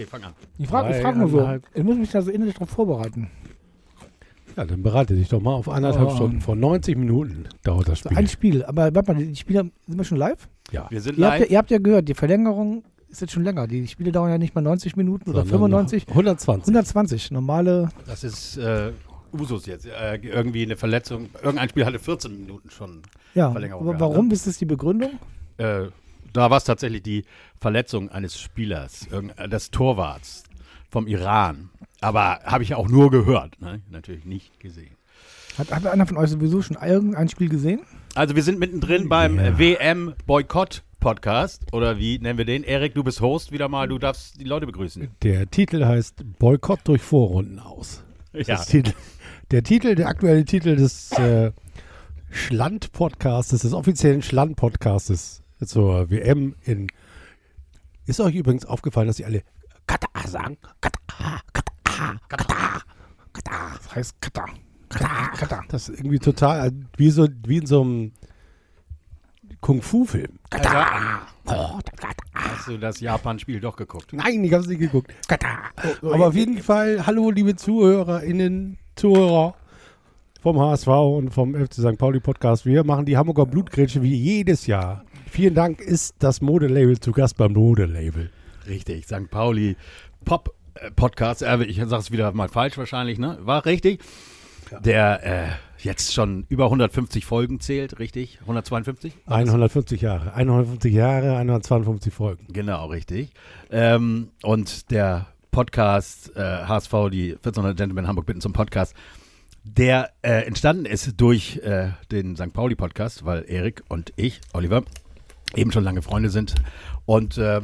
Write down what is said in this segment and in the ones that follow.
Okay, fang an. Ich frage frag nur so. Ich muss mich da so innerlich drauf vorbereiten. Ja, dann bereite dich doch mal auf anderthalb Oh. Stunden. Vor 90 Minuten dauert das Spiel. Ein Spiel. Aber warte mal, die Spiele, sind wir schon live? ja. Wir sind Ihr habt, ja, live. ihr habt ja gehört, die Verlängerung ist jetzt schon länger. Die Spiele dauern ja nicht mal 90 Minuten oder Sondern 95. 120. 120. Normale. Das ist äh, Usus jetzt. Äh, irgendwie eine Verletzung. Irgendein Spiel hatte 14 Minuten schon. Ja. Verlängerung Aber gehabt, warum ne? ist das die Begründung? Äh, da war es tatsächlich die Verletzung eines Spielers, äh, des Torwarts vom Iran. Aber habe ich ja auch nur gehört, ne? natürlich nicht gesehen. Hat, hat einer von euch sowieso schon irgendein Spiel gesehen? Also wir sind mittendrin beim Ja. äh, WM-Boykott-Podcast. Oder wie nennen wir den? Erik, du bist Host wieder mal. Du darfst die Leute begrüßen. Der Titel heißt Boykott durch Vorrunden aus. Ja. Titel, der Titel, der aktuelle Titel des äh, Schland-Podcastes, des offiziellen Schland-Podcastes zur WM in. Ist euch übrigens aufgefallen, dass sie alle Katar sagen? Katar, Katar, Katar, Katar. Das heißt Katar. Katar. Katar. Das ist irgendwie total äh, wie, so, wie in so einem Kung-Fu-Film. Katar. Hast du das Japan-Spiel doch geguckt? Nein, ich habe es nicht geguckt. Katar. Aber auf jeden Fall, hallo liebe ZuhörerInnen, Zuhörer vom HSV und vom FC St. Pauli Podcast. Wir machen die Hamburger Blutgrätsche wie jedes Jahr. Vielen Dank, ist das Modelabel zu Gast beim Modelabel. Richtig, St. Pauli Pop äh, Podcast. Äh, ich sage es wieder mal falsch wahrscheinlich, ne? War richtig. Der äh, jetzt schon über 150 Folgen zählt, richtig? 152? 150 Jahre. 150 Jahre, 152 Folgen. Genau, richtig. Ähm, und der Podcast äh, HSV, die 1400 Gentlemen Hamburg bitten zum Podcast, der äh, entstanden ist durch äh, den St. Pauli Podcast, weil Erik und ich, Oliver, eben schon lange Freunde sind. Und äh,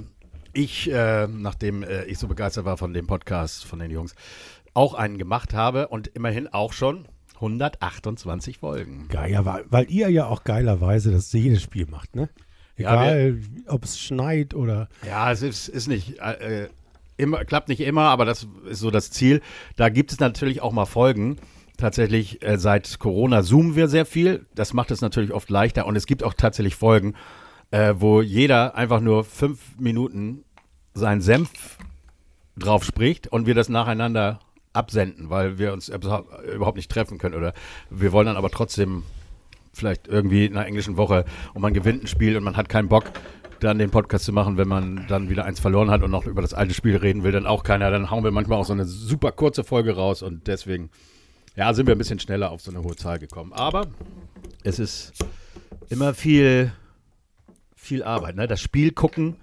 ich, äh, nachdem äh, ich so begeistert war von dem Podcast von den Jungs, auch einen gemacht habe und immerhin auch schon 128 Folgen. Geil, ja, weil, weil ihr ja auch geilerweise das jedes Spiel macht, ne? Ja, Egal, ob es schneit oder. Ja, es ist, ist nicht äh, immer, klappt nicht immer, aber das ist so das Ziel. Da gibt es natürlich auch mal Folgen. Tatsächlich äh, seit Corona zoomen wir sehr viel. Das macht es natürlich oft leichter. Und es gibt auch tatsächlich Folgen, äh, wo jeder einfach nur fünf Minuten seinen Senf drauf spricht und wir das nacheinander absenden, weil wir uns überhaupt nicht treffen können. Oder wir wollen dann aber trotzdem vielleicht irgendwie in einer englischen Woche und man gewinnt ein Spiel und man hat keinen Bock, dann den Podcast zu machen, wenn man dann wieder eins verloren hat und noch über das alte Spiel reden will, dann auch keiner. Dann hauen wir manchmal auch so eine super kurze Folge raus und deswegen, ja, sind wir ein bisschen schneller auf so eine hohe Zahl gekommen. Aber es ist immer viel, viel Arbeit, ne? Das Spiel gucken,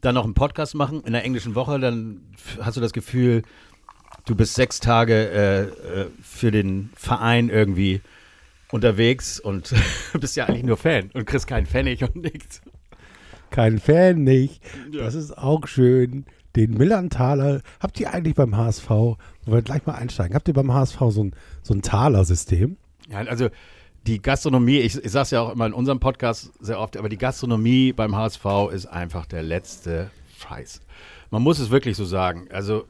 dann noch einen Podcast machen in der englischen Woche, dann hast du das Gefühl, du bist sechs Tage äh, äh, für den Verein irgendwie unterwegs und bist ja eigentlich nur Fan und kriegst keinen Pfennig und nichts. Kein Fan nicht. Ja. Das ist auch schön. Den Millern-Taler, habt ihr eigentlich beim HSV, wo wir gleich mal einsteigen, habt ihr beim HSV so ein, so ein Taler-System? Ja, also die Gastronomie, ich, ich sag's ja auch immer in unserem Podcast sehr oft, aber die Gastronomie beim HSV ist einfach der letzte Scheiß. Man muss es wirklich so sagen. Also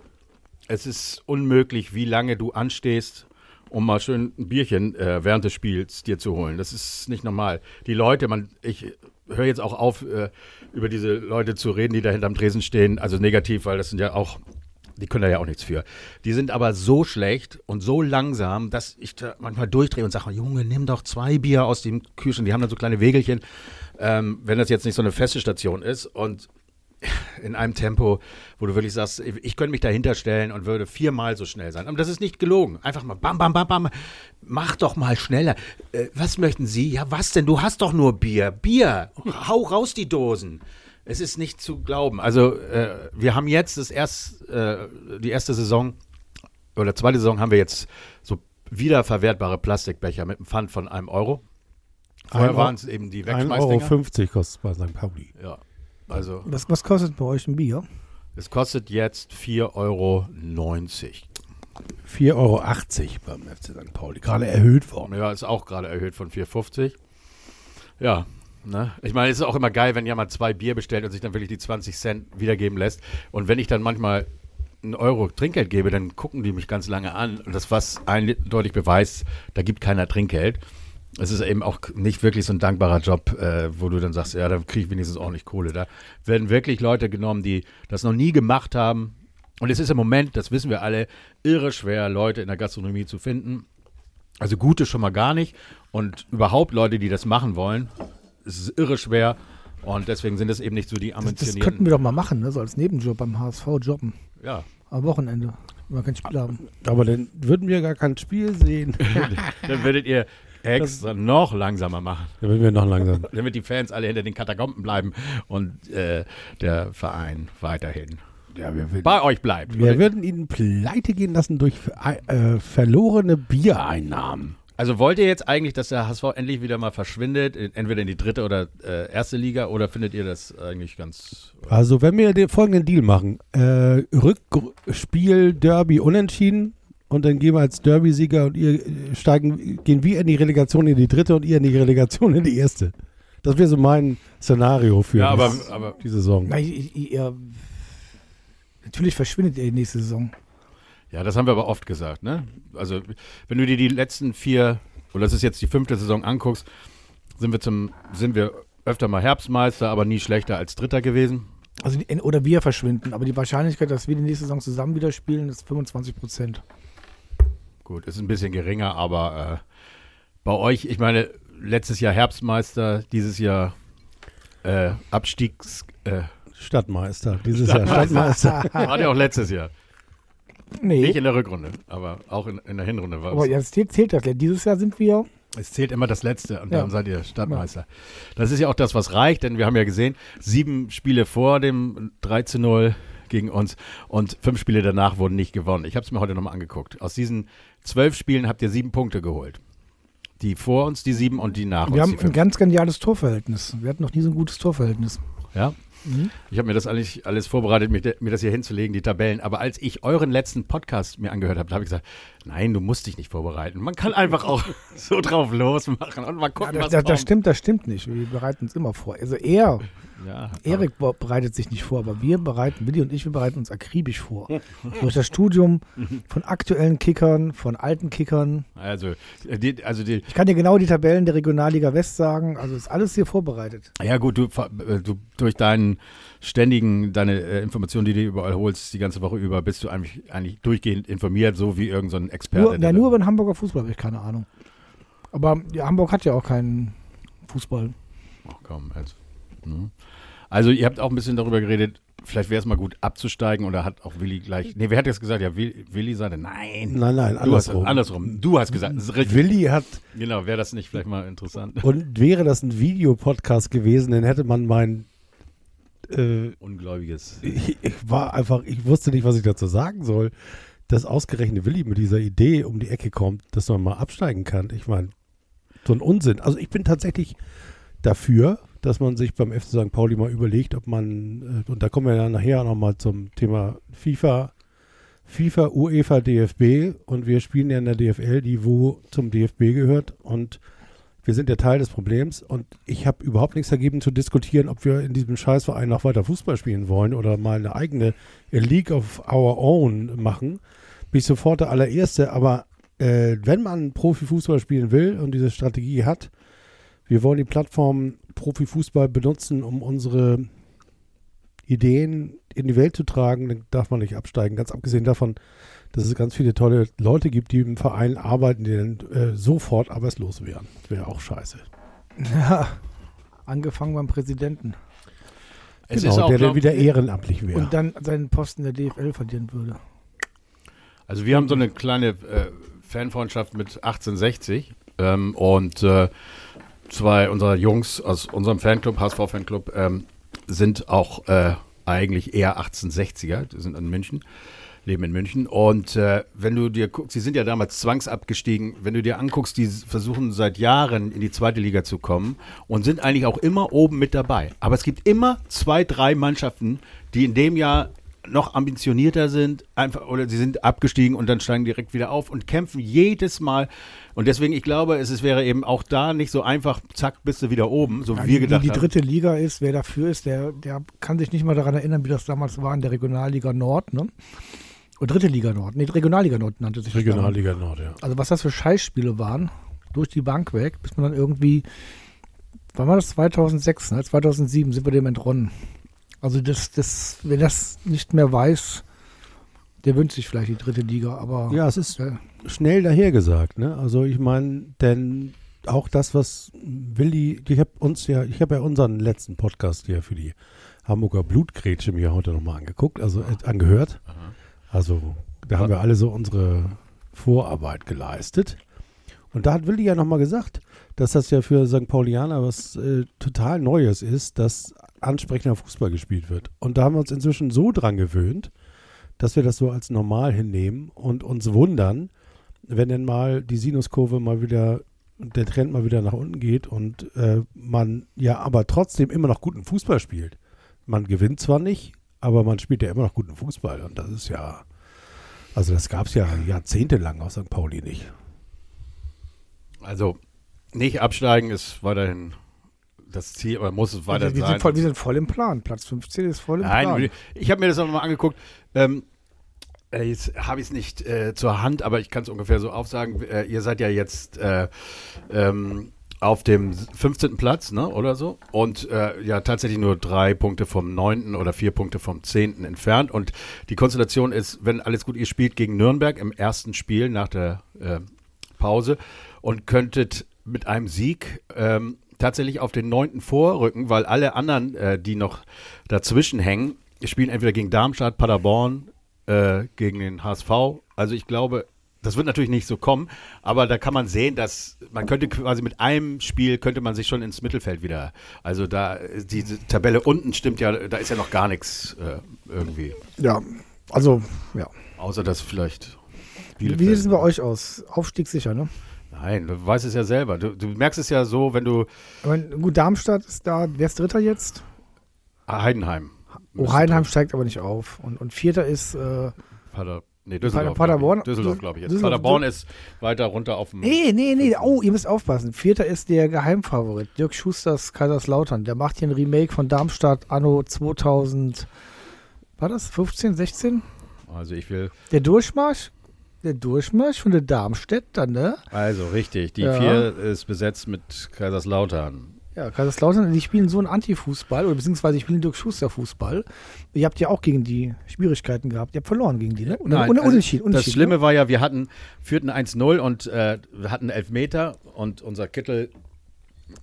es ist unmöglich, wie lange du anstehst, um mal schön ein Bierchen äh, während des Spiels dir zu holen. Das ist nicht normal. Die Leute, man, ich höre jetzt auch auf, äh, über diese Leute zu reden, die da hinterm Tresen stehen, also negativ, weil das sind ja auch die können da ja auch nichts für. Die sind aber so schlecht und so langsam, dass ich da manchmal durchdrehe und sage, Junge, nimm doch zwei Bier aus dem Kühlschrank. Die haben dann so kleine Wegelchen, ähm, wenn das jetzt nicht so eine feste Station ist. Und in einem Tempo, wo du wirklich sagst, ich könnte mich dahinter stellen und würde viermal so schnell sein. Aber das ist nicht gelogen. Einfach mal bam, bam, bam, bam. Mach doch mal schneller. Äh, was möchten Sie? Ja, was denn? Du hast doch nur Bier. Bier. Hau raus die Dosen. Es ist nicht zu glauben. Also, äh, wir haben jetzt das erst, äh, die erste Saison oder zweite Saison haben wir jetzt so wiederverwertbare Plastikbecher mit einem Pfand von einem Euro. Vorher waren es eben die 1,50 Wegschmeißdinger. Euro kostet es bei St. Pauli. Ja. Also, Was, was kostet bei euch ein Bier? es kostet jetzt 4,90 Euro. 4,80 Euro beim FC St. Pauli. Gerade erhöht worden. Ja, ist auch gerade erhöht von 4,50. Ja, ne? Ich meine, es ist auch immer geil, wenn jemand zwei Bier bestellt und sich dann wirklich die 20 Cent wiedergeben lässt. Und wenn ich dann manchmal einen Euro Trinkgeld gebe, dann gucken die mich ganz lange an. Und das, was eindeutig beweist, da gibt keiner Trinkgeld. Es ist eben auch nicht wirklich so ein dankbarer Job, äh, wo du dann sagst, ja, da kriege ich wenigstens ordentlich Kohle. Da werden wirklich Leute genommen, die das noch nie gemacht haben, Und es ist im Moment, das wissen wir alle, irre schwer, Leute in der Gastronomie zu finden. Also gute schon mal gar nicht. Und überhaupt Leute, die das machen wollen, es ist irre schwer. Und deswegen sind es eben nicht so die Das, das könnten ambitionierten. wir doch mal machen, ne? so als Nebenjob beim HSV jobben. ja, Am Wochenende, wenn wir kein Spiel haben. Aber dann würden wir gar kein Spiel sehen. dann würdet ihr extra noch langsamer machen, dann würden wir noch langsam. damit die Fans alle hinter den Katakomben bleiben und äh, der Verein weiterhin Ja, wir würden, bei euch bleibt. wir würden ihn pleite gehen lassen durch äh, verlorene Biereinnahmen. Also wollt ihr jetzt eigentlich, dass der HSV endlich wieder mal verschwindet, in- entweder in die dritte oder äh, erste Liga, oder findet ihr das eigentlich ganz Also, wenn wir den folgenden Deal machen: äh, Rückspiel, Derby unentschieden und dann gehen wir als Derby-Sieger und ihr äh, steigen, gehen wir in die Relegation in die dritte und ihr in die Relegation in die erste. Das wäre so mein Szenario für Ja, aber, dies- aber die Saison. Na, ihr, ihr, natürlich verschwindet ihr nächste Saison. Ja, das haben wir aber oft gesagt, ne? Also, wenn du dir die letzten vier, oder das ist jetzt die fünfte Saison anguckst, sind wir zum, sind wir öfter mal Herbstmeister, aber nie schlechter als Dritter gewesen. Also oder wir verschwinden. Aber die Wahrscheinlichkeit, dass wir die nächste Saison zusammen wieder spielen, ist 25 Prozent. Gut, ist ein bisschen geringer, aber äh, bei euch, ich meine, letztes Jahr Herbstmeister, dieses Jahr äh, Abstiegs, äh, Stadtmeister. Dieses Jahr Stadtmeister. war der auch letztes Jahr. Nee. Nicht in der Rückrunde, aber auch in, in der Hinrunde war aber es. jetzt zählt, zählt das ja. Dieses Jahr sind wir. Es zählt immer das Letzte und Ja. dann seid ihr Stadtmeister. Das ist ja auch das, was reicht, denn wir haben ja gesehen, sieben Spiele vor dem 3 zu 0 gegen uns und fünf Spiele danach wurden nicht gewonnen. Ich habe es mir heute nochmal angeguckt. Aus diesen zwölf Spielen habt ihr sieben Punkte geholt. Die vor uns, die sieben und die nach Wir uns, haben die ein ganz geniales Torverhältnis. Wir hatten noch nie so ein gutes Torverhältnis. Ja? Mhm. Ich habe mir das eigentlich alles vorbereitet, mir, mir das hier hinzulegen, die Tabellen. Aber als ich euren letzten Podcast mir angehört habe, habe ich gesagt, nein, du musst dich nicht vorbereiten. Man kann einfach auch so drauf losmachen und mal Ja, gucken, das, was das, kommt. das stimmt, das stimmt nicht. Wir bereiten uns immer vor. Also er, Ja, Erik be- bereitet sich nicht vor, aber wir bereiten, Willi und ich, wir bereiten uns akribisch vor. Durch das Studium von aktuellen Kickern, von alten Kickern. Also, äh, die, also die, Ich kann dir genau die Tabellen der Regionalliga West sagen. Also ist alles hier vorbereitet. ja gut, du, äh, du durch deinen ständigen, deine äh, Informationen, die du überall holst, die ganze Woche über, bist du eigentlich, eigentlich durchgehend informiert, so wie irgendein so ein Experte. Nur, ja, nur über den Hamburger Fußball habe ich keine Ahnung. Aber ja, Hamburg hat ja auch keinen Fußball. Ach, komm, also, ne? Also ihr habt auch ein bisschen darüber geredet, vielleicht wäre es mal gut abzusteigen oder hat auch Willi gleich, nee, wer hat das gesagt? Ja, Willi, Willi sagte, nein. Nein, nein, Du hast, andersrum. andersrum. Du hast gesagt, das ist richtig. Willi hat, Genau, wäre das nicht vielleicht mal interessant? und wäre das ein Videopodcast gewesen, dann hätte man mein, äh, Ungläubiges. ich, ich war einfach, ich wusste nicht, was ich dazu sagen soll, dass ausgerechnet Willi mit dieser Idee um die Ecke kommt, dass man mal absteigen kann. Ich meine, so ein Unsinn. Also ich bin tatsächlich dafür, dass man sich beim FC St. Pauli mal überlegt, ob man, äh, und da kommen wir ja nachher nochmal zum Thema FIFA, FIFA, UEFA, DFB und wir spielen ja in der DFL, die wo zum DFB gehört und wir sind ja Teil des Problems und ich habe überhaupt nichts dagegen zu diskutieren, ob wir in diesem Scheißverein noch weiter Fußball spielen wollen oder mal eine eigene League of Our Own machen. Bin ich sofort der allererste, aber äh, wenn man Profifußball spielen will und diese Strategie hat, wir wollen die Plattform Profifußball benutzen, um unsere Ideen in die Welt zu tragen, dann darf man nicht absteigen. Ganz abgesehen davon, dass es ganz viele tolle Leute gibt, die im Verein arbeiten, die dann äh, sofort arbeitslos wären. Das wäre auch scheiße. Ja, angefangen beim Präsidenten. Es genau, ist auch, der dann wieder ehrenamtlich wäre. Und dann seinen Posten der DFL verlieren würde. Also wir haben so eine kleine äh, Fanfreundschaft mit 1860 ähm, und äh, zwei unserer Jungs aus unserem Fanclub, HSV-Fanclub, ähm, sind auch äh, eigentlich eher 1860er, die sind in München, leben in München. Und äh, wenn du dir guckst, sie sind ja damals zwangsabgestiegen, wenn du dir anguckst, die versuchen seit Jahren in die zweite Liga zu kommen und sind eigentlich auch immer oben mit dabei. Aber es gibt immer zwei, drei Mannschaften, die in dem Jahr noch ambitionierter sind, einfach oder sie sind abgestiegen und dann steigen direkt wieder auf und kämpfen jedes Mal. Und deswegen, ich glaube, es ist, wäre eben auch da nicht so einfach, zack, bist du wieder oben, so wie wir wie gedacht die haben. dritte Liga ist, wer dafür ist, der, der kann sich nicht mal daran erinnern, wie das damals war in der Regionalliga Nord, ne? Oder dritte Liga Nord. Nee, Regionalliga Nord nannte sich das damals. Regionalliga Nord, ja. Also was das für Scheißspiele waren, durch die Bank weg, bis man dann irgendwie, wann war das 2006, ne? 2007 sind wir dem entronnen. Also das, das, wer das nicht mehr weiß, Der wünscht sich vielleicht die dritte Liga, aber. Ja, es ist Ja. schnell dahergesagt, ne? Also ich meine, denn auch das, was Willi, ich habe uns ja, ich habe ja unseren letzten Podcast hier für die Hamburger Blutgrätsche mir heute nochmal angeguckt, also äh, angehört. Also da haben wir alle so unsere Vorarbeit geleistet. Und da hat Willi ja nochmal gesagt, dass das ja für St. Paulianer was äh, total Neues ist, dass ansprechender Fußball gespielt wird. Und da haben wir uns inzwischen so dran gewöhnt, dass wir das so als normal hinnehmen und uns wundern, wenn denn mal die Sinuskurve mal wieder, der Trend mal wieder nach unten geht und äh, man ja aber trotzdem immer noch guten Fußball spielt. Man gewinnt zwar nicht, aber man spielt ja immer noch guten Fußball und das ist ja, also das gab es ja jahrzehntelang aus St. Pauli nicht. Also nicht absteigen ist weiterhin das Ziel, aber muss es weiter wir, wir, sein. sind voll, wir sind voll im Plan. Platz 15 ist voll im Plan. Nein, ich habe mir das nochmal angeguckt. Ähm, äh, jetzt habe ich es nicht äh, zur Hand, aber ich kann es ungefähr so aufsagen. Äh, ihr seid ja jetzt äh, ähm, auf dem 15. Platz, ne, oder so. Und äh, ja, tatsächlich nur drei Punkte vom 9. oder vier Punkte vom 10. entfernt. Und die Konstellation ist, wenn alles gut ihr spielt, gegen Nürnberg im ersten Spiel nach der äh, Pause und könntet mit einem Sieg ähm, tatsächlich auf den 9. vorrücken, weil alle anderen, äh, die noch dazwischen hängen, spielen entweder gegen Darmstadt, Paderborn, äh, gegen den HSV. Also ich glaube, das wird natürlich nicht so kommen, aber da kann man sehen, dass man könnte quasi mit einem Spiel könnte man sich schon ins Mittelfeld wieder. Also da ist diese Tabelle unten stimmt ja, da ist ja noch gar nichts äh, irgendwie, Ja, also, ja. außer dass vielleicht. Wie Bielefeld- sieht es bei euch aus? Aufstieg sicher, ne? Nein, du weißt es ja selber. Du, du merkst es ja so, wenn du Aber gut, Darmstadt ist da, wer ist Dritter jetzt? ah, Heidenheim. Oh, Heidenheim steigt aber nicht auf. Und, und Vierter ist, äh, Pader, nee, Düsseldorf. Paderborn-. Düsseldorf, glaube ich jetzt. Düsseldorf- Paderborn ist weiter runter auf dem. nee, nee, nee, oh, ihr müsst aufpassen. Vierter ist der Geheimfavorit, Dirk Schusters Kaiserslautern. Der macht hier ein Remake von Darmstadt anno 2000, war das 15, 16? Also ich will. Der Durchmarsch, der Durchmarsch von der Darmstädter, ne? Also richtig, die Ja. vier ist besetzt mit Kaiserslautern. Ja, Kaiserslautern, die spielen so einen Anti-Fußball, oder beziehungsweise die spielen Dirk Schuster Fußball. Ihr habt ja auch gegen die Schwierigkeiten gehabt. Ihr habt verloren gegen die, ne? Und, Nein, und, also unentschieden, das unentschieden, Schlimme ne? war ja, wir hatten führten 1-0 und äh, wir hatten Elfmeter und unser Kittel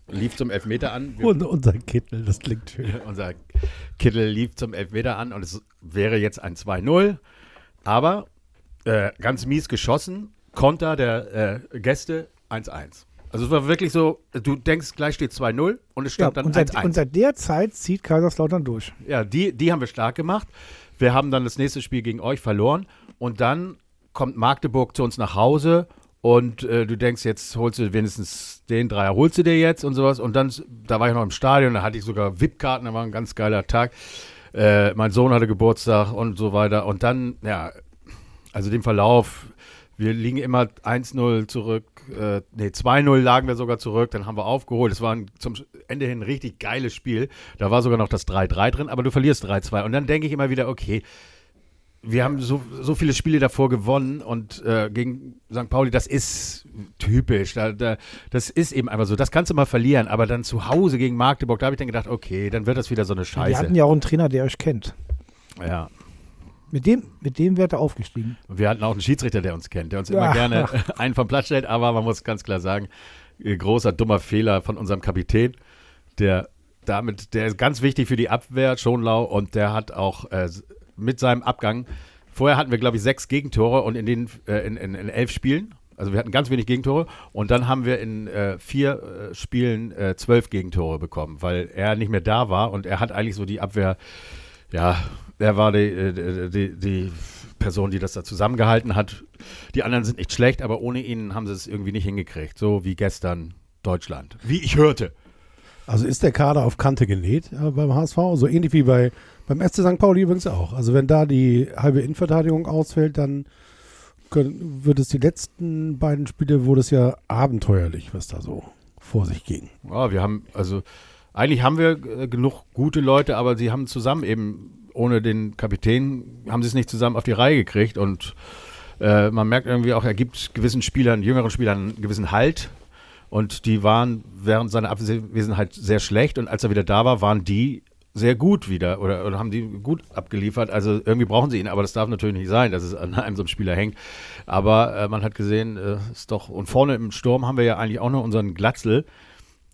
lief zum Elfmeter an. Wir, Und unser Kittel, das klingt schön. unser Kittel lief zum Elfmeter an und es wäre jetzt ein 2-0. Aber äh, ganz mies geschossen, Konter der äh, Gäste 1-1. Also es war wirklich so, du denkst, gleich steht 2-0 und es Ja, stand und, dann seit, 1-1. und seit der Zeit zieht Kaiserslautern durch. Ja, die, die haben wir stark gemacht. Wir haben dann das nächste Spiel gegen euch verloren und dann kommt Magdeburg zu uns nach Hause und äh, du denkst, jetzt holst du wenigstens den Dreier, holst du dir jetzt und sowas. Und dann, da war ich noch im Stadion, da hatte ich sogar VIP-Karten, da war ein ganz geiler Tag. Äh, mein Sohn hatte Geburtstag und so weiter. Und dann, ja, also den Verlauf, wir liegen immer 1-0 zurück, äh, nee, 2-0 lagen wir sogar zurück, dann haben wir aufgeholt. Es war ein, zum Ende hin ein richtig geiles Spiel. Da war sogar noch das 3-3 drin, aber du verlierst 3-2. Und dann denke ich immer wieder, okay, wir haben so, so viele Spiele davor gewonnen und äh, gegen St. Pauli, das ist typisch. Da, da, das ist eben einfach so. Das kannst du mal verlieren, aber dann zu Hause gegen Magdeburg, da habe ich dann gedacht, okay, dann wird das wieder so eine Wir Scheiße. hatten ja auch einen Trainer, der euch kennt. ja. Mit dem, mit dem wäre er aufgestiegen. Wir hatten auch einen Schiedsrichter, der uns kennt, der uns immer Ja. gerne einen vom Platz stellt, aber man muss ganz klar sagen, äh, großer dummer Fehler von unserem Kapitän, der damit, der ist ganz wichtig für die Abwehr, Schonlau, und der hat auch äh, mit seinem Abgang, vorher hatten wir, glaube ich, sechs Gegentore und in den äh, in, in, in elf Spielen, also wir hatten ganz wenig Gegentore und dann haben wir in äh, vier äh, Spielen äh, zwölf Gegentore bekommen, weil er nicht mehr da war und er hat eigentlich so die Abwehr, ja, er war die, äh, die, die Person, die das da zusammengehalten hat. Die anderen sind nicht schlecht, aber ohne ihn haben sie es irgendwie nicht hingekriegt, so wie gestern Deutschland. Wie ich hörte. Also ist der Kader auf Kante genäht äh, beim HSV, so ähnlich wie bei, beim FC St. Pauli übrigens auch. Also wenn da die halbe Innenverteidigung ausfällt, dann können, wird es die letzten beiden Spiele, wurde es ja abenteuerlich, was da so vor sich ging. Ja, wir haben, also eigentlich haben wir äh, genug gute Leute, aber sie haben zusammen eben, ohne den Kapitän, haben sie es nicht zusammen auf die Reihe gekriegt und äh, man merkt irgendwie auch, er gibt gewissen Spielern, jüngeren Spielern einen gewissen Halt und die waren während seiner Abwesenheit sehr schlecht und als er wieder da war, waren die sehr gut wieder oder, oder haben die gut abgeliefert. Also irgendwie brauchen sie ihn, aber das darf natürlich nicht sein, dass es an einem so einem Spieler hängt. Aber äh, man hat gesehen, äh, ist doch, und vorne im Sturm haben wir ja eigentlich auch noch unseren Glatzel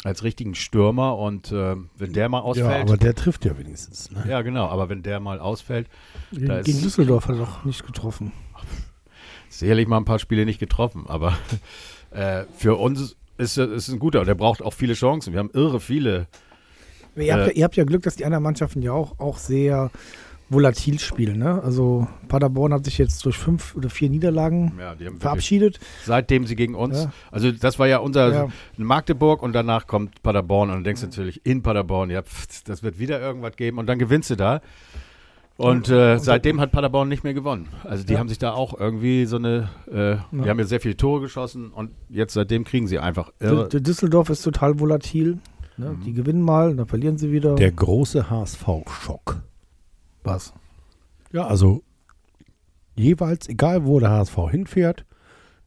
als richtigen Stürmer und äh, wenn der mal Ja, ausfällt. aber der trifft ja wenigstens. Ne? Ja, genau, aber wenn der mal ausfällt, da Gegen ist Düsseldorf hat er doch nicht getroffen. sicherlich mal ein paar Spiele nicht getroffen, aber äh, für uns ist ist ein guter und er braucht auch viele Chancen. Wir haben irre viele. Ihr habt, Äh. ja, ihr habt ja Glück, dass die anderen Mannschaften ja auch, auch sehr volatil spielen. Ne? Also Paderborn hat sich jetzt durch fünf oder vier Niederlagen Ja, die haben wirklich, verabschiedet. seitdem sie gegen uns. Ja. Also das war ja unser Ja. Magdeburg und danach kommt Paderborn und dann denkst du natürlich in Paderborn, ja, pff, das wird wieder irgendwas geben und dann gewinnst du da. Und äh, seitdem hat Paderborn nicht mehr gewonnen. Also die Ja. haben sich da auch irgendwie so eine, äh, die haben ja sehr viele Tore geschossen und jetzt seitdem kriegen sie einfach irre. D- Düsseldorf ist total volatil. Ne? Mhm. Die gewinnen mal, dann verlieren sie wieder. Der große HSV-Schock. Was? Ja, also jeweils, egal wo der HSV hinfährt,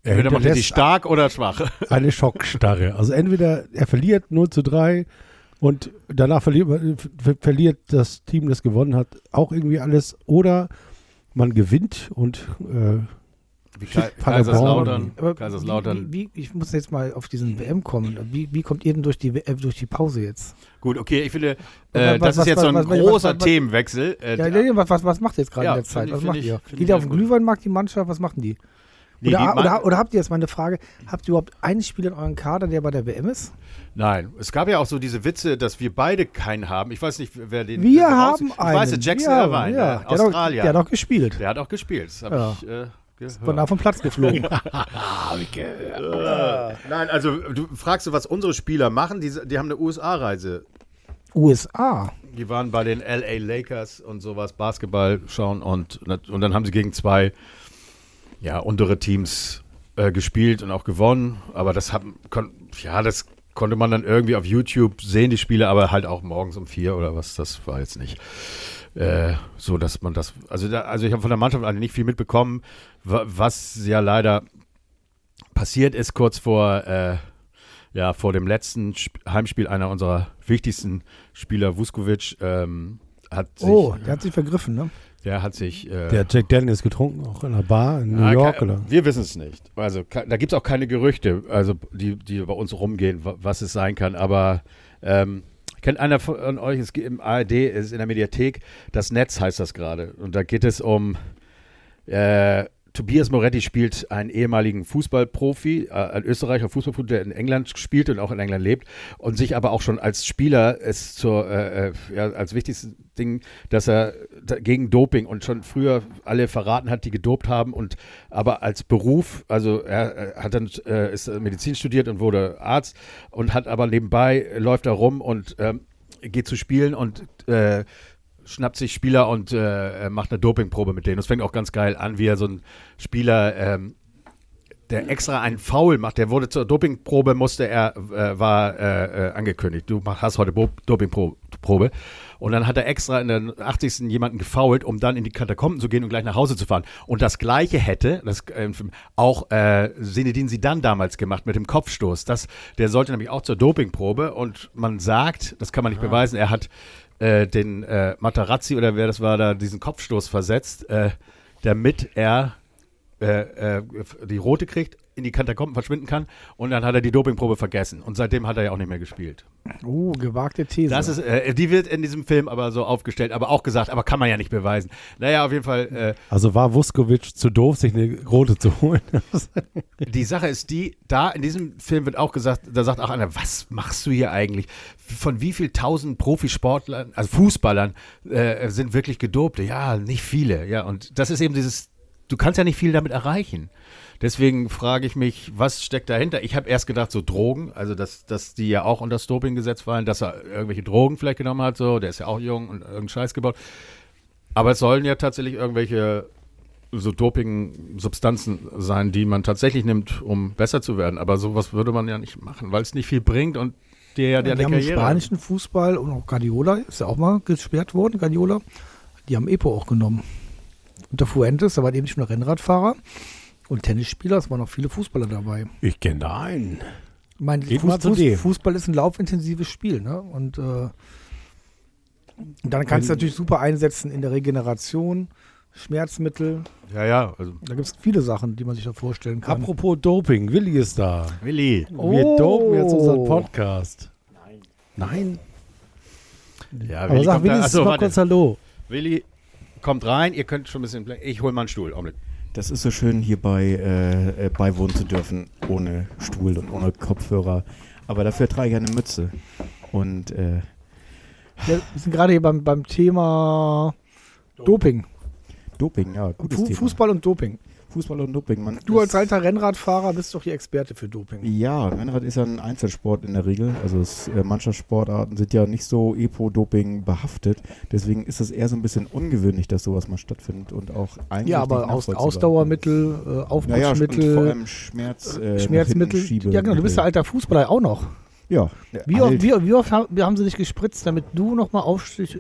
er Entweder macht er die stark oder schwach. eine Schockstarre. Also entweder er verliert 0 zu 3 und danach verliert, ver- verliert das Team, das gewonnen hat, auch irgendwie alles. Oder man gewinnt und äh, Wie. Kaiserslautern. Kaiserslautern. Wie, wie, ich muss jetzt mal auf diesen WM kommen. Wie, wie kommt ihr denn durch die, äh, durch die Pause jetzt? Gut, okay, ich finde, Was- äh, was- das was- ist jetzt so ein was- was- großer was- was- Themenwechsel. Äh, Ja, was, was, was macht ihr jetzt gerade Ja, in der Zeit? ich- Was macht ich- ihr? Geht ich ihr auf den. Glühweinmarkt, die Mannschaft? Was machen die? nee, Oder, die oder, oder habt ihr jetzt meine Frage, habt ihr überhaupt einen Spieler in eurem Kader, der bei der WM ist? Nein, es gab ja auch so diese Witze, dass wir beide keinen haben. Ich weiß nicht, wer den. Wir haben ich einen. weiß, Jackson Irvine, ja, der der, hat doch, Australier. der hat doch gespielt. Der hat auch gespielt. Das habe Ja. ich äh, gehört. Von da vom Platz geflogen. Nein, also du fragst du, was unsere Spieler machen. Die, die haben eine USA-Reise. USA. Die waren bei den LA Lakers und sowas, Basketball schauen und, und dann haben sie gegen zwei ja, untere Teams äh, gespielt und auch gewonnen. Aber das haben, kon, ja, das konnte man dann irgendwie auf YouTube sehen, die Spiele, aber halt auch morgens um vier oder was, das war jetzt nicht äh, so, dass man das, also, da, also ich habe von der Mannschaft eigentlich nicht viel mitbekommen, wa- was ja leider passiert ist kurz vor, äh, ja, vor dem letzten Sp Heimspiel einer unserer wichtigsten Spieler, Vuskovic, ähm, hat sich, Oh, der hat sich vergriffen, ne? der hat sich, äh, der Jack Daniels getrunken, auch in einer Bar in New Ah, York. ke- Oder? Wir wissen es nicht. Also da gibt es auch keine Gerüchte, also die, die bei uns rumgehen, wa- was es sein kann. Aber ähm, kennt einer von euch, es gibt im ARD, es ist in der Mediathek, das Netz heißt das gerade. Und da geht es um äh, Tobias Moretti spielt einen ehemaligen Fußballprofi, äh, ein Österreicher Fußballprofi, der in England spielt und auch in England lebt und sich aber auch schon als Spieler es zur, äh, äh, ja, als wichtigstes Ding, dass er da- gegen Doping und schon früher alle verraten hat, die gedopt haben und aber als Beruf, also er, er hat dann äh, ist Medizin studiert und wurde Arzt und hat aber nebenbei äh, läuft er rum und ähm, geht zu spielen und äh, schnappt sich Spieler und äh, macht eine Dopingprobe mit denen. Das fängt auch ganz geil an, wie er so ein Spieler, ähm, der extra einen Foul macht, der wurde zur Dopingprobe, musste er, äh, war äh, äh, angekündigt. Du hast heute Bo Dopingprobe. Und dann hat er extra in der 80. jemanden gefoult, um dann in die Katakomben zu gehen und gleich nach Hause zu fahren. Und das Gleiche hätte das, äh, auch äh, Zinedine Zidane damals gemacht mit dem Kopfstoß. Das, der sollte nämlich auch zur Dopingprobe und man sagt, das kann man nicht beweisen, er hat äh, den äh, Matarazzi oder wer das war, da diesen Kopfstoß versetzt, äh, damit er äh, äh, die rote kriegt, in die Katakomben verschwinden kann und dann hat er die Dopingprobe vergessen und seitdem hat er ja auch nicht mehr gespielt. Oh, gewagte These. Das ist, äh, die wird in diesem Film aber so aufgestellt, aber auch gesagt, aber kann man ja nicht beweisen. Naja, auf jeden Fall, Also war Vuskovic zu doof, sich eine rote zu holen. äh, die Sache ist die, da in diesem Film wird auch gesagt, da sagt auch einer, was machst du hier eigentlich? Von wie viel tausend Profisportlern, also Fußballern, äh, sind wirklich Gedopte? Ja, nicht viele. Ja, und das ist eben dieses, du kannst ja nicht viel damit erreichen. Deswegen frage ich mich, was steckt dahinter? Ich habe erst gedacht, so Drogen, also dass, dass die ja auch unter das Dopinggesetz fallen, dass er irgendwelche Drogen vielleicht genommen hat, so, der ist ja auch jung und irgendeinen Scheiß gebaut. Aber es sollen ja tatsächlich irgendwelche so Doping-Substanzen sein, die man tatsächlich nimmt, um besser zu werden. Aber sowas würde man ja nicht machen, weil es nicht viel bringt und der ja der die haben im Karriere. spanischen Fußball und auch Guardiola, ist ja auch mal gesperrt worden, Guardiola, die haben Epo auch genommen. Unter Fuentes, da war eben nicht nur Rennradfahrer und Tennisspieler, es waren auch viele Fußballer dabei. Ich kenne da einen. Ich meine, Geht Fuß, Fuß. Fußball ist ein laufintensives Spiel, ne? Und äh, dann kannst du natürlich super einsetzen in der Regeneration, Schmerzmittel. Ja, ja. Also, Da gibt es viele Sachen, die man sich da vorstellen kann. Apropos Doping, Willi ist da. Willi. Wir Oh. dopen jetzt unseren Podcast. Nein. Nein? Ja, Aber Willi sag kommt da- Willi, achso, mal warte. kurz Hallo. Willi kommt rein, ihr könnt schon ein bisschen. Ich hole mal einen Stuhl. Augenblick. Das ist so schön, hierbei äh, äh, beiwohnen zu dürfen, ohne Stuhl und ohne Kopfhörer. Aber dafür trage ich eine Mütze. Und äh, Ja, wir sind gerade hier beim, beim Thema Doping. Doping, ja, gutes Fu Thema. Fußball und Doping. Fußball und Doping. Man, Du als alter Rennradfahrer bist doch die Experte für Doping. Ja, Rennrad ist ja ein Einzelsport in der Regel. Also es, äh, Mannschaftssportarten sind ja nicht so Epo-Doping behaftet. Deswegen ist es eher so ein bisschen ungewöhnlich, dass sowas mal stattfindet und auch eigentlich Ja, aber aus. Ausdauermittel, äh, Naja, und vor Aufputschmittel, allem Schmerz, äh, Schmerzmittel. Ja, genau, du bist ja alter Fußballer auch noch. Ja. Wie alt. oft, wie, wie oft haben, haben sie dich gespritzt, damit du nochmal auftrittst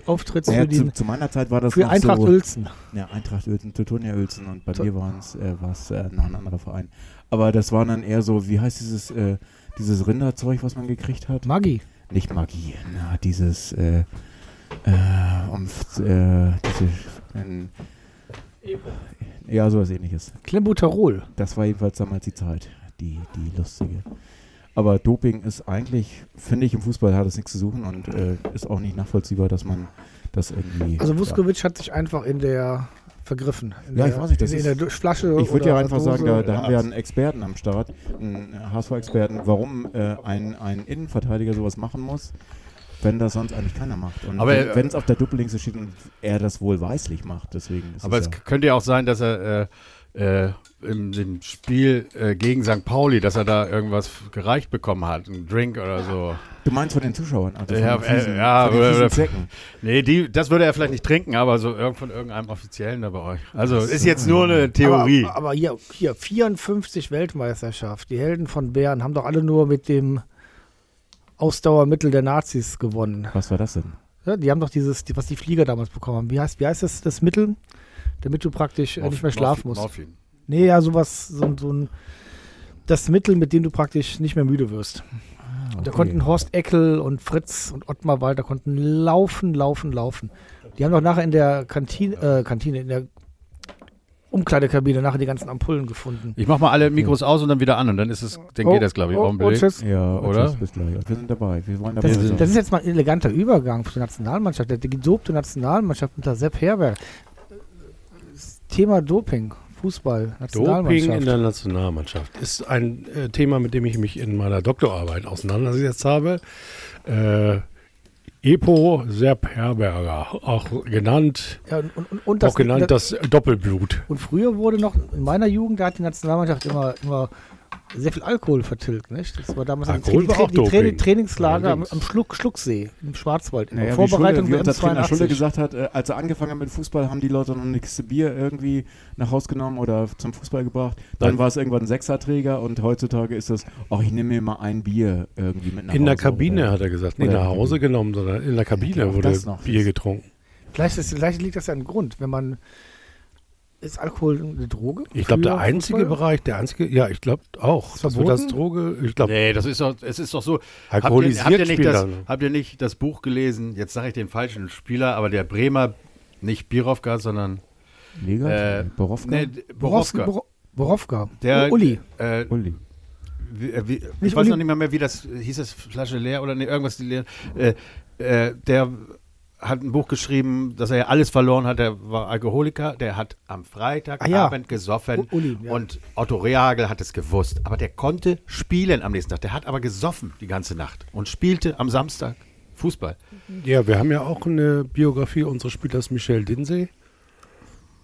Naja, für, die, zu, zu meiner Zeit war das für Eintracht so, Uelzen? Ja, Eintracht Uelzen, Teutonia Uelzen und bei To- mir waren es äh, war's, äh, noch ein anderer Verein. Aber das war dann eher so, wie heißt dieses, äh, dieses Rinderzeug, was man gekriegt hat? Maggi. Nicht Magie, na, dieses, äh, äh, um, äh, diese, ähm, ja, sowas ähnliches. Klembuterol. Das war jedenfalls damals die Zeit, die, die lustige. Aber Doping ist eigentlich, finde ich, im Fußball hat es nichts zu suchen und äh, ist auch nicht nachvollziehbar, dass man das irgendwie. Also ja. Vuskovic hat sich einfach in der vergriffen. In Ja, der, ich weiß nicht, das in, in ist- der Du- Flasche Ich würde ja einfach Dose. sagen, da, da Ja, haben wir einen Experten am Start, einen HSV-Experten, warum äh, ein, ein Innenverteidiger sowas machen muss, wenn das sonst eigentlich keiner macht. Und Aber, wenn es auf der Doppelliste steht und er das wohlweislich macht, deswegen ist Aber es es ja, könnte ja auch sein, dass er äh, äh, im dem Spiel äh, gegen St. Pauli, dass er da irgendwas gereicht bekommen hat, einen Drink oder so. Du meinst von den Zuschauern? Also Ja, von den äh, fiesen, ja, von den Zecken. Nee, die, das würde er vielleicht nicht trinken, aber so irgend von irgendeinem Offiziellen da bei euch. Also ist jetzt nur eine Theorie. Aber, aber hier, hier 54 Weltmeisterschaft. Die Helden von Bern haben doch alle nur mit dem Ausdauermittel der Nazis gewonnen. Was war das denn? Ja, die haben doch dieses, die, was die Flieger damals bekommen haben. Wie heißt, wie heißt das, das Mittel, damit du praktisch äh, nicht mehr schlafen musst? Morphin. Nee, ja, sowas, so, so ein, das Mittel, mit dem du praktisch nicht mehr müde wirst. Ah, Da konnten Horst Eckel und Fritz und Ottmar Walter konnten laufen, laufen, laufen. Die haben doch nachher in der Kantine, äh, Kantine, in der Umkleidekabine nachher die ganzen Ampullen gefunden. Ich mach mal alle Mikros aus und dann wieder an und dann ist es, dann Oh, geht das, glaube ich, oh, Augenblick. oh, tschüss. Ja, Oder? tschüss, bis gleich. Wir sind dabei. Wir wollen dabei Das, sein. das ist jetzt mal ein eleganter Übergang für die Nationalmannschaft. Die gedopte Nationalmannschaft unter Sepp Herberg. Das Thema Doping, Fußball, Doping in Nationalmannschaft. der Nationalmannschaft ist ein äh, Thema, mit dem ich mich in meiner Doktorarbeit auseinandergesetzt habe. Äh, Epo Sepp Herberger, auch genannt, Ja, und, und, und, das, auch genannt das Doppelblut. und früher wurde noch, in meiner Jugend, da hat die Nationalmannschaft immer, immer sehr viel Alkohol vertilgt. Nicht? Das war damals ein Alkohol Tra war die, auch Tra die Tra Doping. Trainingslager am, Allerdings. am Schluck, Schlucksee im Schwarzwald. In der Naja, wie, Vorbereitung wie der unser Trainer Schulle M82. gesagt hat, äh, als er angefangen hat mit Fußball, haben die Leute noch eine Kiste Bier irgendwie nach Hause genommen oder zum Fußball gebracht. Dann Nein. war es irgendwann ein Sechserträger und heutzutage ist das, ach, ich nehme mir mal ein Bier irgendwie mit nach In der Hause Kabine oder- hat er gesagt, nicht nach in der Hause genommen, sondern in der Kabine auch wurde. Bier getrunken. Vielleicht, ist, vielleicht liegt das ja ein Grund, wenn man. Ist Alkohol eine Droge? Ich glaube, der einzige Fußball? Bereich, der einzige, ja, ich glaube auch. Ist Das als verboten? Droge, ich glaube, Nee, das ist doch, es ist doch so. Habt ihr, alkoholisiert habt, ihr nicht das, habt ihr nicht das Buch gelesen? Jetzt sage ich den falschen Spieler, aber der Bremer, nicht Birovka, sondern Lega? äh, Borowka? nee, Borowska. Borowka. Borowka. Der, Uli. Äh, Uli. wie, äh, wie, ich Nicht weiß Uli- noch nicht mal mehr, wie das hieß, das Flasche leer oder nee, irgendwas die leer. Äh, äh, der hat ein Buch geschrieben, dass er ja alles verloren hat. Der war Alkoholiker, der hat am Freitagabend Ah, ja. gesoffen U- Uli, ja. und Otto Rehagel hat es gewusst. Aber der konnte spielen am nächsten Tag. Der hat aber gesoffen die ganze Nacht und spielte am Samstag Fußball. Ja, wir haben ja auch eine Biografie unseres Spielers Michel Dinsey.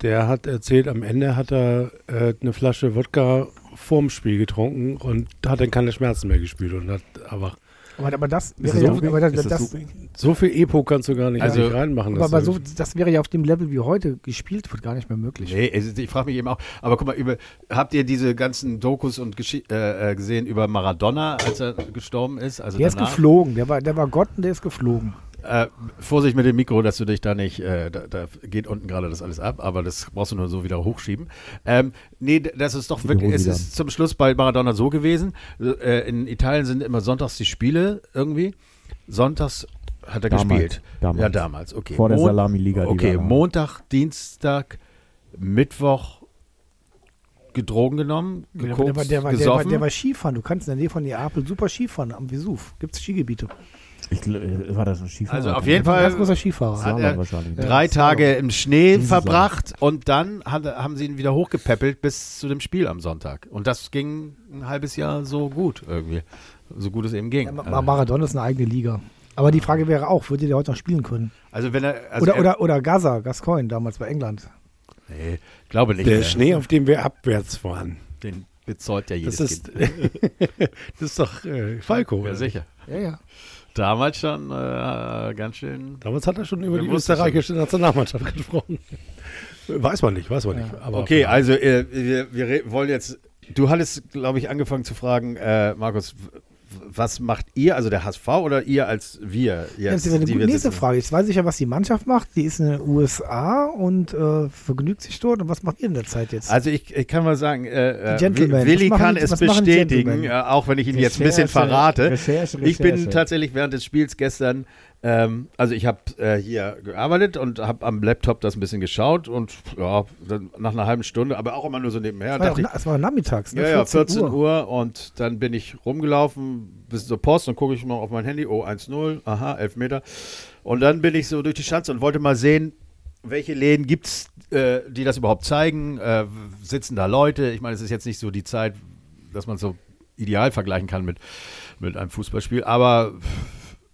Der hat erzählt, am Ende hat er äh, eine Flasche Wodka vorm Spiel getrunken und hat dann keine Schmerzen mehr gespürt und hat aber Aber, aber das Ist wäre ja, Doping? aber das, Ist das das, so viel Epo kannst du gar nicht Also, reinmachen. aber, aber so, das wäre ja auf dem Level, wie heute gespielt wird, gar nicht mehr möglich. Nee, es ist- ich frage mich eben auch, aber guck mal, über, habt ihr diese ganzen Dokus und Geschi äh, äh, gesehen über Maradona, als er gestorben ist? Also Der ist danach? geflogen, der war, der war Gott und der ist geflogen. Äh, Vorsicht mit dem Mikro, dass du dich da nicht, äh, da, da geht unten gerade das alles ab, aber das brauchst du nur so wieder hochschieben. Ähm, nee, das ist doch wirklich, es wieder ist zum Schluss bei Maradona so gewesen. Äh, in Italien sind immer sonntags die Spiele irgendwie. Sonntags hat er Damals, gespielt? damals. Ja, damals, okay. Vor der Salami-Liga, Okay. Montag, Dienstag, Mittwoch gedrogen genommen, Der, gekokst, der, war, der, der, war, gesoffen. der war Skifahren. Du kannst in der Nähe von Neapel super Skifahren am Vesuv. Gibt es Skigebiete. Ich, äh, war das ein Skifahrer? Also auf jeden Ein Fall ganz großer Skifahrer. hat er drei Ja, Tage im Schnee Diese Saison. verbracht und dann hat, haben sie ihn wieder hochgepäppelt bis zu dem Spiel am Sonntag. Und das ging ein halbes Jahr so gut irgendwie. So gut es eben ging. Ja, Ma- Maradona ist eine eigene Liga. Aber die Frage wäre auch, würde der heute noch spielen können? also wenn er. Also oder, er, oder, oder Gaza, Gascoigne, damals bei England. Nee, glaube nicht. Der mehr. Schnee, auf dem wir abwärts fahren. Den bezahlt ja jedes Das ist, Kind. das ist doch äh, Falco. Ja, oder? sicher. Ja, ja. Damals schon äh, ganz schön. Damals hat er schon über die österreichische Nationalmannschaft gesprochen. Weiß man nicht, weiß man nicht. Aber Okay, also äh, wir, wir wollen jetzt. Du hattest, glaube ich, angefangen zu fragen, äh, Markus, was macht ihr, also der HSV oder ihr als wir? Das Jetzt, ist eine die gute nächste? Frage. Jetzt weiß ich ja, was die Mannschaft macht. Die ist in den USA und äh, vergnügt sich dort. Und was macht ihr in der Zeit jetzt? Also ich, ich kann mal sagen, äh, äh, Willi kann die- es bestätigen, äh, auch wenn ich ihn jetzt ein bisschen Recherche, verrate. Recherche, Ich bin Recherche. tatsächlich während des Spiels gestern, ähm, also ich habe äh, hier gearbeitet und habe am Laptop das ein bisschen geschaut und ja, nach einer halben Stunde, aber auch immer nur so nebenher. es, war ja es war nachmittags, ne? ja, ja, 14 Uhr. und dann bin ich rumgelaufen bis zur Post und gucke ich mal auf mein Handy, oh 1-0, aha, 11 Meter. Und dann bin ich so durch die Schanze und wollte mal sehen, welche Läden gibt es, äh, die das überhaupt zeigen. Äh, sitzen da Leute? Ich meine, es ist jetzt nicht so die Zeit, dass man so ideal vergleichen kann mit, mit einem Fußballspiel, aber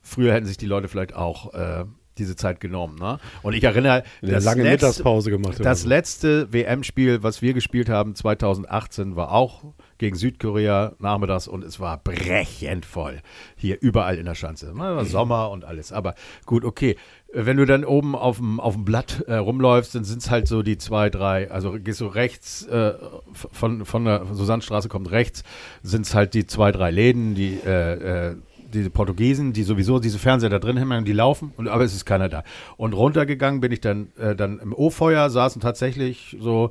früher hätten sich die Leute vielleicht auch äh, diese Zeit genommen. Ne? Und ich erinnere, eine das lange letzte- Mittagspause gemacht. das so. letzte WM-Spiel, was wir gespielt haben, 2018, war auch gegen Südkorea nachmittags und es war brechend voll. Hier überall in der Schanze. Na, war Sommer und alles. Aber gut, okay. Wenn du dann oben auf dem, auf dem Blatt äh, rumläufst, dann sind es halt so die zwei, drei, also gehst du rechts, äh, von, von der Susannstraße kommt rechts, sind es halt die zwei, drei Läden, die äh, äh, diese Portugiesen, die sowieso diese Fernseher da drin haben, die laufen, und, aber es ist keiner da. Und runtergegangen bin ich dann, äh, dann im O-Feuer, saßen tatsächlich so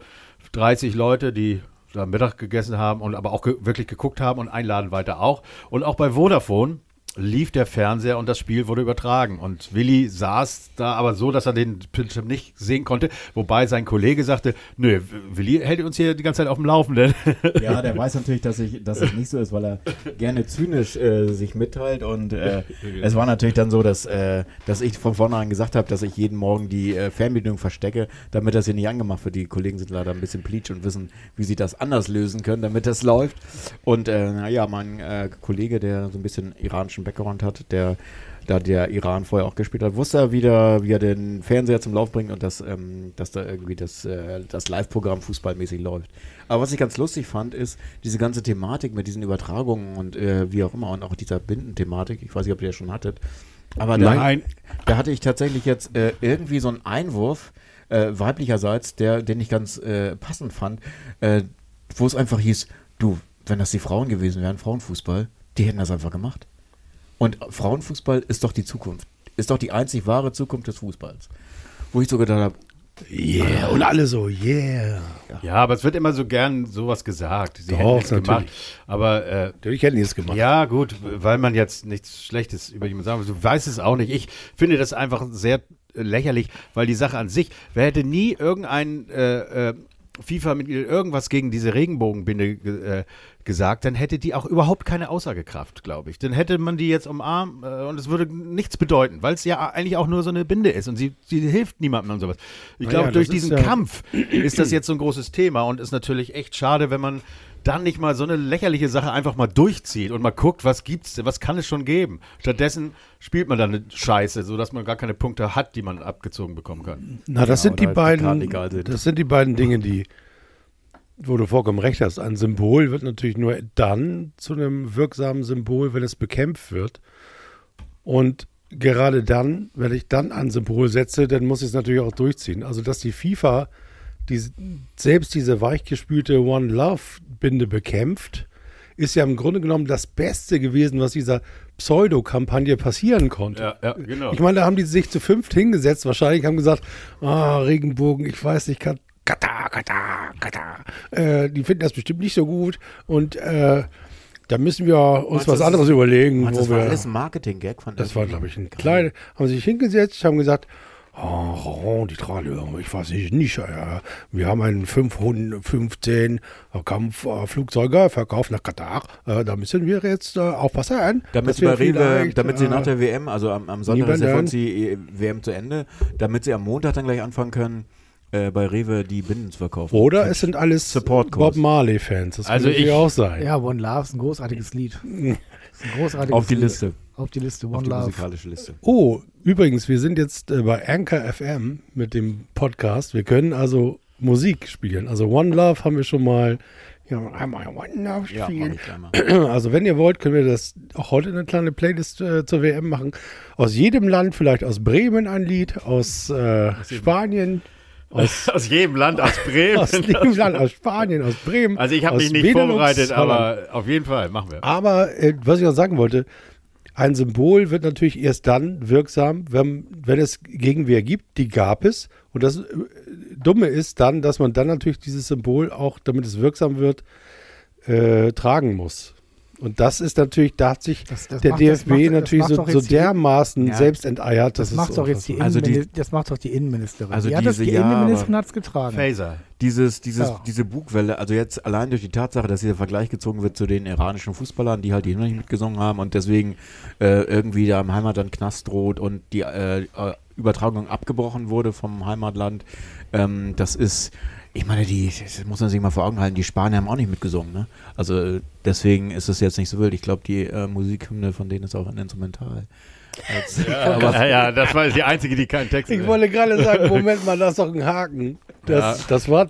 30 Leute, die da Mittag gegessen haben und aber auch ge wirklich geguckt haben und ein Laden weiter auch. Und auch bei Vodafone lief der Fernseher und das Spiel wurde übertragen. Und Willi saß da aber so, dass er den Bildschirm nicht sehen konnte, wobei sein Kollege sagte, nö, Willi hält uns hier die ganze Zeit auf dem Laufenden. Ja, der weiß natürlich, dass, ich, dass es nicht so ist, weil er gerne zynisch äh, sich mitteilt. Und äh, es war natürlich dann so, dass, äh, dass ich von vornherein gesagt habe, dass ich jeden Morgen die äh, Fernbedienung verstecke, damit das hier nicht angemacht wird. Die Kollegen sind leider ein bisschen pleatsch und wissen, wie sie das anders lösen können, damit das läuft. Und äh, naja, mein äh, Kollege, der so ein bisschen iranischen Background hat, der da der Iran vorher auch gespielt hat, wusste er wieder, wie er den Fernseher zum Lauf bringt und dass, ähm, dass da irgendwie das, äh, das Live-Programm fußballmäßig läuft. Aber was ich ganz lustig fand, ist diese ganze Thematik mit diesen Übertragungen und äh, wie auch immer und auch dieser Bindenthematik. Ich weiß nicht, ob ihr das schon hattet. Aber da, Nein. da hatte ich tatsächlich jetzt äh, irgendwie so einen Einwurf äh, weiblicherseits, der, den ich ganz äh, passend fand, äh, wo es einfach hieß, du, wenn das die Frauen gewesen wären, Frauenfußball, die hätten das einfach gemacht. Und Frauenfußball ist doch die Zukunft. Ist doch die einzig wahre Zukunft des Fußballs. Wo ich so gedacht habe, Yeah. Und alle so, yeah. Ja, aber es wird immer so gern sowas gesagt. Sie Doch, hätten es natürlich. gemacht. Aber äh, Natürlich hätten die es gemacht. ja, gut, weil man jetzt nichts Schlechtes über jemanden sagen will. Du weißt es auch nicht. Ich finde das einfach sehr lächerlich, weil die Sache an sich, wer hätte nie irgendein äh, äh, FIFA-Mitglied irgendwas gegen diese Regenbogenbinde ge äh, gesagt, dann hätte die auch überhaupt keine Aussagekraft, glaube ich. Dann hätte man die jetzt umarmt äh, und es würde nichts bedeuten, weil es ja eigentlich auch nur so eine Binde ist und sie, sie hilft niemandem und sowas. Ich glaube, ja, durch diesen ja- Kampf ist das jetzt so ein großes Thema und ist natürlich echt schade, wenn man dann nicht mal so eine lächerliche Sache einfach mal durchzieht und mal guckt, was gibt's denn, was kann es schon geben. Stattdessen spielt man dann eine Scheiße, sodass man gar keine Punkte hat, die man abgezogen bekommen kann. Na, das Ja, sind die beiden, sind. das sind die beiden Dinge, die, wo du vollkommen recht hast. Ein Symbol wird natürlich nur dann zu einem wirksamen Symbol, wenn es bekämpft wird. Und gerade dann, wenn ich dann ein Symbol setze, dann muss ich es natürlich auch durchziehen. Also, dass die FIFA die, selbst diese weichgespülte One Love Binde bekämpft, ist ja im Grunde genommen das Beste gewesen, was dieser Pseudo-Kampagne passieren konnte. ja, genau. Ich meine, da haben die sich zu fünft hingesetzt, wahrscheinlich haben gesagt, ah, Regenbogen, ich weiß nicht, Kat- Katar, Katar, Katar. Äh, die finden das bestimmt nicht so gut. Und äh, Da müssen wir uns Meinst was das anderes ist- überlegen. Meinst das war wir, alles ein Marketing-Gag von das war, glaube ich, ein kleiner. Haben sich hingesetzt, haben gesagt, oh, die Tralöhr, ich weiß nicht, nicht. Ja. Wir haben einen 515 Kampfflugzeuge verkauft nach Katar. Äh, da müssen wir jetzt äh, aufpassen. Damit sie, bei wir Rewe, damit sie äh, nach der WM, also am, am Sonntag ist ja äh, WM zu Ende, damit sie am Montag dann gleich anfangen können, äh, bei Rewe die Binden zu verkaufen. Oder es sind alles. Bob Marley-Fans. Das Also kann natürlich ich- auch sein. Ja, One Love ist ein großartiges Lied. Ist ein großartiges Auf die Lied. Liste, Auf die Liste, One auf die Love. musikalische Liste. Oh, übrigens, wir sind jetzt äh, bei Anchor FM mit dem Podcast. Wir können also Musik spielen. Also One Love haben wir schon mal. Ja, einmal One Love Ja, spielen. mal. Also wenn ihr wollt, können wir das auch heute eine kleine Playlist äh, zur WM machen. Aus jedem Land, vielleicht aus Bremen ein Lied, aus äh, Spanien, aus, Aus jedem Land, aus Bremen. aus jedem Land, aus Spanien, aus Bremen. Also ich habe mich nicht Benelux, vorbereitet, aber auf jeden Fall machen wir. Aber äh, was ich noch sagen wollte, ein Symbol wird natürlich erst dann wirksam, wenn, wenn es Gegenwehr gibt. Die gab es. Und das äh, Dumme ist dann, dass man dann natürlich dieses Symbol auch, damit es wirksam wird, äh, tragen muss. Und das ist natürlich, da hat sich Das- das der macht- das DFB macht- das natürlich so, so dermaßen Ja. selbst enteiert. Das, ist macht doch jetzt die. Also die- Innenministerin. das macht doch die Innenministerin. Also die hat das, die ja, Innenministerin hat es getragen. Phaser. Dieses, dieses, Ja. diese Bugwelle, also jetzt allein durch die Tatsache, dass dieser Vergleich gezogen wird zu den iranischen Fußballern, die halt die Hymne nicht mitgesungen haben und deswegen äh, irgendwie da im Heimatland Knast droht und die äh, Übertragung abgebrochen wurde vom Heimatland, ähm, das ist, ich meine, die, das muss man sich mal vor Augen halten, die Spanier haben auch nicht mitgesungen, ne? Also deswegen ist es jetzt nicht so wild. Ich glaube, die äh, Musikhymne von denen ist auch ein Instrumental. Als, Ja, ja, ja, das war die einzige, die keinen Text Ich wollte gerade sagen, Moment mal, da ist doch ein Haken. Das, Ja. das war,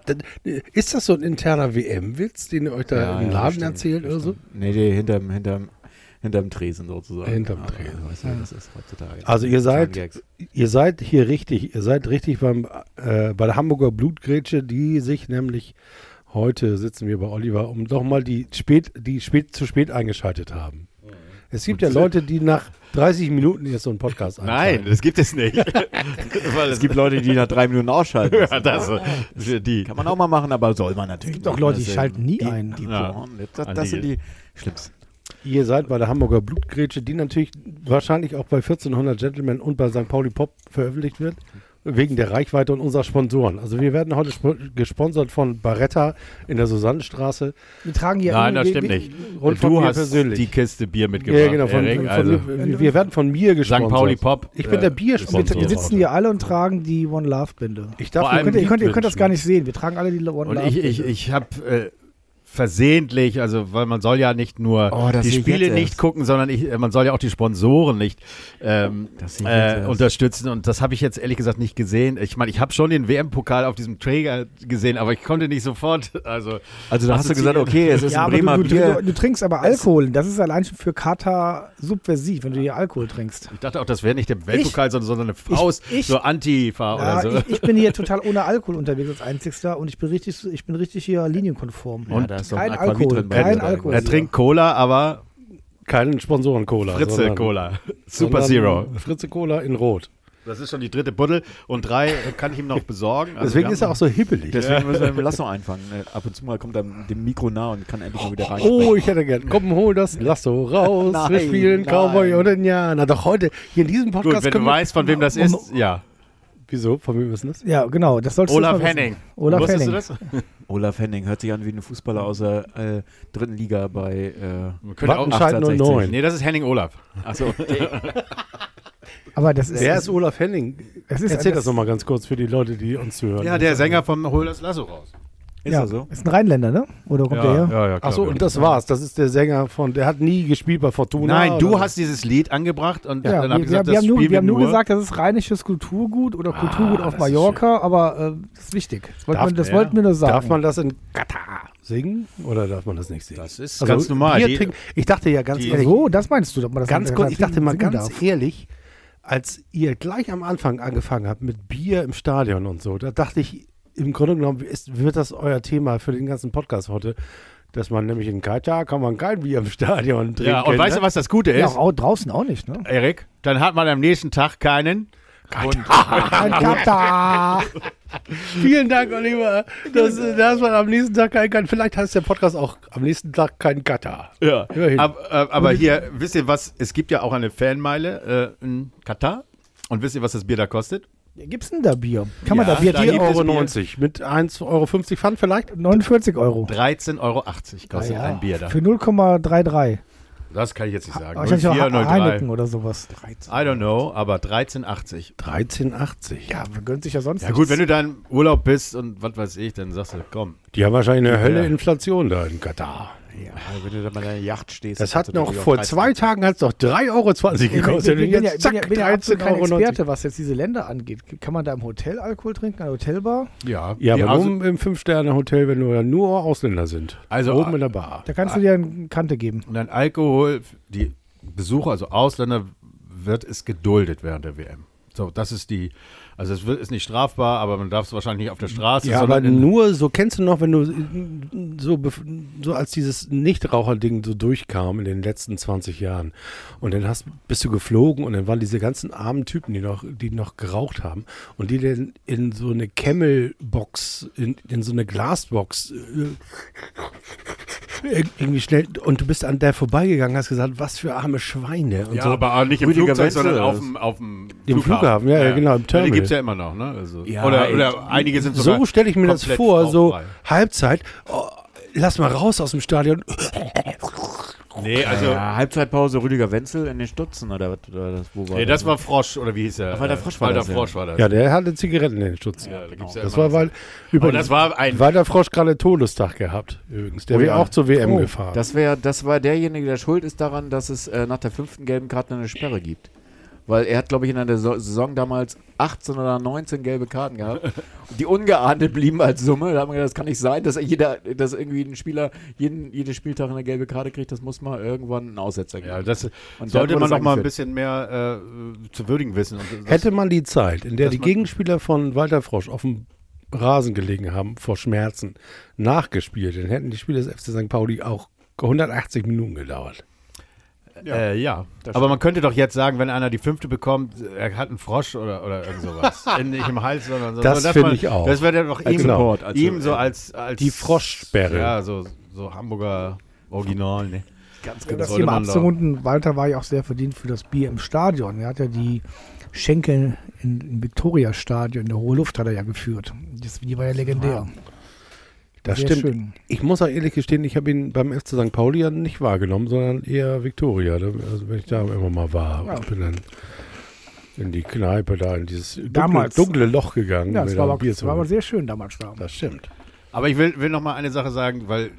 ist das so ein interner WM-Witz, den ihr euch da Ja, im Laden bestimmt, erzählt oder so? Nee, nee, hinterm, hinterm, hinterm Tresen sozusagen. Hinterm Aber, Tresen. Weißt du, das ist heutzutage. Also ihr seid, ihr seid hier richtig, ihr seid richtig beim, äh, bei der Hamburger Blutgrätsche, die sich nämlich heute sitzen wir bei Oliver, um doch mal die spät, die spät zu spät eingeschaltet haben. Es gibt ja Leute, die nach 30 Minuten jetzt so einen Podcast Nein, einschalten. das gibt es nicht. Weil Es gibt Leute, die nach drei Minuten ausschalten. ja, das, die. Kann man auch mal machen, aber soll man natürlich. Es gibt auch. Leute, die schalten nie ein. Die Ja. Das, das sind die schlimmsten. Ihr seid bei der Hamburger Blutgrätsche, die natürlich wahrscheinlich auch bei 1400 Gentlemen und bei St. Pauli Pop veröffentlicht wird, wegen der Reichweite und unserer Sponsoren. Also wir werden heute sp gesponsert von Baretta in der Susannenstraße. Wir tragen hier Nein, das wir- stimmt wir- nicht. Und von du mir hast persönlich. die Kiste Bier mitgebracht. Ja, genau, von, Erik, von, also mir, wir werden von mir gesponsert. St. Pauli Pop. Ich bin der Wir, Biersponsor. wir sitzen hier alle und tragen die One Love Binde. Ich darf Ihr könnt, ihr, könnt, ihr könnt das gar nicht sehen. Wir tragen alle die One Und Love ich, ich, Binde. ich habe äh, versehentlich, also weil man soll ja nicht nur Oh, die ich Spiele nicht gucken, sondern ich, äh, man soll ja auch die Sponsoren nicht ähm, ich äh, erst. unterstützen. Und das habe ich jetzt ehrlich gesagt nicht gesehen. Ich meine, ich habe schon den WM-Pokal auf diesem Träger gesehen, aber ich konnte nicht sofort. Also Also da hast du gesagt, okay, es ist ja, ein Bremer du, du, Bier. du, du trinkst aber Alkohol. Das ist allein schon für Katar subversiv, wenn du hier Alkohol trinkst. Ich dachte auch, das wäre nicht der Weltpokal, sondern, sondern eine Faust, ich- so Antifa Ja, oder so. ich, ich bin hier total ohne Alkohol unterwegs als Einzigster und ich bin richtig, ich bin richtig hier linienkonform. Ja, da ist doch ein kein Aquavit Alkohol, drin bei kein dir. Alkohol. er trinkt Cola, aber keinen Sponsoren-Cola. Fritze Cola. Super Zero. Fritze Cola in Rot. Das ist schon die dritte Buddel und drei kann ich ihm noch besorgen. Also Deswegen wir ist er auch so hibbelig. Deswegen müssen wir im Lasso einfangen. Ne? Ab und zu mal kommt er dem Mikro nah und kann endlich mal wieder rein. Oh, ich hätte gern. Komm, hol das Lasso raus. wir Nein, spielen nein. Cowboy und Indianer. Doch heute, hier in diesem Podcast. Gut, wenn du wir- weißt, von wem das Um- ist, ja. Wieso? Von wem ist das? Ja, genau. Das sollst du Olaf mal wissen. Henning. Olaf Wusstest Henning. du das? Olaf Henning hört sich an wie ein Fußballer aus der äh, dritten Liga bei. Äh, Wir können auch, Wattenscheid 1860. 09. nee, das ist Henning Olaf. achso, okay. Aber das ist. Wer ist Olaf Henning? es ist Erzähl das nochmal ganz kurz für die Leute, die uns zuhören. Ja, der Sänger vom Hol das Lasso raus. Ist ja, er so? Ist ein Rheinländer, ne? Oder kommt der her? ja, ja. Achso, und das war's. Das ist der Sänger von, der hat nie gespielt bei Fortuna. Nein, du hast dieses Lied angebracht und Ja, dann wir, habe ich wir, gesagt, wir das haben nur, spielen wir haben nur gesagt, das ist rheinisches Kulturgut oder Kulturgut Ah, auf Mallorca, aber äh, das ist wichtig. Das, wollten Darf- wir, das ja. wollten wir nur sagen. Darf man das in Katar singen oder darf man das nicht singen? Das ist Also ganz normal. Die- trinken- ich dachte ja ganz die- ehrlich, so, das meinst du, dass man das ganz kurz, ich dachte mal ganz darf. ehrlich, als ihr gleich am Anfang angefangen habt mit Bier im Stadion und so, da dachte ich, im Grunde genommen ist, wird das euer Thema für den ganzen Podcast heute, dass man nämlich in Katar kann man kein Bier im Stadion trinken. ja, und weißt ne? du, was das Gute Ja, ist, auch draußen auch nicht, ne? Erik? Dann hat man am nächsten Tag keinen Ein Katar. Vielen Dank, Oliver. Das, das war am nächsten Tag kein Katar. Vielleicht heißt der Podcast auch am nächsten Tag kein Katar. Ja. Immerhin. Aber, aber hier, wisst ihr was? Es gibt ja auch eine Fanmeile äh, in Katar. Und wisst ihr, was das Bier da kostet? Gibt's denn da Bier? Kann man Ja, da Bier trinken? gibt es 4,90 Euro mit 1,50 Euro Pfand vielleicht? 49 Euro. 13,80 Euro kostet Ah, ja. ein Bier da. Für 0,33. Das kann ich jetzt nicht sagen. Wahrscheinlich auch 04, 03. Heineken oder sowas. I don't know, aber 13,80. 13,80. Ja, man gönnt sich ja sonst Ja gut, wenn du da im Urlaub bist und was weiß ich, dann sagst du, komm. Die haben wahrscheinlich eine Ja. Hölle Inflation da in Katar. Ja, wenn du da mal in der Yacht stehst. Das hat noch vor 13 zwei Tagen hat es doch 3,20 Euro Ich bin, gekostet. bin, Und bin, ja, jetzt bin, zack, bin ja absolut kein 13,90 Euro. Experte, was jetzt diese Länder angeht. Kann man da im Hotel Alkohol trinken, an der Hotelbar? Ja, Ja, aber also, nur im Fünf-Sterne-Hotel, wenn nur, nur Ausländer sind. Also, Oben in der Bar. Da kannst du dir eine Kante geben. und dann Alkohol, die Besucher, also Ausländer, wird es geduldet während der WM. So, das ist die, also es ist nicht strafbar, aber man darf es wahrscheinlich nicht auf der Straße, Ja, aber nur so, kennst du noch, wenn du so, so als dieses Nichtraucher-Ding so durchkam in den letzten 20 Jahren. Und dann hast, bist du geflogen und dann waren diese ganzen armen Typen, die noch, die noch geraucht haben und die dann in so eine Camel-Box, in, in so eine Glasbox äh, ir- irgendwie schnell und du bist an der vorbeigegangen, hast gesagt, was für arme Schweine und ja, so. aber auch nicht im Rüdiger Flugzeug, Wenzel sondern auf dem, auf dem Im Flughafen, ja, ja, genau, im Terminal. Die gibt es ja immer noch, ne? Also, Ja, oder, ey. oder einige sind sogar So stelle ich mir das vor, so. Halbzeit. Oh, lass mal raus aus dem Stadion. Nee, also, ja, Halbzeitpause Rüdiger Wenzel in den Stutzen oder was? Oder das, wo war nee, das war Frosch, oder wie hieß er? Ach, Walter Frosch war Walter das, ja. Frosch war das. Ja, der hatte Zigaretten in den Stutzen. Ja, da gibt's ja Das war, weil übrigens, das war ein, Walter Frosch gerade Todestag gehabt, übrigens. Der Oh wäre ja. auch zur WM Oh, gefahren. Das, wär, das war derjenige, der schuld ist daran, dass es äh, nach der fünften gelben Karte eine Sperre gibt. Weil er hat, glaube ich, in einer so Saison damals 18 oder 19 gelbe Karten gehabt. Und die ungeahndet blieben als Summe. Da haben wir gedacht, das kann nicht sein, dass jeder, dass irgendwie ein Spieler jeden, jeden Spieltag eine gelbe Karte kriegt. Das muss mal irgendwann einen Aussetzer geben. ja, das Und sollte man noch mal ein bisschen mehr äh, zu würdigen wissen. Und das, Hätte man die Zeit, in der die Gegenspieler von Walter Frosch auf dem Rasen gelegen haben, vor Schmerzen, nachgespielt, dann hätten die Spiele des FC St. Pauli auch 180 Minuten gedauert. Ja, äh, ja. Das aber man könnte doch jetzt sagen, wenn einer die fünfte bekommt, er hat einen Frosch oder, oder irgend sowas. In, nicht im Hals, sondern so. Das finde ich auch. Das wäre doch ihm, Support, als- ihm so als, als Die Froschsperre. Ja, so, so Hamburger Original, ne? Ganz Um genau. das sollte Thema abzurunden, Walter war ja auch sehr verdient für das Bier im Stadion. Er hat ja die Schenkel in, im Viktoria-Stadion, in der Hohe Luft hat er ja geführt. Das, die war ja legendär. Das Sehr stimmt. schön. Ich muss auch ehrlich gestehen, ich habe ihn beim FC St. Pauli ja nicht wahrgenommen, sondern eher Viktoria. Also wenn ich da immer mal war. Ja. Ich bin dann in die Kneipe da, in dieses dunkle, Damals. dunkle Loch gegangen. Ja, mir es da war, aber, war aber sehr schön damals da. Das stimmt. Aber ich will, will noch mal eine Sache sagen, weil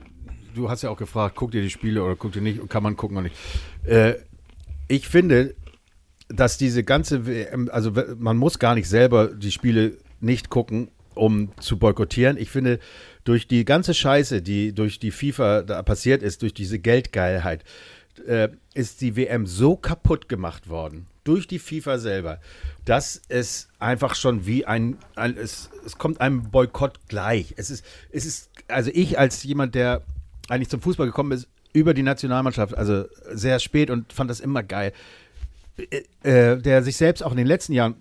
du hast ja auch gefragt, guckt ihr die Spiele oder guckt ihr nicht und kann man gucken oder nicht. Äh, ich finde, dass diese ganze WM, also man muss gar nicht selber die Spiele nicht gucken, um zu boykottieren. Ich finde, durch die ganze Scheiße, die durch die FIFA da passiert ist, durch diese Geldgeilheit, äh, ist die WM so kaputt gemacht worden durch die FIFA selber, dass es einfach schon wie ein, ein es, es kommt einem Boykott gleich. Es ist, es ist, also ich als jemand, der eigentlich zum Fußball gekommen ist, über die Nationalmannschaft, also sehr spät und fand das immer geil, äh, der sich selbst auch in den letzten Jahren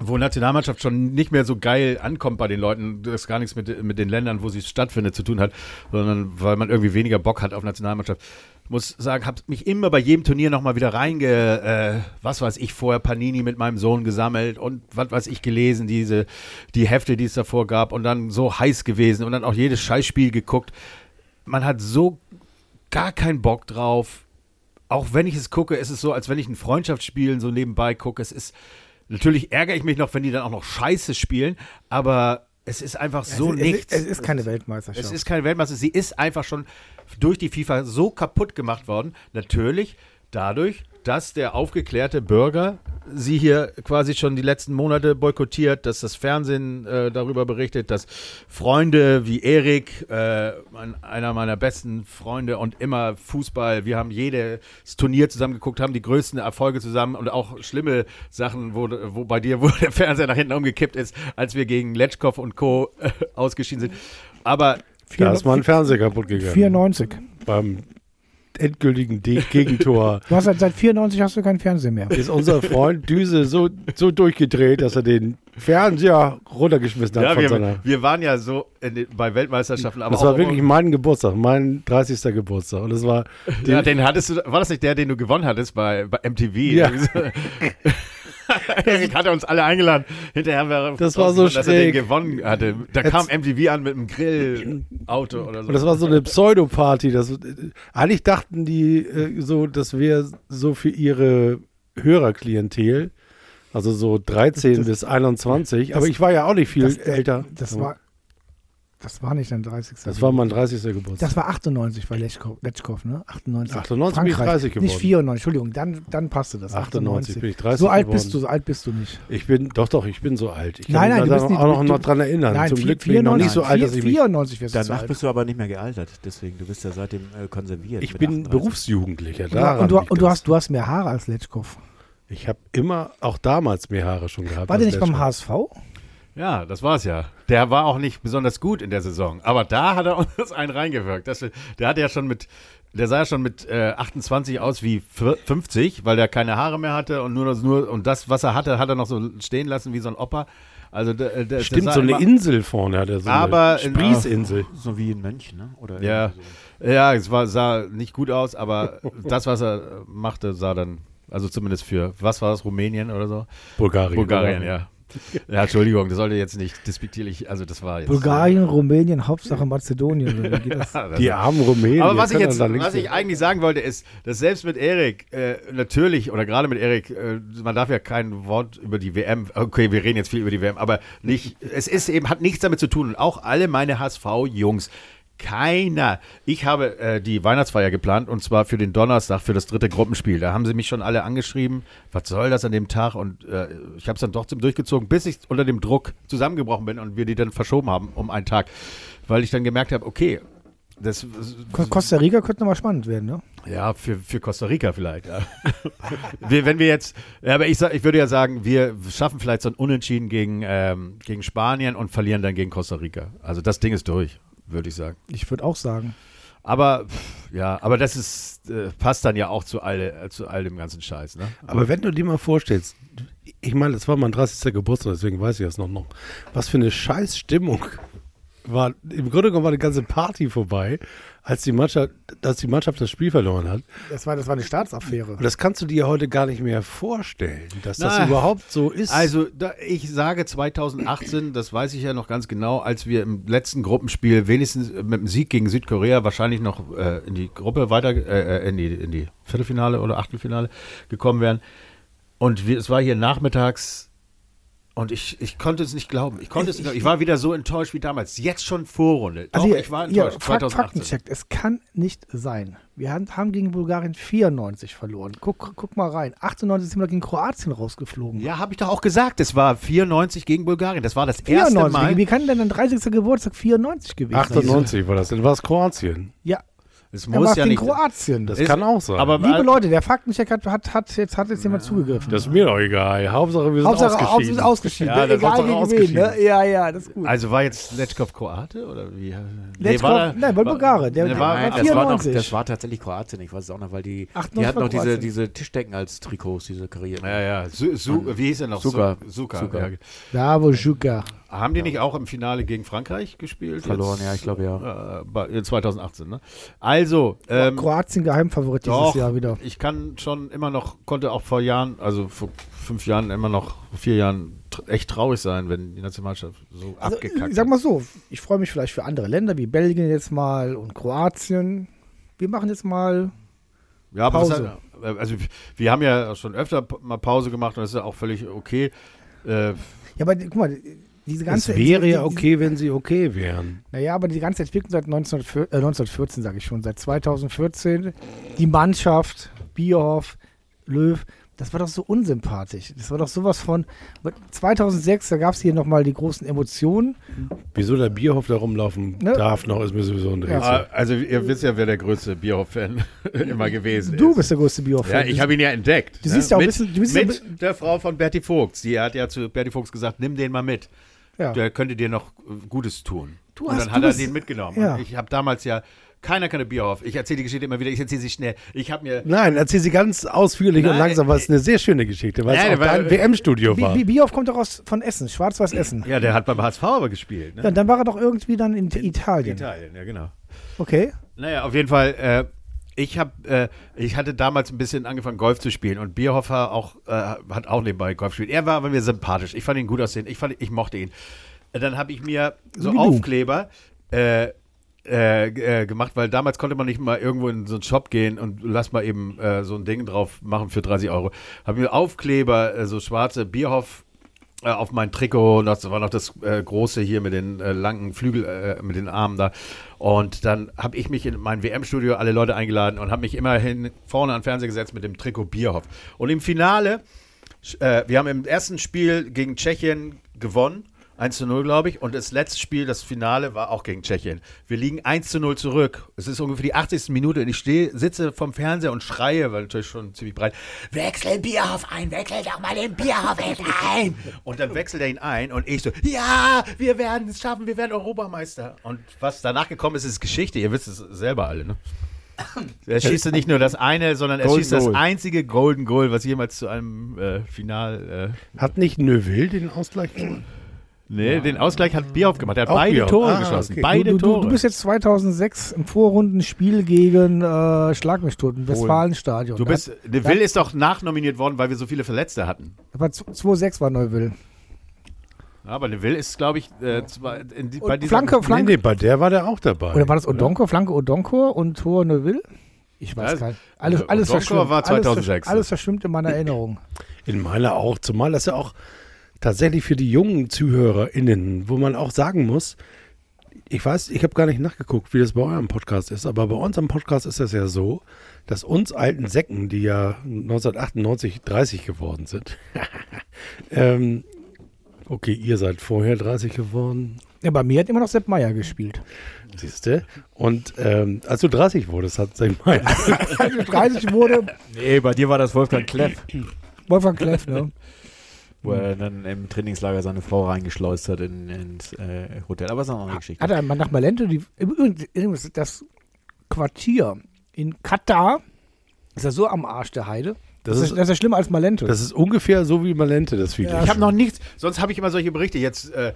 wo Nationalmannschaft schon nicht mehr so geil ankommt bei den Leuten, das gar nichts mit, mit den Ländern, wo sie stattfindet, zu tun hat, sondern weil man irgendwie weniger Bock hat auf Nationalmannschaft. Muss sagen, habe mich immer bei jedem Turnier nochmal wieder reinge, äh, was weiß ich, vorher Panini mit meinem Sohn gesammelt und was weiß ich gelesen, diese, die Hefte, die es davor gab und dann so heiß gewesen und dann auch jedes Scheißspiel geguckt. Man hat so gar keinen Bock drauf. Auch wenn ich es gucke, ist es so, als wenn ich ein Freundschaftsspiel so nebenbei gucke. Es ist, natürlich ärgere ich mich noch, wenn die dann auch noch Scheiße spielen, aber es ist einfach so es, nichts. Es, es ist keine Weltmeisterschaft. Es ist keine Weltmeisterschaft. Sie ist einfach schon durch die FIFA so kaputt gemacht worden. Natürlich dadurch, dass der aufgeklärte Bürger sie hier quasi schon die letzten Monate boykottiert, dass das Fernsehen äh, darüber berichtet, dass Freunde wie Erik, äh, einer meiner besten Freunde und immer Fußball, wir haben jedes Turnier zusammen geguckt, haben die größten Erfolge zusammen und auch schlimme Sachen, wo, wo bei dir, wo der Fernseher nach hinten umgekippt ist, als wir gegen Letschkow und Co. Äh, ausgeschieden sind. Aber Da ist mal ein Fernseher kaputt gegangen. 94. Beim endgültigen De Gegentor Du hast seit, seit 94 hast du keinen Fernseher mehr. ist unser Freund Düse so, so durchgedreht, dass er den Fernseher runtergeschmissen hat Ja, von wir, seiner. wir waren ja so in den, bei Weltmeisterschaften, aber Das auch war wirklich mein Geburtstag, mein 30. Geburtstag. Und es war Ja, den hattest du, war das nicht der, den du gewonnen hattest bei, bei MTV? Ja. Erik hatte uns alle eingeladen. Hinterher wäre Das war so dass er den schräg. gewonnen hatte. Da Jetzt- kam MTV an mit einem Grillauto oder so. Und das war so eine Pseudoparty. Das, eigentlich dachten die äh, so, das wäre so für ihre Hörerklientel, also so 13 Das- bis 21. Aber ich war ja auch nicht viel Das, älter. Das war, das war nicht dein 30. das war mein 30. Geburtstag. Das war 98 bei Letschkow, Letschkow ne? 98. 98 bin ich 30 geworden. Nicht 94, Entschuldigung, dann, dann passte das. 98 bin ich 30 So alt geworden. bist du, so alt bist du nicht. Ich bin, doch, doch, ich bin so alt. Ich kann Nein, mich nein, bist noch- nicht- auch noch, noch dran erinnern. Nein, Zum vier- Glück bin ich noch nicht so 94, alt, dass ich mich 94 wirst du Danach alt. bist du aber nicht mehr gealtert. Deswegen, du bist ja seitdem äh, konserviert. Ich bin 38. Berufsjugendlicher. Und, du, daran und, du, und du, hast, du hast mehr Haare als Letschkow. Ich habe immer, auch damals mehr Haare schon gehabt. War der nicht beim. HSV? Ja, das war's ja. Der war auch nicht besonders gut in der Saison. Aber da hat er uns einen reingewirkt. Das, der hat ja schon mit, der sah ja schon mit äh, 28 aus wie f- 50, weil der keine Haare mehr hatte und nur, nur und das, was er hatte, hat er noch so stehen lassen wie so ein Opa. Also der, der, der Stimmt, sah so eine immer- Insel vorne hat er so Aber eine in- Sprießinsel. So wie ein Mönch, ne? Oder Ja, so. ja, es war, sah nicht gut aus, aber das, was er machte, sah dann, also zumindest für, was war das, Rumänien oder so? Bulgarien. Bulgarien, ja. Ja, Entschuldigung, das sollte jetzt nicht despektierlich, also das war jetzt. Bulgarien, Rumänien, Hauptsache Mazedonien. Wie geht das? Ja, Die armen Rumänen. aber was ich jetzt, was ich eigentlich sagen wollte, ist, dass selbst mit Erik, äh, natürlich, oder gerade mit Erik, äh, man darf ja kein Wort über die WM, okay, wir reden jetzt viel über die WM, aber nicht, es ist eben, hat nichts damit zu tun. Und auch alle meine HSV-Jungs, keiner. Ich habe äh, die Weihnachtsfeier geplant und zwar für den Donnerstag, für das dritte Gruppenspiel. Da haben sie mich schon alle angeschrieben, was soll das an dem Tag? Und äh, ich habe es dann trotzdem durchgezogen, bis ich unter dem Druck zusammengebrochen bin und wir die dann verschoben haben um einen Tag. Weil ich dann gemerkt habe, okay, das, Co- Costa Rica könnte nochmal spannend werden, ne? ja, für, für Costa Rica vielleicht. Ja. wir, wenn wir jetzt, ja, aber ich, ich würde ja sagen, wir schaffen vielleicht so ein Unentschieden gegen, ähm, gegen Spanien und verlieren dann gegen Costa Rica. Also das Ding ist durch, würde ich sagen. Ich würde auch sagen. Aber ja, aber das ist, äh, passt dann ja auch zu, alle, äh, zu all dem ganzen Scheiß. Ne? Aber wenn du dir mal vorstellst, ich meine, das war mein 30. Geburtstag, deswegen weiß ich das noch, noch. Was für eine Scheißstimmung war. Im Grunde genommen war die ganze Party vorbei, als die Mannschaft, als die Mannschaft das Spiel verloren hat. Das war, das war eine Staatsaffäre. Und das kannst du dir heute gar nicht mehr vorstellen, dass das Na, überhaupt so ist. Also, da, ich sage 2018, das weiß ich ja noch ganz genau, als wir im letzten Gruppenspiel wenigstens mit dem Sieg gegen Südkorea wahrscheinlich noch äh, in die Gruppe weiter, äh, in, die, in die Viertelfinale oder Achtelfinale gekommen wären. Und wir, es war hier nachmittags und ich, ich konnte es nicht glauben. Ich konnte es nicht glauben. Ich war wieder so enttäuscht wie damals. Jetzt schon Vorrunde. Doch, Also hier, ich war hier, enttäuscht. 2018. Faktencheck. Es kann nicht sein. Wir haben, haben gegen Bulgarien 94 verloren. Guck, guck mal rein. 98 sind wir gegen Kroatien rausgeflogen. Ja, habe ich doch auch gesagt. Es war 94 gegen Bulgarien. Das war das erste 94. Mal. Wie kann denn dein 30. Geburtstag 94 gewesen sein? 98 war das, dann war es Kroatien. Ja, Es muss war ja gegen nicht. Kroatien. Das Ist- kann auch sein. aber- Liebe Leute, der Faktencheck hat, hat, hat, jetzt, hat jetzt jemand zugegriffen. das ist mir doch egal. Hauptsache, wir sind Hauptsache aus, ausgeschieden. ausgeschieden. Ja, das Egal Hauptsache gegen wen. ausgeschieden. Ne? Ja, ja, das ist gut. Also war jetzt Letschkow Kroate oder wie? Letschkow- war nein, war Bulgare. Der- Der war, war Nein, das war, noch, 94. das war tatsächlich Kroatien, ich weiß es auch noch, weil die, 98 die hatten noch diese, diese Tischdecken als Trikots, diese karierten. ja, ja. Su, Su, wie hieß er noch? Suka. Su, Suka. Suka. Ja. Bravo, Juka. Haben die nicht auch im Finale gegen Frankreich gespielt? Verloren, Jetzt? ja, ich glaube ja. Äh, bei- äh, 2018, ne? Also, ähm, Kroatien Geheimfavorit dieses doch, Jahr wieder. ich kann schon immer noch, konnte auch vor Jahren, also vor fünf Jahren immer noch, vor vier Jahren echt traurig sein, wenn die Nationalmannschaft so Also, abgekackt ich sag mal so, ich freue mich vielleicht für andere Länder wie Belgien jetzt mal und Kroatien. Wir machen jetzt mal. Ja, aber Pause. Was, hat- also wir haben ja schon öfter mal Pause gemacht und das ist ja auch völlig okay. Äh, Ja, aber guck mal, diese ganze. Es wäre ja okay, wenn sie okay wären. Naja, aber die ganze Entwicklung seit 1914, äh, 1914 sage ich schon, seit 2014, die Mannschaft, Bierhoff, Löw, das war doch so unsympathisch. Das war doch sowas von. 2006, da gab es hier nochmal die großen Emotionen. Wieso der Bierhof da rumlaufen Ne? darf noch, ist mir sowieso ein Ja. Rätsel. ah, also ihr wisst ja, wer der größte Bierhoff-Fan immer gewesen Du ist. bist der größte Bierhoff. Ja, ich habe ihn ja entdeckt. Du ne? siehst ja auch ein mit, bisschen- du bist ja mit ein der Frau von Bertie Vogts. Die hat ja zu Bertie Vogts gesagt, nimm den mal mit. Ja. Der könnte dir noch äh, Gutes tun. Du und dann hat er den mitgenommen. ja. Und ich habe damals ja, keiner kannte Bierhoff. Ich erzähle die Geschichte immer wieder, ich erzähle sie schnell. Ich habe mir, Nein, erzähl sie ganz ausführlich und Nein, langsam, weil es eine sehr schöne Geschichte, weil Nein, es auch weil- dein WM-Studio war. Bi- Bi- Bioff kommt doch aus von Essen, Schwarz-Weiß Essen. ja, der hat beim HSV aber gespielt. Ne? Ja, dann war er doch irgendwie dann in Italien. Italien, ja genau. Okay. Naja, auf jeden Fall, äh, ich habe, äh, ich hatte damals ein bisschen angefangen, Golf zu spielen und Bierhofer auch, äh, hat auch nebenbei Golf gespielt. Er war aber mir sympathisch. Ich fand ihn gut aussehen. Ich, fand, ich mochte ihn. Äh, Dann habe ich mir so Wie. Aufkleber äh, äh, äh, gemacht, weil damals konnte man nicht mal irgendwo in so einen Shop gehen und lass mal eben so ein Ding drauf machen für 30 Euro. Habe mir Aufkleber, so schwarze Bierhoff auf mein Trikot, das war noch das äh, große hier mit den äh, langen Flügel, äh, mit den Armen da. Und dann habe ich mich in mein WM-Studio alle Leute eingeladen und habe mich immerhin vorne an den Fernseher gesetzt mit dem Trikot Bierhoff. Und im Finale, äh, wir haben im ersten Spiel gegen Tschechien gewonnen. 1 zu 0, glaube ich. Und das letzte Spiel, das Finale, war auch gegen Tschechien. Wir liegen 1 zu 0 zurück. Es ist ungefähr die 80. Minute und ich stehe, sitze vom Fernseher und schreie, weil natürlich schon ziemlich breit, wechsel Bierhoff ein, wechsel doch mal den Bierhoff jetzt ein. Und dann wechselt er ihn ein und ich so, ja, wir werden es schaffen, wir werden Europameister. Und was danach gekommen ist, ist Geschichte. Ihr wisst es selber alle, ne? Er schießt nicht nur das eine, sondern er Golden schießt das Goal. einzige Golden Goal, was jemals zu einem äh, Final äh, Hat nicht Neuville den Ausgleich gemacht? Nee, den Ausgleich hat Bierhoff gemacht. Er hat Auch beide Bierhoff. Tore Ah, geschossen. okay. Beide du, du, Tore. du bist jetzt 2006 im Vorrundenspiel gegen äh, Schlag mich tot im Westfalenstadion. Du bist, De Will ist doch nachnominiert worden, weil wir so viele Verletzte hatten. war 2-6 war Neuville. Ja, aber De Will ist, glaube ich, äh, in die, bei dieser Flanke, Flanke. nee, bei der war der auch dabei. Oder war das Odonko, Flanke Odonko und Tor Neuville? Ich weiß Ja, gar nicht. Alles, Odonko alles verschwimmt. war 2006. Alles, versch- alles verschwimmt in meiner Erinnerung. In meiner auch, zumal das ja auch tatsächlich für die jungen ZuhörerInnen, wo man auch sagen muss, ich weiß, ich habe gar nicht nachgeguckt, wie das bei eurem Podcast ist, aber bei unserem Podcast ist das ja so, dass uns alten Säcken, die ja 1998 30 geworden sind, ähm, okay, ihr seid vorher 30 geworden, Ja, bei mir hat immer noch Sepp Meier gespielt. siehst du? Und ähm, als du 30 wurdest, hat sich mein Als ich 30 wurde, Nee, bei dir war das Wolfgang Kleff, Wolfgang Kleff, ne? Wo er dann im Trainingslager seine Frau reingeschleust hat in, ins äh, Hotel. Aber das ist noch eine Geschichte. Hat er mal nach Malente, die, übrigens, das Quartier in Katar ist ja so am Arsch der Heide. Das, Das ist, das ist ja schlimmer als Malente. Das ist ungefähr so wie Malente, das Video. Ich habe noch nichts, sonst habe ich immer solche Berichte. Jetzt äh,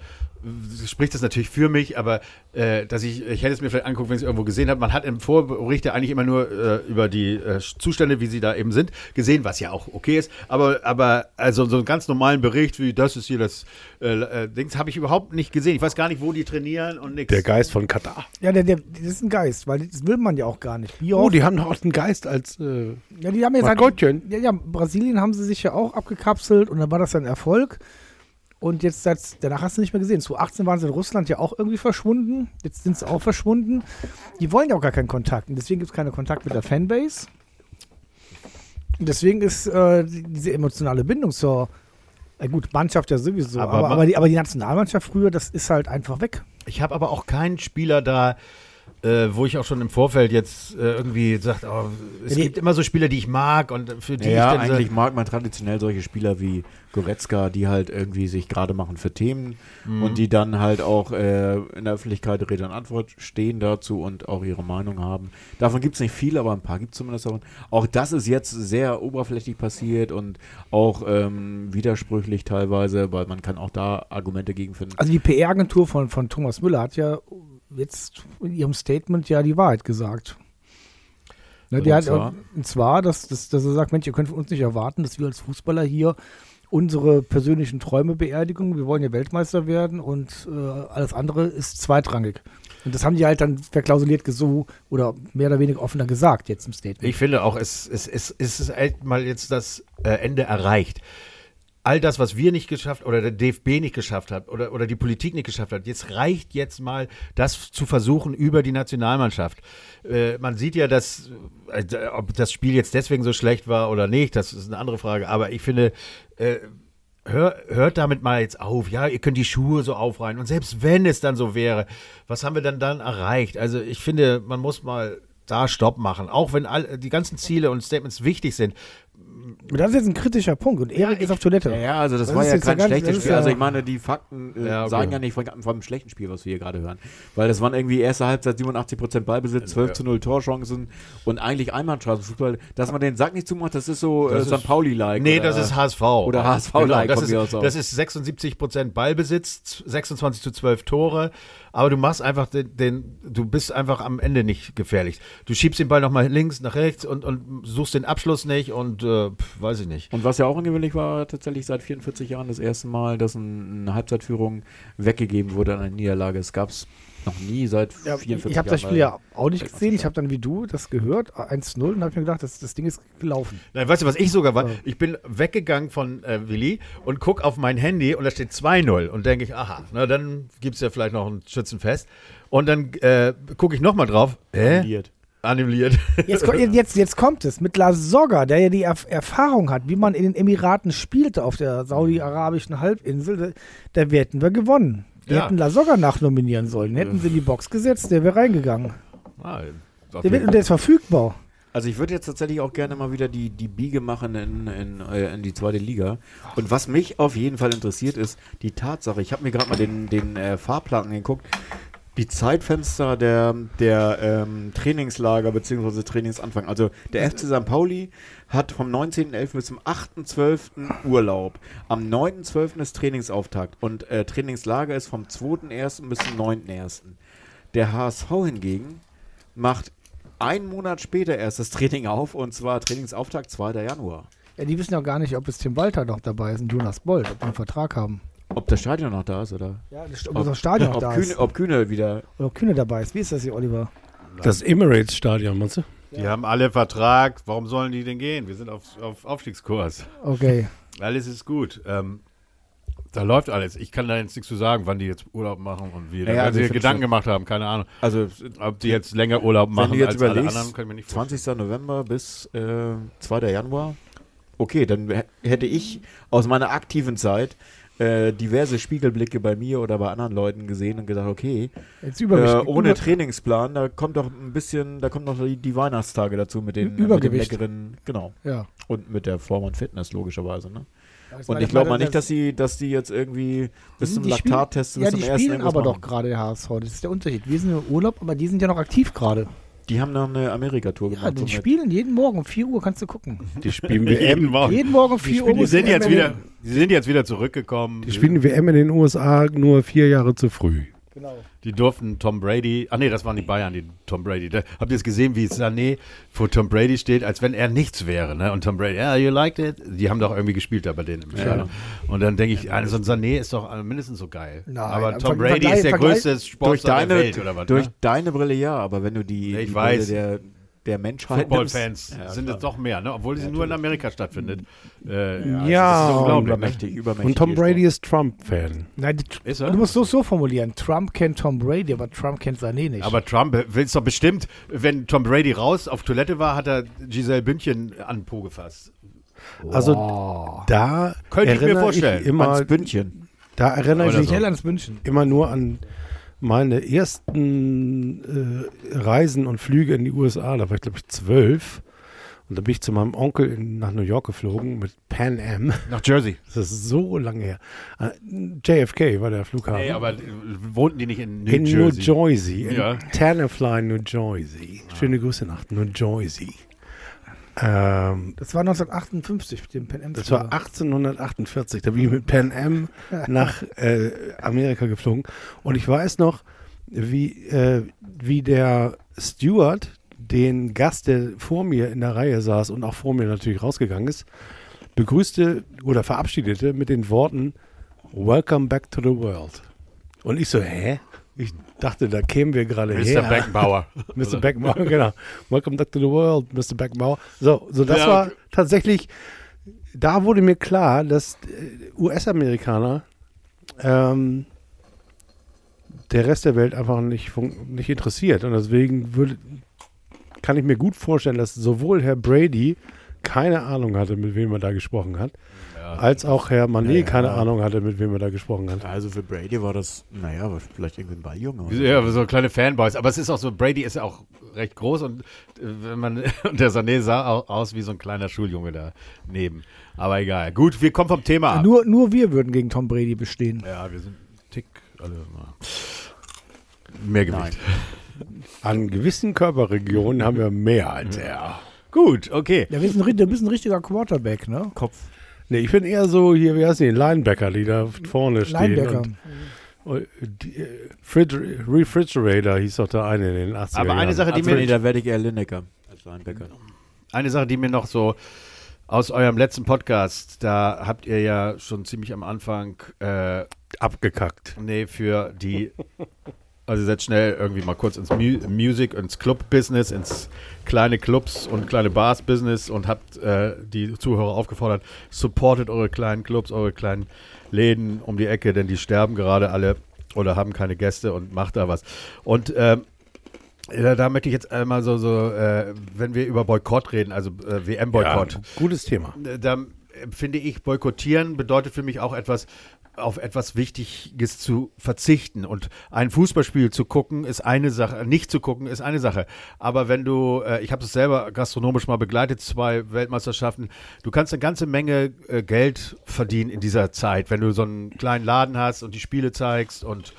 spricht das natürlich für mich, aber äh, dass ich, ich hätte es mir vielleicht anguckt, wenn ich es irgendwo gesehen habe. Man hat im Vorberichte eigentlich immer nur äh, über die äh, Zustände, wie sie da eben sind, gesehen, was ja auch okay ist. Aber, aber also so einen ganz normalen Bericht wie das ist hier das äh, äh, Dings habe ich überhaupt nicht gesehen. Ich weiß gar nicht, wo die trainieren und nichts. Der Geist von Katar. ja, der, der, das ist ein Geist, weil das will man ja auch gar nicht. Bierhoff, Oh, die haben doch auch einen Geist als. Äh, ja, die haben jetzt halt, ja, ja, Brasilien haben sie sich ja auch abgekapselt und dann war das ein Erfolg. Und jetzt, seit, danach hast du nicht mehr gesehen. 2018 waren sie in Russland ja auch irgendwie verschwunden. Jetzt sind sie auch verschwunden. Die wollen ja auch gar keinen Kontakt. Und deswegen gibt es keinen Kontakt mit der Fanbase. Und deswegen ist äh, die- diese emotionale Bindung zur, äh gut, Mannschaft ja sowieso, Aber aber, aber, die, aber die Nationalmannschaft früher, das ist halt einfach weg. Ich habe aber auch keinen Spieler da, äh, wo ich auch schon im Vorfeld jetzt äh, irgendwie sagt, oh, es die- gibt immer so Spieler, die ich mag und für die ja, ich dann so- eigentlich mag man traditionell solche Spieler wie Goretzka, die halt irgendwie sich gerade machen für Themen Mhm. und die dann halt auch äh, in der Öffentlichkeit Rede und Antwort stehen dazu und auch ihre Meinung haben. Davon gibt es nicht viele, aber ein paar gibt es zumindest davon. Auch das ist jetzt sehr oberflächlich passiert und auch ähm, widersprüchlich teilweise, weil man kann auch da Argumente gegen finden. Also die PR-Agentur von, von Thomas Müller hat ja jetzt in ihrem Statement ja die Wahrheit gesagt. Ne, Und die hat, zwar? und zwar, dass, dass, dass er sagt, Mensch, ihr könnt von uns nicht erwarten, dass wir als Fußballer hier unsere persönlichen Träume beerdigen. Wir wollen ja Weltmeister werden und äh, alles andere ist zweitrangig. Und das haben die halt dann verklausuliert so oder mehr oder weniger offener gesagt jetzt im Statement. Ich finde auch, es, es, es, es ist echt mal jetzt das äh, Ende erreicht. All das, was wir nicht geschafft oder der DFB nicht geschafft hat oder, oder die Politik nicht geschafft hat, jetzt reicht jetzt mal, das zu versuchen über die Nationalmannschaft. Äh, man sieht ja, dass, äh, ob das Spiel jetzt deswegen so schlecht war oder nicht, das ist eine andere Frage. Aber ich finde, äh, hör, hört damit mal jetzt auf. Ja, ihr könnt die Schuhe so aufreihen. Und selbst wenn es dann so wäre, was haben wir dann dann erreicht? Also ich finde, man muss mal da Stopp machen. Auch wenn all, die ganzen Ziele und Statements wichtig sind. Das ist jetzt ein kritischer Punkt. Und Erik ist auf Toilette. Ja, ja, also das, Das war ja jetzt kein ja schlechtes das Spiel. Also ja- ich meine, die Fakten äh, Ja, okay. sagen ja nicht von, von einem schlechten Spiel, was wir hier gerade hören. Weil das waren irgendwie erste Halbzeit 87% Ballbesitz, 12 Ja. zu 0 Torchancen und eigentlich Einbahnstraßenfußball. Dass man den Sack nicht zumacht, das ist so Das äh, ist- St. Pauli-like. Nee, oder- das ist HSV. Oder HSV-like das, mir aus ist, das ist 76 Prozent Ballbesitz, 26 zu 12 Tore. Aber du machst einfach den, den, du bist einfach am Ende nicht gefährlich. Du schiebst den Ball nochmal links, nach rechts und, und suchst den Abschluss nicht und äh, weiß ich nicht. Und was ja auch ungewöhnlich war, tatsächlich seit 44 Jahren das erste Mal, dass ein, eine Halbzeitführung weggegeben wurde an einer Niederlage. Es gab es noch nie seit Ja, 44 ich habe das Jahren. Spiel ja auch nicht gesehen. Ich habe dann wie du das gehört, 1-0, und habe mir gedacht, das, das Ding ist gelaufen. Nein, weißt du, was ich sogar war? Ja. Ich bin weggegangen von äh, Willi und guck auf mein Handy und da steht 2-0 und denke ich, aha, na dann gibt es ja vielleicht noch ein Schützenfest. Und dann äh, gucke ich nochmal drauf. Hä? Annulliert. Jetzt, jetzt, jetzt kommt es mit La Soga, der ja die Erf Erfahrung hat, wie man in den Emiraten spielte auf der saudi-arabischen Halbinsel. Da, da hätten wir gewonnen. Die Ja. hätten La Soga nachnominieren sollen. Hätten sie in die Box gesetzt, der wäre reingegangen. Ah, Der, wird, und der ist verfügbar. Also ich würde jetzt tatsächlich auch gerne mal wieder die, die Biege machen in, in, äh, in die zweite Liga. Und was mich auf jeden Fall interessiert, ist die Tatsache, ich habe mir gerade mal den, den äh, Fahrplan angeguckt, die Zeitfenster der, der ähm, Trainingslager bzw. Trainingsanfang. Also der FC St. Pauli hat vom 19.11. bis zum 8.12. Urlaub. Am 9.12. ist Trainingsauftakt und äh, Trainingslager ist vom 2.1. bis zum 9.1. Der HSV hingegen macht einen Monat später erst das Training auf und zwar Trainingsauftakt 2. Januar. Ja, die wissen ja gar nicht, ob es Tim Walter noch dabei ist und Jonas Bold, ob die einen Vertrag haben. Ob das Stadion noch da ist oder Ja, das, ob das Stadion noch ob, da Kühne, ist. ob Kühne wieder. Oder ob Kühne dabei ist. Wie ist das hier, Oliver? Das Emirates-Stadion, meinst du? Die haben alle Vertrag. Warum sollen die denn gehen? Wir sind auf, auf Aufstiegskurs. Okay. Alles ist gut. Ähm, da läuft alles. Ich kann da jetzt nichts zu sagen, wann die jetzt Urlaub machen und wie. Ja, ja, also sie Gedanken gemacht haben, keine Ahnung. Also Ob die jetzt länger Urlaub wenn machen du jetzt als alle anderen, kann ich mir nicht vorstellen. 20. November bis äh, 2. Januar. Okay, dann hä- hätte ich aus meiner aktiven Zeit äh, diverse Spiegelblicke bei mir oder bei anderen Leuten gesehen und gedacht, okay, Jetzt äh, ohne Trainingsplan, da kommt doch ein bisschen, da kommen noch die, die Weihnachtstage dazu mit den, mit den leckeren, genau. ja. Und mit der Form und Fitness, logischerweise, ne? Und ich glaube mal nicht, dass die, dass die jetzt irgendwie bis zum die spielen- Laktattest Ja, bis die zum ersten spielen irgendwas aber doch machen. gerade der HSV. Das ist der Unterschied. Wir sind im Urlaub, aber die sind ja noch aktiv gerade. Die haben noch eine Amerika-Tour Ja, gemacht. die so mit- spielen jeden Morgen um 4 Uhr, kannst du gucken. Die spielen WM. Morgen. Jeden Morgen um 4 Uhr. Die sind jetzt wieder, die sind jetzt wieder zurückgekommen. Die spielen WM in den USA nur vier Jahre zu früh. Genau. Die durften Tom Brady, ah nee, das waren die Bayern, die Tom Brady. Da, habt ihr es gesehen, wie Sané vor Tom Brady steht, als wenn er nichts wäre, ne? Und Tom Brady, ja, you liked it? Die haben doch irgendwie gespielt da bei denen im Stadion. Und dann denke ich, also so ein Sané ist doch äh, mindestens so geil. Nein, aber Tom Vergleich- Brady ist der Vergleich- größte durch Sportstar deine, der Welt, oder was? durch ne? deine Brille ja, aber wenn du die, Ja, ich die weiß. Brille der, der Menschheit Football-Fans Ja, sind klar. es doch mehr, ne? obwohl sie nur in Amerika stattfindet. Äh, Ja, das ist unglaublich. Ne? Übermächtig, übermächtig. Und Tom Brady ist Trump-Fan. Nein, die, Ist er? du musst so, so formulieren. Trump kennt Tom Brady, aber Trump kennt Sané nicht. Aber Trump will es doch bestimmt, wenn Tom Brady raus auf Toilette war, hat er Giselle Bündchen an den Po gefasst. Also oh. da Könnte ich mir vorstellen. Ich immer, Ans Bündchen. da erinnere ich mich so. Ans immer nur an meine ersten äh, Reisen und Flüge in die USA. Da war ich, glaube ich, zwölf. Und da bin ich zu meinem Onkel in, nach New York geflogen mit Pan Am. Nach Jersey. Das ist so lange her. Äh, JFK war der Flughafen. Ey, aber äh, wohnten die nicht in New in Jersey? New Jersey. In Ja. Tannefly, New Jersey. Schöne Grüße nach New Jersey. Ähm, Das war 1958 mit dem Pen Am. das war 1848. Da bin ich mit Pan Am nach äh, Amerika geflogen. Und ich weiß noch, wie, äh, wie der Steward den Gast, der vor mir in der Reihe saß und auch vor mir natürlich rausgegangen ist, begrüßte oder verabschiedete mit den Worten Welcome back to the world. Und ich so, hä? Ich dachte, da kämen wir gerade her. Mr. Beckenbauer. Mr. Beckenbauer, genau. Welcome back to the world, Mr. Beckenbauer. So, so das Ja, war okay. tatsächlich, da wurde mir klar, dass äh, US-Amerikaner ähm, der Rest der Welt einfach nicht, nicht interessiert. Und deswegen würde, kann ich mir gut vorstellen, dass sowohl Herr Brady keine Ahnung hatte, mit wem er da gesprochen hat, als auch Herr Manet Ja, ja. keine Ahnung hatte, mit wem er da gesprochen hat. Also für Brady war das, naja, aber vielleicht irgendwie ein Balljunge. oder so. Ja, so kleine Fanboys. Aber es ist auch so, Brady ist ja auch recht groß und äh, wenn man und der Sané sah auch aus wie so ein kleiner Schuljunge daneben. Aber egal. Gut, wir kommen vom Thema ab. Nur, nur wir würden gegen Tom Brady bestehen. Ja, wir sind Tick alle mal. Mehr Gewicht. An gewissen Körperregionen haben wir mehr als er. Gut, okay. Ja, wir sind, ri- du bist ein richtiger Quarterback, ne? Kopf. Nee, ich bin eher so hier, wie heißt die, Linebacker, die da vorne stehen. Linebacker. Und, und die, äh, Frid- Refrigerator hieß doch der eine in den 80er Aber eine Jahren. Sache, die Also, mir nee, da werde ich eher Lineker als Linebacker. Eine Sache, die mir noch so aus eurem letzten Podcast, da habt ihr ja schon ziemlich am Anfang, äh, abgekackt. nee, für die, also ihr seid schnell irgendwie mal kurz ins Mu Music, ins Club-Business, ins kleine Clubs und kleine Bars-Business und habt äh, die Zuhörer aufgefordert, supportet eure kleinen Clubs, eure kleinen Läden um die Ecke, denn die sterben gerade alle oder haben keine Gäste und macht da was. Und ähm, ja, da möchte ich jetzt einmal so, so äh, wenn wir über Boykott reden, also äh, WM-Boykott, Ja, gutes Thema. äh, da äh, finde ich, boykottieren bedeutet für mich auch etwas, auf etwas Wichtiges zu verzichten. Und ein Fußballspiel zu gucken ist eine Sache, nicht zu gucken ist eine Sache. Aber wenn du, äh, ich habe es selber gastronomisch mal begleitet, zwei Weltmeisterschaften, du kannst eine ganze Menge äh, Geld verdienen in dieser Zeit, wenn du so einen kleinen Laden hast und die Spiele zeigst und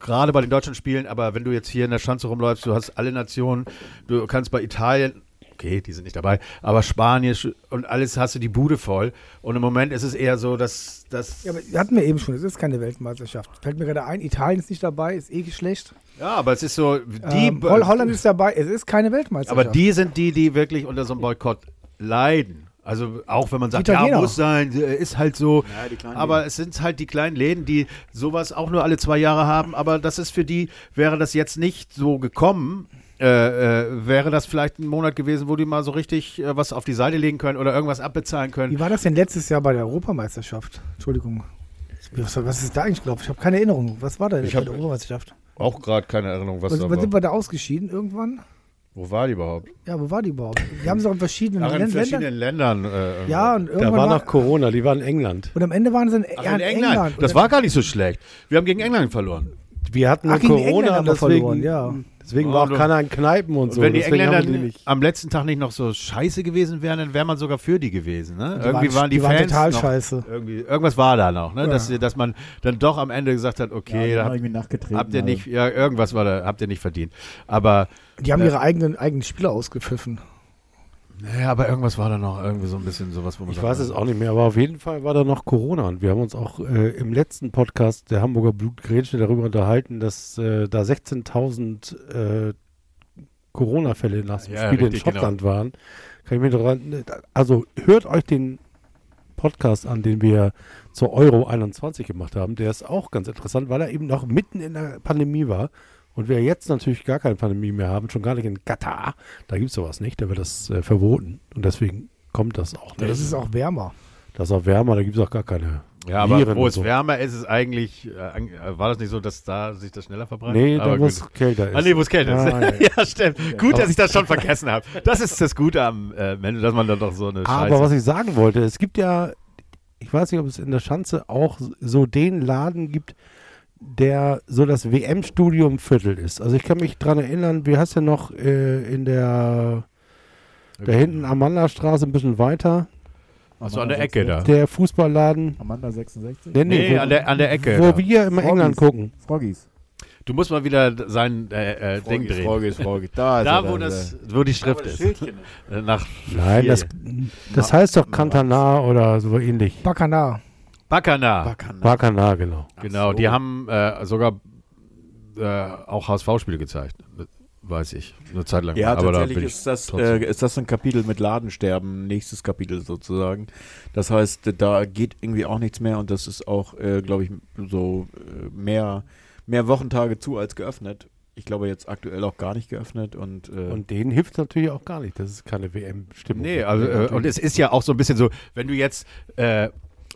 gerade bei den deutschen Spielen, aber wenn du jetzt hier in der Schanze rumläufst, du hast alle Nationen, du kannst bei Italien, okay, die sind nicht dabei, aber Spanien Sch- und alles hast du die Bude voll. Und im Moment ist es eher so, dass das. Ja, aber hatten wir eben schon, es ist keine Weltmeisterschaft. Fällt mir gerade ein, Italien ist nicht dabei, ist eh schlecht. Ja, aber es ist so, die, Ähm, Holl Holland ist dabei, es ist keine Weltmeisterschaft. aber die sind die, die wirklich unter so einem Boykott leiden. Also auch wenn man sagt, Die ja, muss sein, äh, ist halt so. Ja, aber Läden. es sind halt die kleinen Läden, die sowas auch nur alle zwei Jahre haben. Aber das ist für die, wäre das jetzt nicht so gekommen, äh, äh, wäre das vielleicht ein Monat gewesen, wo die mal so richtig äh, was auf die Seite legen können oder irgendwas abbezahlen können. Wie war das denn letztes Jahr bei der Europameisterschaft? Entschuldigung. Was, was ist da eigentlich, glaube ich? Ich habe keine Erinnerung. Was war da Ich bei der Europameisterschaft? Auch gerade keine Erinnerung, was, Was, da war. sind wir da ausgeschieden irgendwann? Wo war die überhaupt? Ja, wo war die überhaupt? Die haben sie auch in verschiedenen Ach, in Ländern. verschiedenen Ländern. Äh, Ja, und Da irgendwann war war, noch Corona, die war in England. und am Ende waren sie in, Ach, ja, in England. Und Das war gar nicht so schlecht. Wir haben gegen England verloren. Wir hatten Ach, Corona, haben wir deswegen, verloren, ja. Deswegen war auch keiner in Kneipen und Und so. wenn die deswegen Engländer die nicht. am letzten Tag nicht noch so scheiße gewesen wären, dann wäre man sogar für die gewesen. Ne? Die Irgendwie waren, die, die waren Fans total noch, scheiße. Irgendwie, irgendwas war da noch, ne? Ja. dass, dass man dann doch am Ende gesagt hat, okay, ja, habt, habt ihr alle. nicht, ja, irgendwas war da, habt ihr nicht verdient. Aber, Die haben ihre eigenen, eigenen Spieler ausgepfiffen. Naja, aber irgendwas war da noch, irgendwie so ein bisschen sowas, wo man Ich sagt, weiß es auch nicht mehr, aber auf jeden Fall war da noch Corona und wir haben uns auch äh, im letzten Podcast der Hamburger Blutgrätsche darüber unterhalten, dass äh, da 16.000 äh, Corona-Fälle nach dem Ja, Spiel in richtig, genau. Schottland waren. Kann ich mir daran, also hört euch den Podcast an, den wir zur Euro 21 gemacht haben. Der ist auch ganz interessant, weil er eben noch mitten in der Pandemie war. Und wir jetzt natürlich gar keine Pandemie mehr haben, schon gar nicht in Katar. Da gibt es sowas nicht, da wird das äh, verboten. Und deswegen kommt das auch Ja, nicht. das ist auch wärmer. Das ist auch wärmer, da gibt es auch gar keine. Ja, aber Viren wo es so. wärmer ist, ist eigentlich, äh, äh, war das nicht so, dass da sich das schneller verbreitet? Nee, da wo es kälter ist. Ah, nee, wo es kälter ist. Ah, ja. ja, stimmt. Gut, dass ich das schon vergessen habe. Das ist das Gute am äh, Mensch, dass man dann doch so eine Scheiße. Aber was ich sagen wollte, es gibt ja, ich weiß nicht, ob es in der Schanze auch so den Laden gibt, der so das WM-Studium Viertel ist. Also ich kann mich dran erinnern, wie heißt der noch äh, in der, da hinten Amandastraße ein bisschen weiter, Ach so, an der Ecke da. der Fußballladen. Amanda 66? Nee, Nee, wo, an der, an der Ecke. wo da. wir immer Froggies. England gucken. Froggies. Du musst mal wieder sein äh, äh, Ding drehen. Froggies, Froggies. Da, ist Da, wo, da das, ist wo die Schrift ist. Äh, Nach Nein, das, das heißt doch Cantanar oder so ähnlich. Bakanar. Bacana. Bacana. Bacana, genau. Genau, die haben äh, sogar äh, auch HSV-Spiele gezeigt. Weiß ich. Eine Zeit lang. Ja, aber da tatsächlich ich ist das, äh, ist das ein Kapitel mit Ladensterben, nächstes Kapitel sozusagen. Das heißt, da geht irgendwie auch nichts mehr und das ist auch, äh, glaube ich, so äh, mehr, mehr Wochentage zu als geöffnet. Ich glaube jetzt aktuell auch gar nicht geöffnet und, äh, Und denen hilft natürlich auch gar nicht. Das ist keine WM-Stimmung. Nee, also, äh, und es ist ja auch so ein bisschen so, wenn du jetzt äh,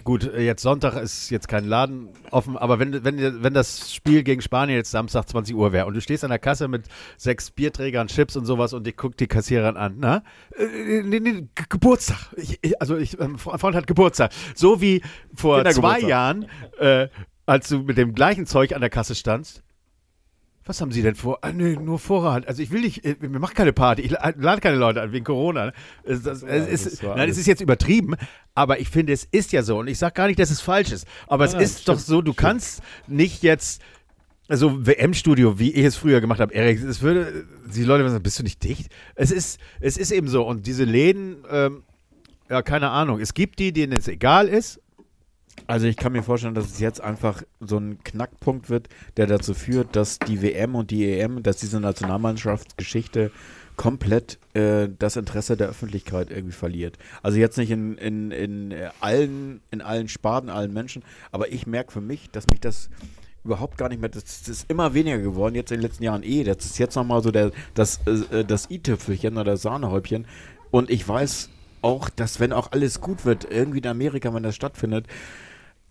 Gut, äh, jetzt Sonntag ist jetzt kein Laden offen, aber wenn, wenn, wenn das Spiel gegen Spanien jetzt Samstag 20 Uhr wäre und du stehst an der Kasse mit sechs Bierträgern, Chips und sowas und die guckt die Kassiererin an, na? Äh, nee, nee, Ge- Geburtstag. Ich, ich, also ich, ähm, Freund hat Geburtstag. So wie vor zwei. Jahren, äh, als du mit dem gleichen Zeug an der Kasse standst. Was haben Sie denn vor? Ah, nee, nur Vorrat. Also ich will nicht, äh, wir machen keine Party, ich la- lade keine Leute an wegen Corona. Es, das, es, ist, das nein, es ist jetzt übertrieben, aber ich finde, es ist ja so und ich sage gar nicht, dass es falsch ist, aber es Nein, ist stimmt, doch so, du kannst nicht jetzt also WM-Studio, wie ich es früher gemacht habe, Erik, es würde, die Leute würden sagen, bist du nicht dicht? Es ist, es ist eben so und diese Läden, ähm, ja, keine Ahnung, es gibt die, denen es egal ist, Also ich kann mir vorstellen, dass es jetzt einfach so ein Knackpunkt wird, der dazu führt, dass die WM und die EM, dass diese Nationalmannschaftsgeschichte komplett äh, das Interesse der Öffentlichkeit irgendwie verliert. Also jetzt nicht in, in, in äh, allen, in allen Sparten, allen Menschen, aber ich merke für mich, dass mich das überhaupt gar nicht mehr, das, das ist immer weniger geworden, jetzt in den letzten Jahren eh. Das ist jetzt nochmal so der, das, äh, das i-Tüpfelchen oder das Sahnehäubchen. Und ich weiß auch, dass wenn auch alles gut wird, irgendwie in Amerika, wenn das stattfindet,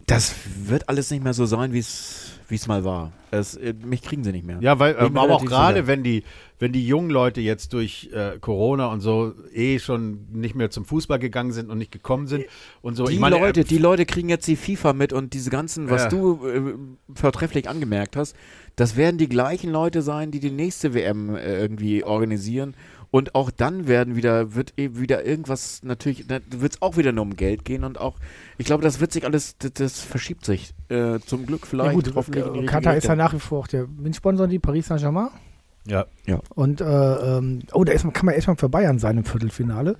das wird alles nicht mehr so sein, wie es wie es mal war. Es, äh, mich kriegen sie nicht mehr. Ja, weil, ähm, aber auch gerade, wenn die, wenn die jungen Leute jetzt durch äh, Corona und so eh schon nicht mehr zum Fußball gegangen sind und nicht gekommen sind und so. Die meine, Leute, äh, die Leute kriegen jetzt die FIFA mit und diese ganzen, was Ja. du äh, vortrefflich angemerkt hast, das werden die gleichen Leute sein, die die nächste WM äh, irgendwie organisieren. Und auch dann werden wieder, wird eben wieder irgendwas, natürlich, da wird es auch wieder nur um Geld gehen und auch, ich glaube, das wird sich alles, das, das verschiebt sich. Äh, zum Glück vielleicht. Ja gut, hoffentlich äh, Katar ist ja nach wie vor auch der Windsponsor, die Paris Saint-Germain. ja, Und äh, ähm, oh, da ist, man- kann man erstmal für Bayern sein im Viertelfinale.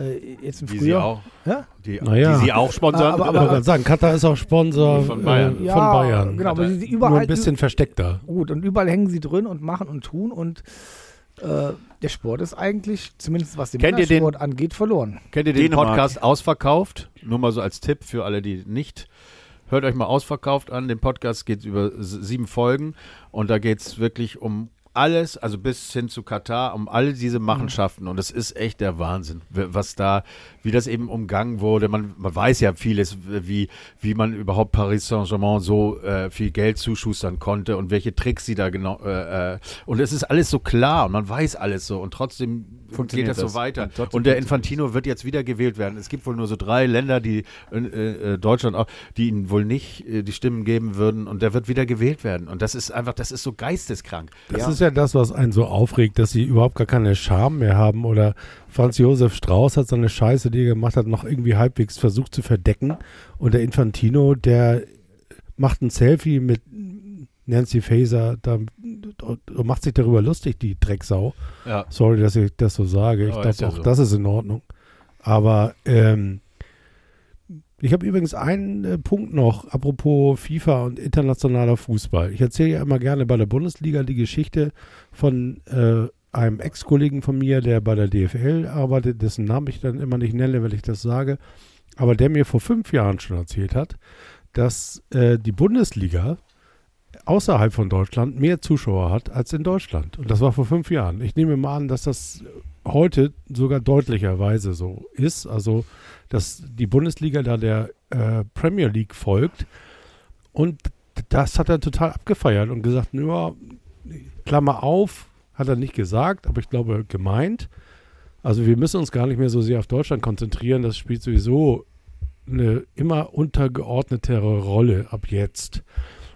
Äh, jetzt im die sie Frühjahr. auch, Ja? die, Naja. die sie auch sponsern. Aber- Ich wollte gerade sagen, Katar ist auch Sponsor Von Bayern. Äh, Ja, von Bayern. Genau, aber sie, sie Nur überall. ein bisschen versteckter. Gut, und überall hängen sie drin und machen und tun und äh, der Sport ist eigentlich, zumindest was den Kennt den- Sport angeht, verloren. Kennt ihr den Dänemark. Podcast Ausverkauft? Nur mal so als Tipp für alle, die nicht. Hört euch mal Ausverkauft an. Den Podcast geht über sieben Folgen und da geht es wirklich um alles, also bis hin zu Katar, um all diese Machenschaften. Und es ist echt der Wahnsinn, was da, wie das eben umgangen wurde. Man, man weiß ja vieles, wie, wie man überhaupt Paris Saint-Germain so äh, viel Geld zuschustern konnte und welche Tricks sie da genau. Äh, und es ist alles so klar und man weiß alles so und trotzdem Funktioniert geht das, das. so weiter. Und Und der Infantino wird jetzt wieder gewählt werden. Es gibt wohl nur so drei Länder, die äh, äh, Deutschland auch, die ihnen wohl nicht äh, die Stimmen geben würden und der wird wieder gewählt werden. Und das ist einfach, das ist so geisteskrank. Das Ja. ist ja das, was einen so aufregt, dass sie überhaupt gar keine Scham mehr haben. Oder Franz Josef Strauß hat so eine Scheiße, die er gemacht hat, noch irgendwie halbwegs versucht zu verdecken. Und der Infantino, der macht ein Selfie mit Nancy Faeser da, und macht sich darüber lustig, die Drecksau. Ja. Sorry, dass ich das so sage. Ich glaube ja auch, so. das ist in Ordnung. Aber ähm, ich habe übrigens einen äh, Punkt noch, apropos FIFA und internationaler Fußball. Ich erzähle ja immer gerne bei der Bundesliga die Geschichte von äh, einem Ex-Kollegen von mir, der bei der DFL arbeitet, dessen Namen ich dann immer nicht nenne, wenn ich das sage, aber der mir vor fünf Jahren schon erzählt hat, dass äh, die Bundesliga außerhalb von Deutschland mehr Zuschauer hat als in Deutschland. Und das war vor fünf Jahren. Ich nehme mal an, dass das heute sogar deutlicherweise so ist. Also, dass die Bundesliga da der äh, Premier League folgt. Und das hat er total abgefeiert und gesagt, ja, Klammer auf, hat er nicht gesagt, aber ich glaube gemeint. Also wir müssen uns gar nicht mehr so sehr auf Deutschland konzentrieren. Das spielt sowieso eine immer untergeordnetere Rolle ab jetzt.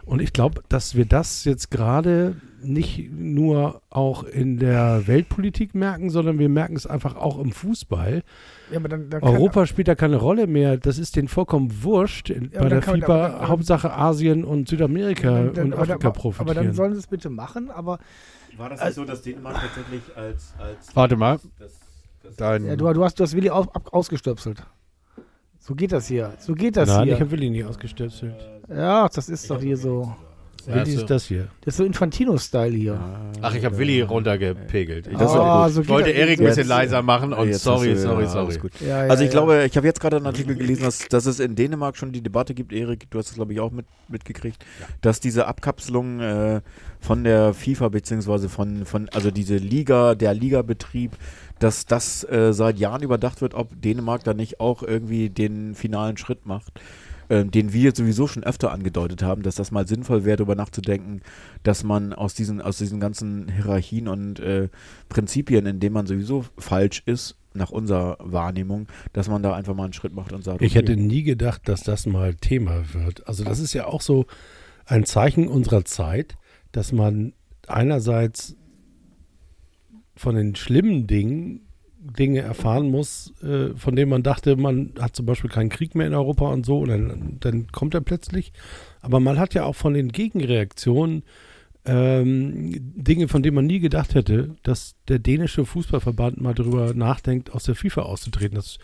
Und ich glaube, dass wir das jetzt gerade nicht nur auch in der Weltpolitik merken, sondern wir merken es einfach auch im Fußball. Ja, aber dann, dann kann- Europa spielt da keine Rolle mehr. Das ist denen vollkommen wurscht Ja, bei der kann man- FIFA. aber dann- Hauptsache Asien und Südamerika dann, dann, und aber, Afrika aber, profitieren. aber dann sollen sie es bitte machen, aber War das nicht so, dass Dänemark tatsächlich als. als Warte mal. das, das Dein, ja, du, du, hast, du hast Willi auf, ab, ausgestöpselt. So geht das hier. So geht das Nein, ich hier. habe Willi nicht ausgestöpselt. Ja, das ist doch hier so. Ja, Willi so. ist das hier. Das ist so Infantino-Style hier. Ach, ich habe Willi runtergepegelt. Ich, ich So wollte Erik ein bisschen leiser machen und Jetzt sorry, sorry, sorry. gut. Ja, ja, Also ich ja. glaube, ich habe jetzt gerade einen Artikel gelesen, dass, dass es in Dänemark schon die Debatte gibt, Erik, du hast es glaube ich auch mit, mitgekriegt, dass diese Abkapselung äh, von der FIFA beziehungsweise von, von, also diese Liga, der Ligabetrieb, dass das äh, seit Jahren überdacht wird, ob Dänemark da nicht auch irgendwie den finalen Schritt macht, äh, den wir sowieso schon öfter angedeutet haben, dass das mal sinnvoll wäre, darüber nachzudenken, dass man aus diesen, aus diesen ganzen Hierarchien und äh, Prinzipien, in denen man sowieso falsch ist, nach unserer Wahrnehmung, dass man da einfach mal einen Schritt macht und sagt, Ich okay, hätte nie gedacht, dass das mal Thema wird. Also das ist ja auch so ein Zeichen unserer Zeit, dass man einerseits von den schlimmen Dingen Dinge erfahren muss, äh, von denen man dachte, man hat zum Beispiel keinen Krieg mehr in Europa und so, und dann, dann kommt er plötzlich. Aber man hat ja auch von den Gegenreaktionen ähm, Dinge, von denen man nie gedacht hätte, dass der dänische Fußballverband mal darüber nachdenkt, aus der FIFA auszutreten. Das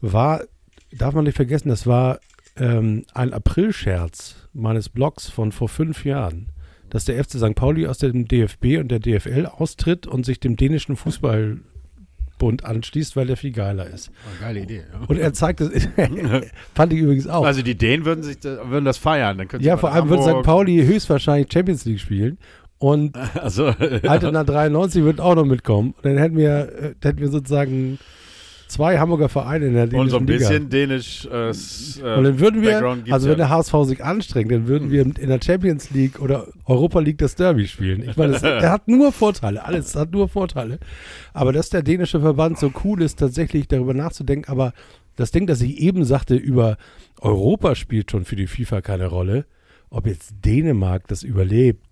war, darf man nicht vergessen, das war ähm, ein Aprilscherz meines Blogs von vor fünf Jahren, dass der FC St. Pauli aus dem DFB und der DFL austritt und sich dem dänischen Fußballbund anschließt, weil der viel geiler ist. Oh, geile Idee. Ja. Und er zeigt das, fand ich übrigens auch. Also die Dänen würden, sich da, würden das feiern. Dann ja, vor allem wird St. Hamburg- Pauli höchstlich Champions League spielen. Und Also, Altona 93 wird auch noch mitkommen. Und dann hätten wir, äh, dann hätten wir sozusagen zwei Hamburger Vereine in der und so ein dänischen Liga. bisschen dänisch. Äh, s- äh, Und dann würden wir, also wenn der HSV sich anstrengt, dann würden wir in der Champions League oder Europa League das Derby spielen. Ich meine, das, der hat nur Vorteile, alles hat nur Vorteile. Aber dass der dänische Verband so cool ist, tatsächlich darüber nachzudenken, aber das Ding, das ich eben sagte, über Europa spielt schon für die FIFA keine Rolle. Ob jetzt Dänemark das überlebt,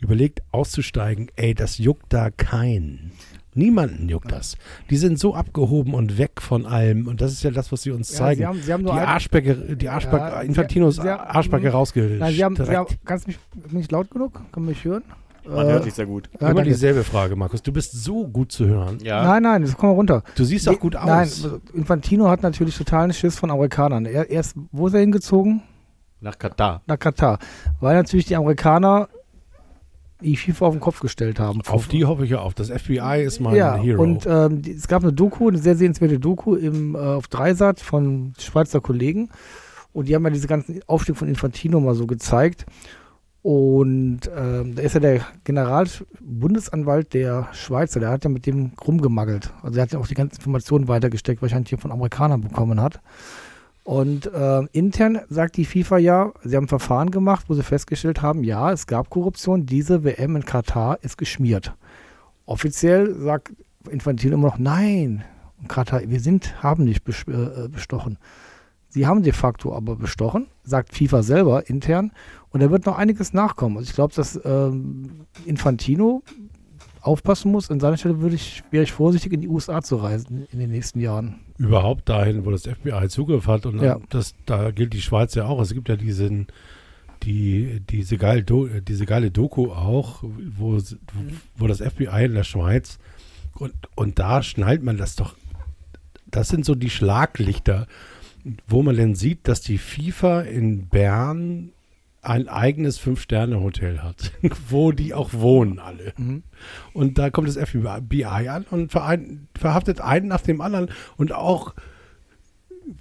überlegt auszusteigen, ey, das juckt da keinen. Niemanden juckt das. Die sind so abgehoben und weg von allem. Und das ist ja das, was sie uns Ja, zeigen. sie haben- sie haben nur die Arschbacke, die Arschbacke, Ja, Infantinos sie- sie- Arschbacke rausgerissen. Nein, Sie haben, Sie haben, kannst du mich bin ich laut genug? Kann man mich hören? man Äh, hört sich sehr gut. ja, Immer danke. dieselbe Frage, Markus. Du bist so gut zu hören. ja. Nein, nein, das komm mal runter. Du siehst auch gut aus. Nein, Infantino hat natürlich totalen Schiss von Amerikanern. Er, er ist, wo ist er hingezogen? Nach Katar. Nach Katar. Weil natürlich die Amerikaner die FIFA auf den Kopf gestellt haben. Auf die hoffe ich ja auf. Das FBI ist mein ja, Hero. und ähm, es gab eine Doku, eine sehr sehenswerte Doku im, äh, auf Dreisat von Schweizer Kollegen. Und die haben ja diese ganzen Aufstieg von Infantino mal so gezeigt. Und ähm, da ist ja der Generalbundesanwalt der Schweizer, der hat ja mit dem rumgemaggelt. Also er hat ja auch die ganzen Informationen weitergesteckt, wahrscheinlich hier von Amerikanern bekommen hat. Und äh, intern sagt die FIFA ja, sie haben ein Verfahren gemacht, wo sie festgestellt haben, ja, es gab Korruption, diese WM in Katar ist geschmiert. Offiziell sagt Infantino immer noch, nein, Katar, wir sind, haben nicht äh, bestochen. Sie haben de facto aber bestochen, sagt FIFA selber intern. Und da wird noch einiges nachkommen. Also ich glaube, dass ähm, Infantino aufpassen muss. An seiner Stelle würde ich, wäre ich vorsichtig, in die USA zu reisen in den nächsten Jahren. Überhaupt dahin, wo das FBI Zugriff hat. Und Ja. das, da gilt die Schweiz ja auch. Es gibt ja diesen, die, diese, geile Do, diese geile Doku auch, wo, wo das FBI in der Schweiz und, und da schnallt man das doch. Das sind so die Schlaglichter, wo man dann sieht, dass die FIFA in Bern ein eigenes Fünf-Sterne-Hotel hat, wo die auch wohnen alle. Und da kommt das FBI an und verein, verhaftet einen nach dem anderen und auch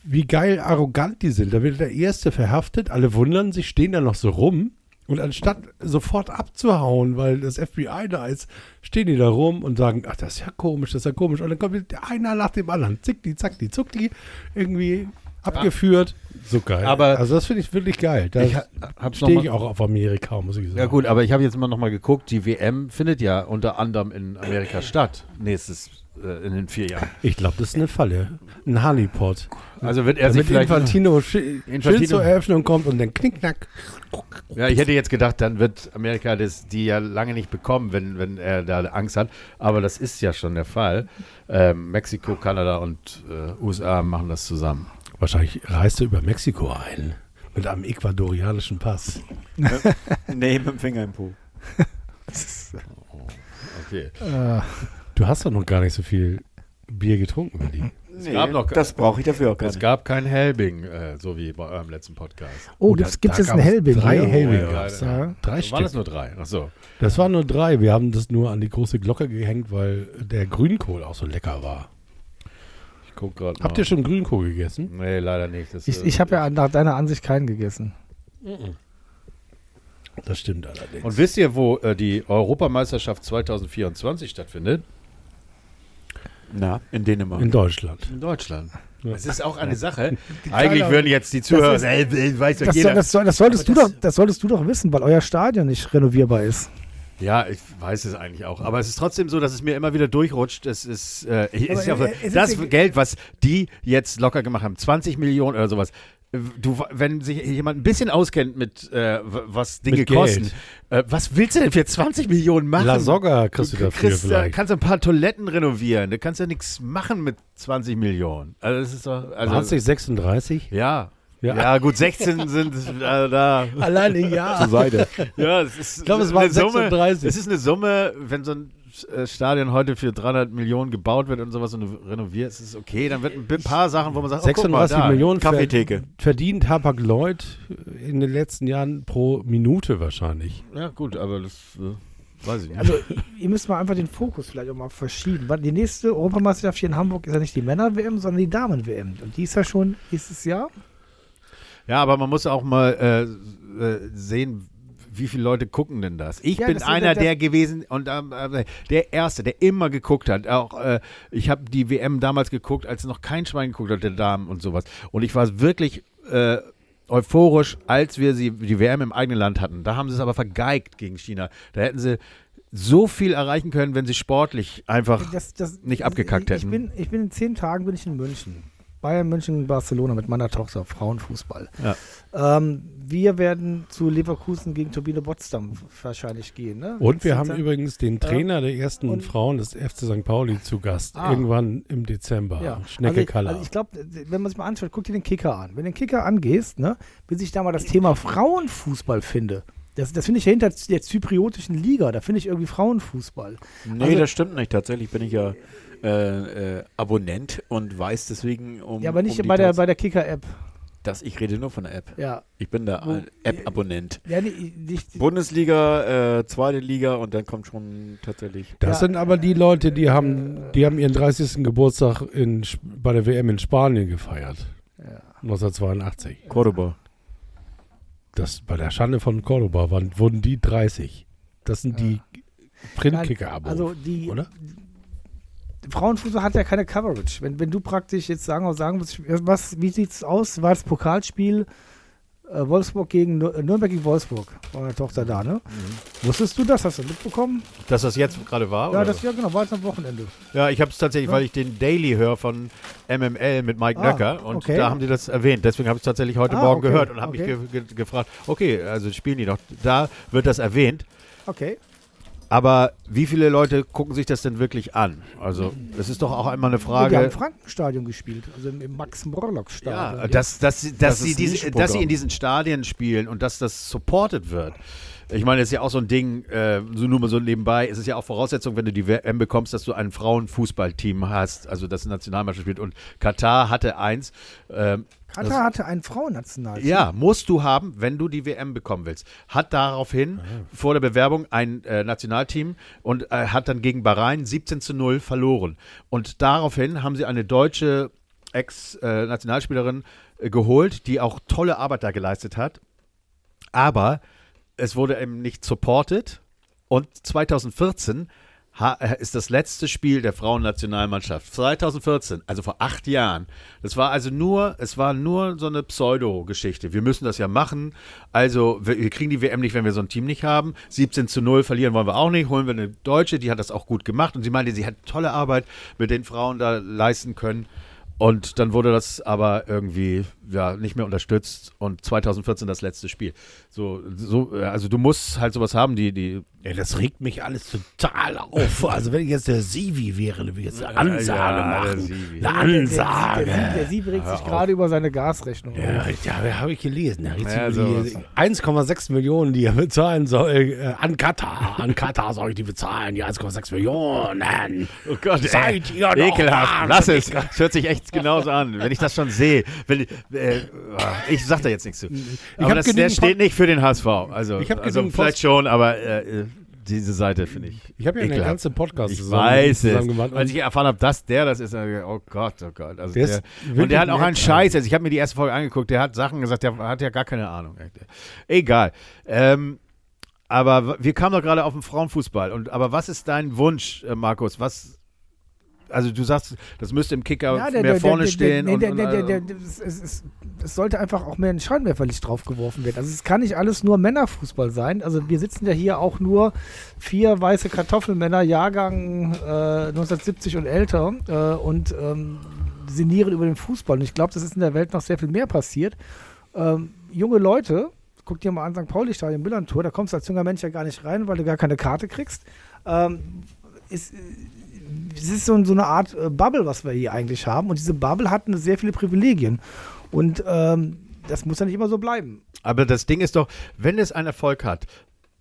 wie geil arrogant die sind. Da wird der Erste verhaftet, alle wundern sich, stehen da noch so rum und anstatt sofort abzuhauen, weil das FBI da ist, stehen die da rum und sagen, ach, das ist ja komisch, das ist ja komisch. Und dann kommt einer nach dem anderen, zick die, zack die, zuck die, irgendwie abgeführt. So geil. Aber- also das finde ich wirklich geil. Da Ich ha- noch stehe mal- ich auch auf Amerika, muss ich sagen. Ja gut, aber ich habe jetzt mal nochmal geguckt, die WM findet ja unter anderem in Amerika statt, nächstes, äh, in den vier Jahren. Ich glaube, das ist eine Falle. Ein Honeypot. Also wird er sich Damit vielleicht... Infantino, Infantino- Schild zur Eröffnung kommt und dann knickknack. Ja, ich hätte jetzt gedacht, dann wird Amerika das, die ja lange nicht bekommen, wenn, wenn er da Angst hat. Aber das ist ja schon der Fall. Ähm, Mexiko, Kanada und äh, USA machen das zusammen. Wahrscheinlich reist er über Mexiko ein. Mit einem ecuadorianischen Pass. nee, mit dem Finger im Po. Okay. Äh, Du hast doch noch gar nicht so viel Bier getrunken, Willi. Nee, gab noch- das brauche ich dafür auch gar Es nicht. gab kein Helbing, äh, so wie bei eurem letzten Podcast. oh, da- gibt es jetzt einen gab's Helbing? drei? Helbing ja, gab's. Ja. Drei Waren Stück. es nur drei? Achso. Das waren nur drei. Wir haben das nur an die große Glocke gehängt, weil der Grünkohl auch so lecker war. Guck gerade Habt ihr schon Grünkohl gegessen? Nee, leider nicht. Das, Ich, äh, ich habe ja nach deiner Ansicht keinen gegessen. Das stimmt allerdings. Und wisst ihr, wo äh, die Europameisterschaft 2024 stattfindet? Na, in Dänemark. In Deutschland. In Deutschland. Das ist auch eine Sache. Eigentlich würden jetzt die Zuhörer ist- sagen, ey, weiß doch Das, jeder. soll, das, soll, das, solltest du Aber das- doch, das solltest du doch wissen, weil euer Stadion nicht renovierbar ist. Ja, ich weiß es eigentlich auch. Aber es ist trotzdem so, dass es mir immer wieder durchrutscht. Es ist, äh, es ist ja es ist das ja- Geld, was die jetzt locker gemacht haben, 20 Millionen oder sowas. Du, wenn sich jemand ein bisschen auskennt mit, äh, was Dinge Mit kosten, äh, was willst du denn für 20 Millionen machen? La Soga kriegst du Du dafür kriegst, vielleicht. kannst ein paar Toiletten renovieren. Du kannst ja nichts machen mit 20 Millionen. Also das ist doch, Also, also, du 36? ja. Ja. Ja. gut, 16 sind äh, da. Alleine ja. Zur Seite. Ja, es ist Ich glaube, es eine waren Summe. 36. Es ist eine Summe, wenn so ein äh, Stadion heute für 300 Millionen gebaut wird und sowas und du renovierst, ist es okay. Dann wird ein paar Sachen, wo man sagt, oh, guck mal, 36 da. Millionen Kaffeetheke. verdient Hapag-Lloyd in den letzten Jahren pro Minute wahrscheinlich. Ja gut, aber das äh, weiß ich nicht. Also, ihr müsst mal einfach den Fokus vielleicht auch mal verschieben. Weil Die nächste Europameisterschaft hier in Hamburg ist ja nicht die Männer-WM, sondern die Damen-WM. Und die ist ja schon nächstes Jahr. Ja, aber man muss auch mal äh, äh, sehen, wie viele Leute gucken denn das? Ich Ja, bin das einer der- gewesen und ähm, äh, der Erste, der immer geguckt hat. Auch äh, ich habe die WM damals geguckt, als noch kein Schwein geguckt hat, der Damen und sowas. Und ich war wirklich äh, euphorisch, als wir sie die WM im eigenen Land hatten. Da haben sie es aber vergeigt gegen China. Da hätten sie so viel erreichen können, wenn sie sportlich einfach. Das, das, nicht abgekackt hätten. Ich bin, ich bin in zehn Tagen bin ich in München. Bayern München, Barcelona mit meiner Tochter, Frauenfußball. Ja. Ähm, wir werden zu Leverkusen gegen Turbine Potsdam wahrscheinlich gehen. Ne? Und wir haben übrigens den Trainer der ersten Und- Frauen des FC St. Pauli zu Gast. Ah. Irgendwann im Dezember. Ja. Schnecke also, Kaller. also ich glaube, wenn man sich mal anschaut, guck dir den Kicker an. Wenn du den Kicker angehst, ne, bis ich da mal das Thema Frauenfußball finde, das, das finde ich ja hinter der zypriotischen Liga, da finde ich irgendwie Frauenfußball. Nee, Also- das stimmt nicht. Tatsächlich bin ich ja äh, äh, Abonnent und weiß deswegen um. ja, aber nicht um bei, der, bei der Kicker-App. das, Ich rede nur von der App. Ja. Ich bin da ein App-Abonnent. ja nee, nicht, Bundesliga, äh, zweite Liga und dann kommt schon tatsächlich. das Ja. sind aber die Leute, die haben, die haben ihren 30. Geburtstag in, bei der WM in Spanien gefeiert. ja. 1982. Cordoba. Das, bei der Schande von Cordoba waren, wurden die 30. Das sind die Printkicker-Abos. Also die oder? Frauenfußball hat ja keine Coverage. Wenn, wenn du praktisch jetzt sagen, sagen musst, was, wie sieht's aus? War das Pokalspiel äh, Wolfsburg gegen Nür- äh, Nürnberg gegen Wolfsburg? War meine Tochter da, ne? Wusstest du das? Hast du mitbekommen? Dass das jetzt gerade war? Ja, oder? das ja genau, war jetzt am Wochenende. Ja, ich habe es tatsächlich, Ja. weil ich den Daily höre von MML mit Mike Ah, Nöcker und okay. da haben die das erwähnt. Deswegen habe ich es tatsächlich heute Ah, Morgen okay, gehört und habe okay. mich ge ge gefragt, okay, also spielen die noch. Da wird das erwähnt. Okay. Aber wie viele Leute gucken sich das denn wirklich an? Also, das ist doch auch einmal eine Wir haben Frage. im Frankenstadion gespielt, also im, Max-Morlock-Stadion. Ja, dass, dass, sie- dass, Das sie diese, dass sie in diesen Stadien spielen und dass das supported wird. Ich meine, das ist ja auch so ein Ding, äh, so nur mal so nebenbei, es ist ja auch Voraussetzung, wenn du die WM bekommst, dass du ein Frauenfußballteam hast, also das eine Nationalmannschaft spielt. Und Katar hatte eins. Ähm, Katar hatte ein Frauennationalteam. ja, musst du haben, wenn du die WM bekommen willst. Hat daraufhin vor der Bewerbung ein äh, Nationalteam und äh, hat dann gegen Bahrain 17 zu 0 verloren. Und daraufhin haben sie eine deutsche Ex-Nationalspielerin äh, geholt, die auch tolle Arbeit da geleistet hat. Aber es wurde eben nicht supported. Und 2014 ha äh, ist das letzte Spiel der Frauennationalmannschaft. 2014, also vor acht Jahren. Das war also nur, es war nur so eine Pseudo-Geschichte. Wir müssen das ja machen. Also, wir, wir kriegen die WM nicht, wenn wir so ein Team nicht haben. 17 zu 0 verlieren wollen wir auch nicht. Holen wir eine Deutsche, die hat das auch gut gemacht. Und sie meinte, sie hat tolle Arbeit mit den Frauen da leisten können. Und dann wurde das aber irgendwie ja, nicht mehr unterstützt und 2014 das letzte Spiel. So, so, äh, also du musst halt sowas haben, die, die Ja, das regt mich alles total auf. Also wenn ich jetzt der Sivi wäre, dann würde ich jetzt eine Ansage ja, der machen. Sivi. Eine Der, der, Ansage. der, der Sieb regt sich gerade über seine Gasrechnung. Ja, ja habe ich gelesen. Ja, über die sowas. 1,6 Millionen, die er bezahlen soll, äh, an Katar. An Katar soll ich die bezahlen, die 1,6 Millionen. Oh Gott, Seid ihr doch ekelhaft. Lass es. Es hört sich echt genauso an, wenn ich das schon sehe. Wenn, äh, ich sag da jetzt nichts zu. Aber hab das, der steht nicht für den HSV. Also, Ich also vielleicht Post- schon, aber äh, äh, diese Seite finde ich. Ich habe ja eine ekelhaft. ganze Podcast Ich zusammen, weiß zusammen gemacht. Als ich erfahren habe, dass der das ist, oh Gott, oh Gott. Also Der der und der hat auch einen Scheiß. Also ich habe mir die erste Folge angeguckt, der hat Sachen gesagt, der hat ja gar keine Ahnung. Egal. Ähm, aber wir kamen doch gerade auf den Frauenfußball. Und, aber was ist dein Wunsch, äh, Markus? Was, also du sagst, das müsste im Kicker Ja, der- mehr der- vorne der- stehen. Und, der, und, äh, es, es, es sollte einfach auch mehr ein Scheinwerferlicht drauf geworfen werden. Also es kann nicht alles nur Männerfußball sein. Also wir sitzen ja hier auch nur vier weiße Kartoffelmänner, Jahrgang äh, 1970 und älter äh, und ähm, sinnieren über den Fußball. Und ich glaube, das ist in der Welt noch sehr viel mehr passiert. Ähm, junge Leute, guck dir mal an St. Pauli-Stadion, Millantor, da kommst du als junger Mensch ja gar nicht rein, weil du gar keine Karte kriegst. Ähm, ist, es ist so, so eine Art äh, Bubble, was wir hier eigentlich haben. Und diese Bubble hat sehr viele Privilegien. Und ähm, das muss ja nicht immer so bleiben. Aber das Ding ist doch, wenn es einen Erfolg hat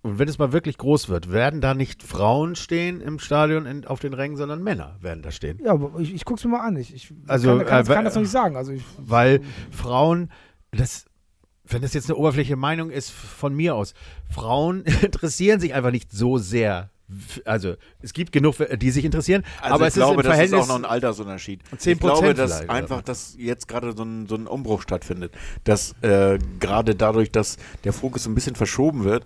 und wenn es mal wirklich groß wird, werden da nicht Frauen stehen im Stadion in, auf den Rängen, sondern Männer werden da stehen. Ja, aber ich, ich gucke es mir mal an. Ich, ich Also, kann, kann, äh, kann das noch nicht sagen. Also ich, Weil Frauen, das, wenn das jetzt eine oberflächliche Meinung ist von mir aus, Frauen interessieren sich einfach nicht so sehr. Also es gibt genug, die sich interessieren, Also aber ich es glaube, ist im das ist Verhältnis. auch noch ein Altersunterschied. 10% ich glaube, dass einfach, dass jetzt gerade so ein, so ein Umbruch stattfindet. Dass äh, gerade dadurch, dass der Fokus so ein bisschen verschoben wird,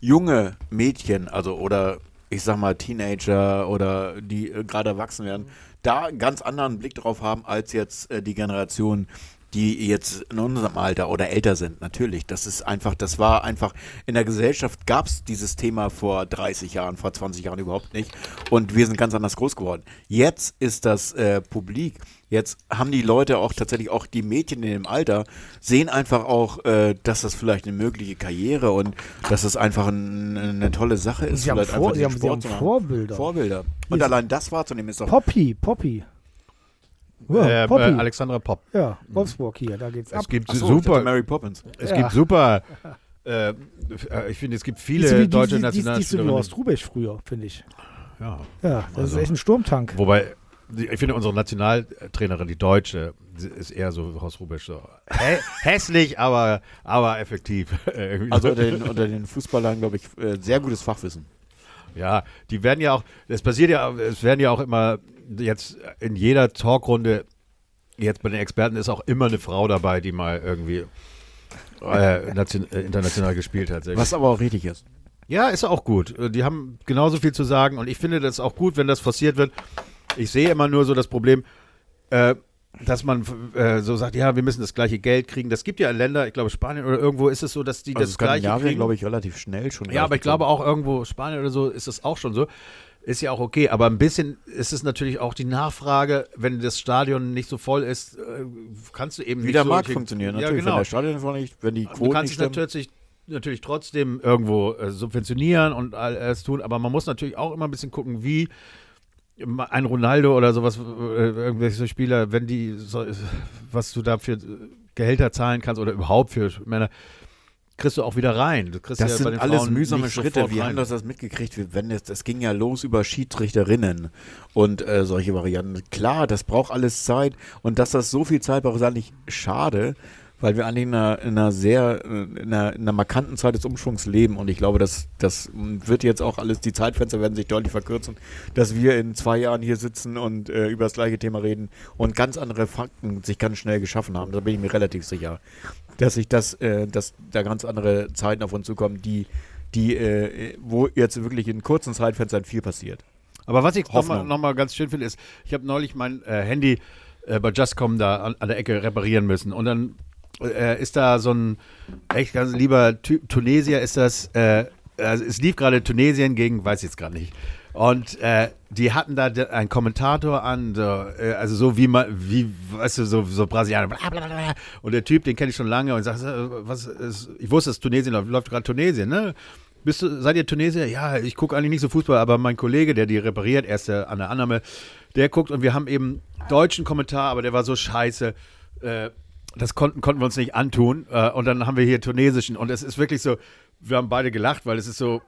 junge Mädchen, also oder ich sag mal Teenager oder die äh, gerade erwachsen werden, da einen ganz anderen Blick drauf haben als jetzt äh, die Generation, die jetzt in unserem Alter oder älter sind. Natürlich, das ist einfach, das war einfach, in der Gesellschaft gab es dieses Thema vor 30 Jahren, vor 20 Jahren überhaupt nicht. Und wir sind ganz anders groß geworden. Jetzt ist das äh, publik. Jetzt haben die Leute auch tatsächlich auch die Mädchen in dem Alter sehen einfach auch, äh, dass das vielleicht eine mögliche Karriere und dass es einfach ein, eine tolle Sache ist. sie haben, vielleicht Vor, sie haben, sie haben. Vorbilder. Vorbilder. Und allein das wahrzunehmen ist doch Poppy, Poppy. Ja, äh, Poppy. äh, Alexandra Pop. ja, Wolfsburg hier, da geht's ab. Es gibt Ach so, super, Mary Poppins. es Ja. gibt super. Äh, ich finde, es gibt Die viele wie- die- deutsche die- die- die ist so wie Nationalspielerinnen. Horst Rubesch früher, finde ich. Ja. Ja, das Also- ist echt ein Sturmtank. Wobei, die- ich finde, unsere Nationaltrainerin, die Deutsche, ist eher so Horst Rubisch. So. Hä hässlich, aber, aber effektiv. Also so. unter den, unter den Fußballern, glaube ich, äh, sehr gutes Fachwissen. ja, die werden ja auch, es passiert ja, es werden ja auch immer jetzt in jeder Talkrunde, jetzt bei den Experten ist auch immer eine Frau dabei, die mal irgendwie äh, äh, international gespielt hat. Was aber auch richtig ist. Ja, ist auch gut. Die haben genauso viel zu sagen und ich finde das auch gut, wenn das forciert wird. Ich sehe immer nur so das Problem, äh, dass man äh, so sagt, ja, wir müssen das gleiche Geld kriegen. Das gibt ja Länder, ich glaube Spanien oder irgendwo ist es so, dass die Also das gleiche kriegen. glaube ich, relativ schnell schon. Ja, aber ich glaube auch irgendwo Spanien oder so ist es auch schon so. Ist ja auch okay, aber ein bisschen ist es natürlich auch die Nachfrage, wenn das Stadion nicht so voll ist, äh, kannst du eben wie nicht der so Markt richtig- funktioniert. Ja, Natürlich, genau. wenn der Stadion voll nicht, wenn die Du Quoten kannst nicht es natürlich, natürlich trotzdem irgendwo äh, subventionieren und alles tun, aber man muss natürlich auch immer ein bisschen gucken, wie ein Ronaldo oder sowas, äh, irgendwelche Spieler, wenn die, was du da für Gehälter zahlen kannst oder überhaupt für Männer, kriegst du auch wieder rein. Du kriegst Das ja sind alles Frauen mühsame Schritte. Wir rein. haben das, das mitgekriegt. Wir- Wenn es, das ging ja los über Schiedsrichterinnen und äh, solche Varianten. Klar, das braucht alles Zeit und dass das so viel Zeit braucht, ist eigentlich schade, weil wir eigentlich in einer, in einer sehr, äh, in einer, in einer markanten Zeit des Umschwungs leben und ich glaube, dass das wird jetzt auch alles, die Zeitfenster werden sich deutlich verkürzen, dass wir in zwei Jahren hier sitzen und äh, über das gleiche Thema reden und ganz andere Fakten sich ganz schnell geschaffen haben. Da bin ich mir relativ sicher, dass sich das, äh, dass da ganz andere Zeiten auf uns zukommen, die, die, äh, wo jetzt wirklich in kurzen Zeitfenstern viel passiert. Aber was ich nochmal noch mal ganz schön finde, ist, ich habe neulich mein äh, Handy äh, bei Justcom da an, an der Ecke reparieren müssen und dann äh, ist da so ein echt ganz lieber Ty Tunesier ist das, äh, also es lief gerade Tunesien gegen, weiß ich jetzt gerade nicht. Und äh, die hatten da einen Kommentator an, so, äh, also so wie man, wie, weißt du, so, so Brasilianer, bla bla bla. bla. Und der Typ, den kenne ich schon lange und sagt, äh, was ist, ich wusste, dass Tunesien läuft, läuft gerade Tunesien, ne? Bist du, seid ihr Tunesier? Ja, ich gucke eigentlich nicht so Fußball, aber mein Kollege, der die repariert, er ist der an der Annahme, der guckt und wir haben eben deutschen Kommentar, aber der war so scheiße. Äh, das konnten, konnten wir uns nicht antun. Äh, und dann haben wir hier tunesischen. Und es ist wirklich so, wir haben beide gelacht, weil es ist so.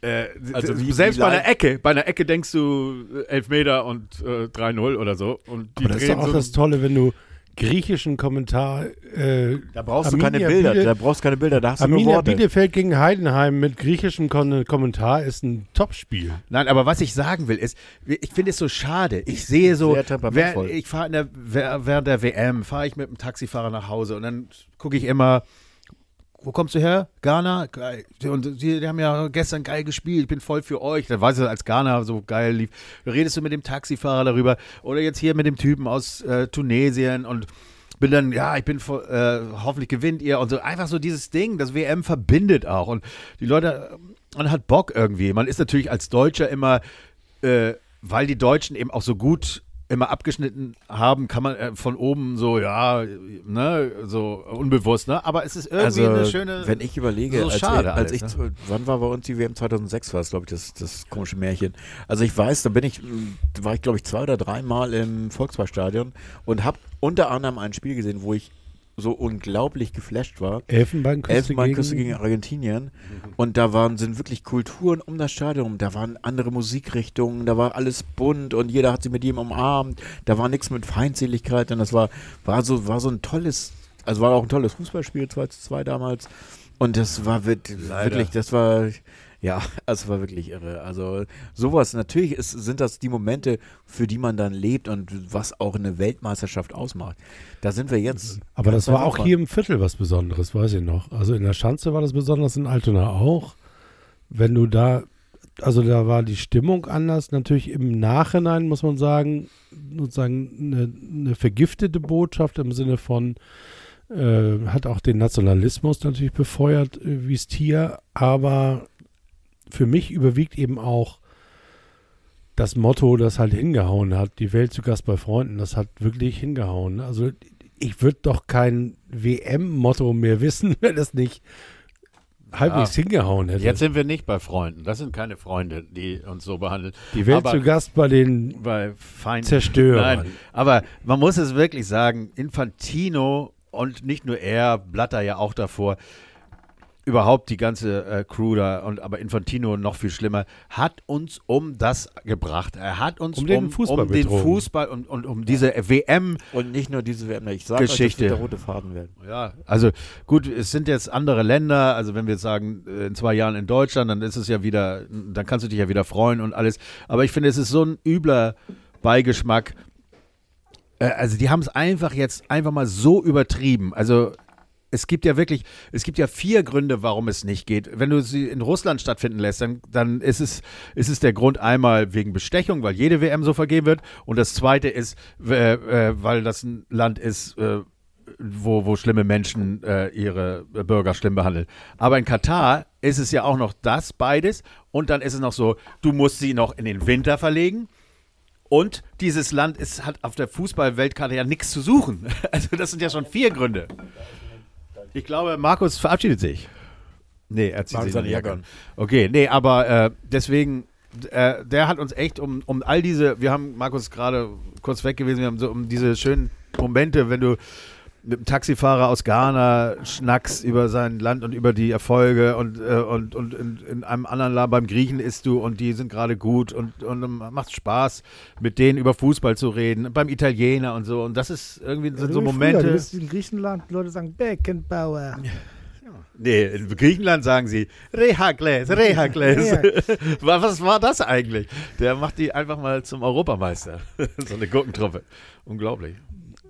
Äh, Also wie- selbst wie bei einer Ecke, bei einer Ecke denkst du äh, elf Meter und äh, 3-0 oder so. Und die Aber das ist doch auch so das Tolle, wenn du griechischen Kommentar. Äh, Da brauchst Arminia du keine Bilder, Biele- da brauchst du keine Bilder, da hast du nur Arminia Worte. Bielefeld gegen Heidenheim mit griechischem Kon Kommentar ist ein Topspiel. Nein, aber was ich sagen will, ist, ich finde es so schade. Ich sehe so, wer, ich fahre in der, wer- während der WM, fahre ich mit dem Taxifahrer nach Hause und dann gucke ich immer, wo kommst du her? Ghana? Geil. Und die, die haben ja gestern geil gespielt, ich bin voll für euch. Da weiß ich, als Ghana so geil lief. Redest du mit dem Taxifahrer darüber oder jetzt hier mit dem Typen aus äh, Tunesien und bin dann, ja, ich bin äh, hoffentlich gewinnt ihr und so. Einfach so dieses Ding, das WM verbindet auch. Und die Leute, man hat Bock irgendwie. Man ist natürlich als Deutscher immer, äh, weil die Deutschen eben auch so gut immer abgeschnitten haben, kann man äh, von oben so, ja, ne, so unbewusst, ne? Aber es ist irgendwie eine schöne. Wenn ich überlege, so als, schade als alles, ich, wann war bei uns die WM 2006 war es, glaube ich, das, das komische Märchen. Also ich weiß, da bin ich, da war ich, glaube ich, zwei oder dreimal im Volksparkstadion und habe unter anderem ein Spiel gesehen, wo ich so unglaublich geflasht war. Elfenbeinküste, Elfenbeinküste gegen, Argentinien. Und da waren, sind wirklich Kulturen um das Stadion. Da waren andere Musikrichtungen, da war alles bunt und jeder hat sie mit jedem umarmt. Da war nichts mit Feindseligkeit und das war, war so, war so ein tolles, also war auch ein tolles Fußballspiel, 2 zu 2 damals. Und das war wirklich, das war, ja, also es war wirklich irre. Also sowas, natürlich ist, sind das die Momente, für die man dann lebt und was auch eine Weltmeisterschaft ausmacht. Da sind wir jetzt. Aber das war auch hier im Viertel was Besonderes, weiß ich noch. Also in der Schanze war das besonders, in Altona auch. Wenn du da, also da war die Stimmung anders. Natürlich im Nachhinein muss man sagen, sozusagen eine, eine vergiftete Botschaft im Sinne von, äh, hat auch den Nationalismus natürlich befeuert, äh, wie es Tier. Aber für mich überwiegt eben auch das Motto, das halt hingehauen hat, die Welt zu Gast bei Freunden, das hat wirklich hingehauen. Also ich würde doch kein WM-Motto mehr wissen, wenn es nicht halbwegs hingehauen hätte. Jetzt sind wir nicht bei Freunden. Das sind keine Freunde, die uns so behandeln. die Welt aber zu Gast bei den bei Feinden. Zerstörern. Nein, aber man muss es wirklich sagen, Infantino und nicht nur er, Blatter ja auch davor, überhaupt die ganze äh, Crew da und aber Infantino noch viel schlimmer, hat uns um das gebracht. Er hat uns Um um, den Fußball um den. Fußball und, und um diese WM Und nicht nur diese WM, ich sage euch, das Geschichte. wird der rote Faden werden. Ja, also gut, es sind jetzt andere Länder, also wenn wir jetzt sagen, äh, in zwei Jahren in Deutschland, dann ist es ja wieder, dann kannst du dich ja wieder freuen und alles. Aber ich finde, es ist so ein übler Beigeschmack. Äh, Also die haben es einfach jetzt einfach mal so übertrieben. Also es gibt ja wirklich, es gibt ja vier Gründe, warum es nicht geht. Wenn du sie in Russland stattfinden lässt, dann, dann ist, es, ist es der Grund einmal wegen Bestechung, weil jede WM so vergeben wird. Und das zweite ist, äh, weil das ein Land ist, äh, wo, wo schlimme Menschen äh, ihre Bürger schlimm behandeln. Aber in Katar ist es ja auch noch das, beides. Und dann ist es noch so, du musst sie noch in den Winter verlegen. Und dieses Land ist, hat auf der Fußball-Weltkarte ja nichts zu suchen. Also das sind ja schon vier Gründe. Ich glaube, Markus verabschiedet sich. Nee, er zieht Machen sich Jacke Jacke an. Okay, nee, aber äh, deswegen, äh, der hat uns echt um, um all diese, wir haben, Markus gerade kurz weg gewesen, wir haben so um diese schönen Momente, wenn du mit einem Taxifahrer aus Ghana schnackst über sein Land und über die Erfolge und, äh, und, und in, in einem anderen Land beim Griechen isst du und die sind gerade gut und, und macht Spaß, mit denen über Fußball zu reden, beim Italiener und so. Und das ist irgendwie sind so wie früher, Momente. Du bist in Griechenland, Leute sagen Beckenbauer. Nee, in Griechenland sagen sie Rehakles, Rehakles. Wa- Was war das eigentlich? Der macht die einfach mal zum Europameister. so eine Gurkentruppe. Unglaublich.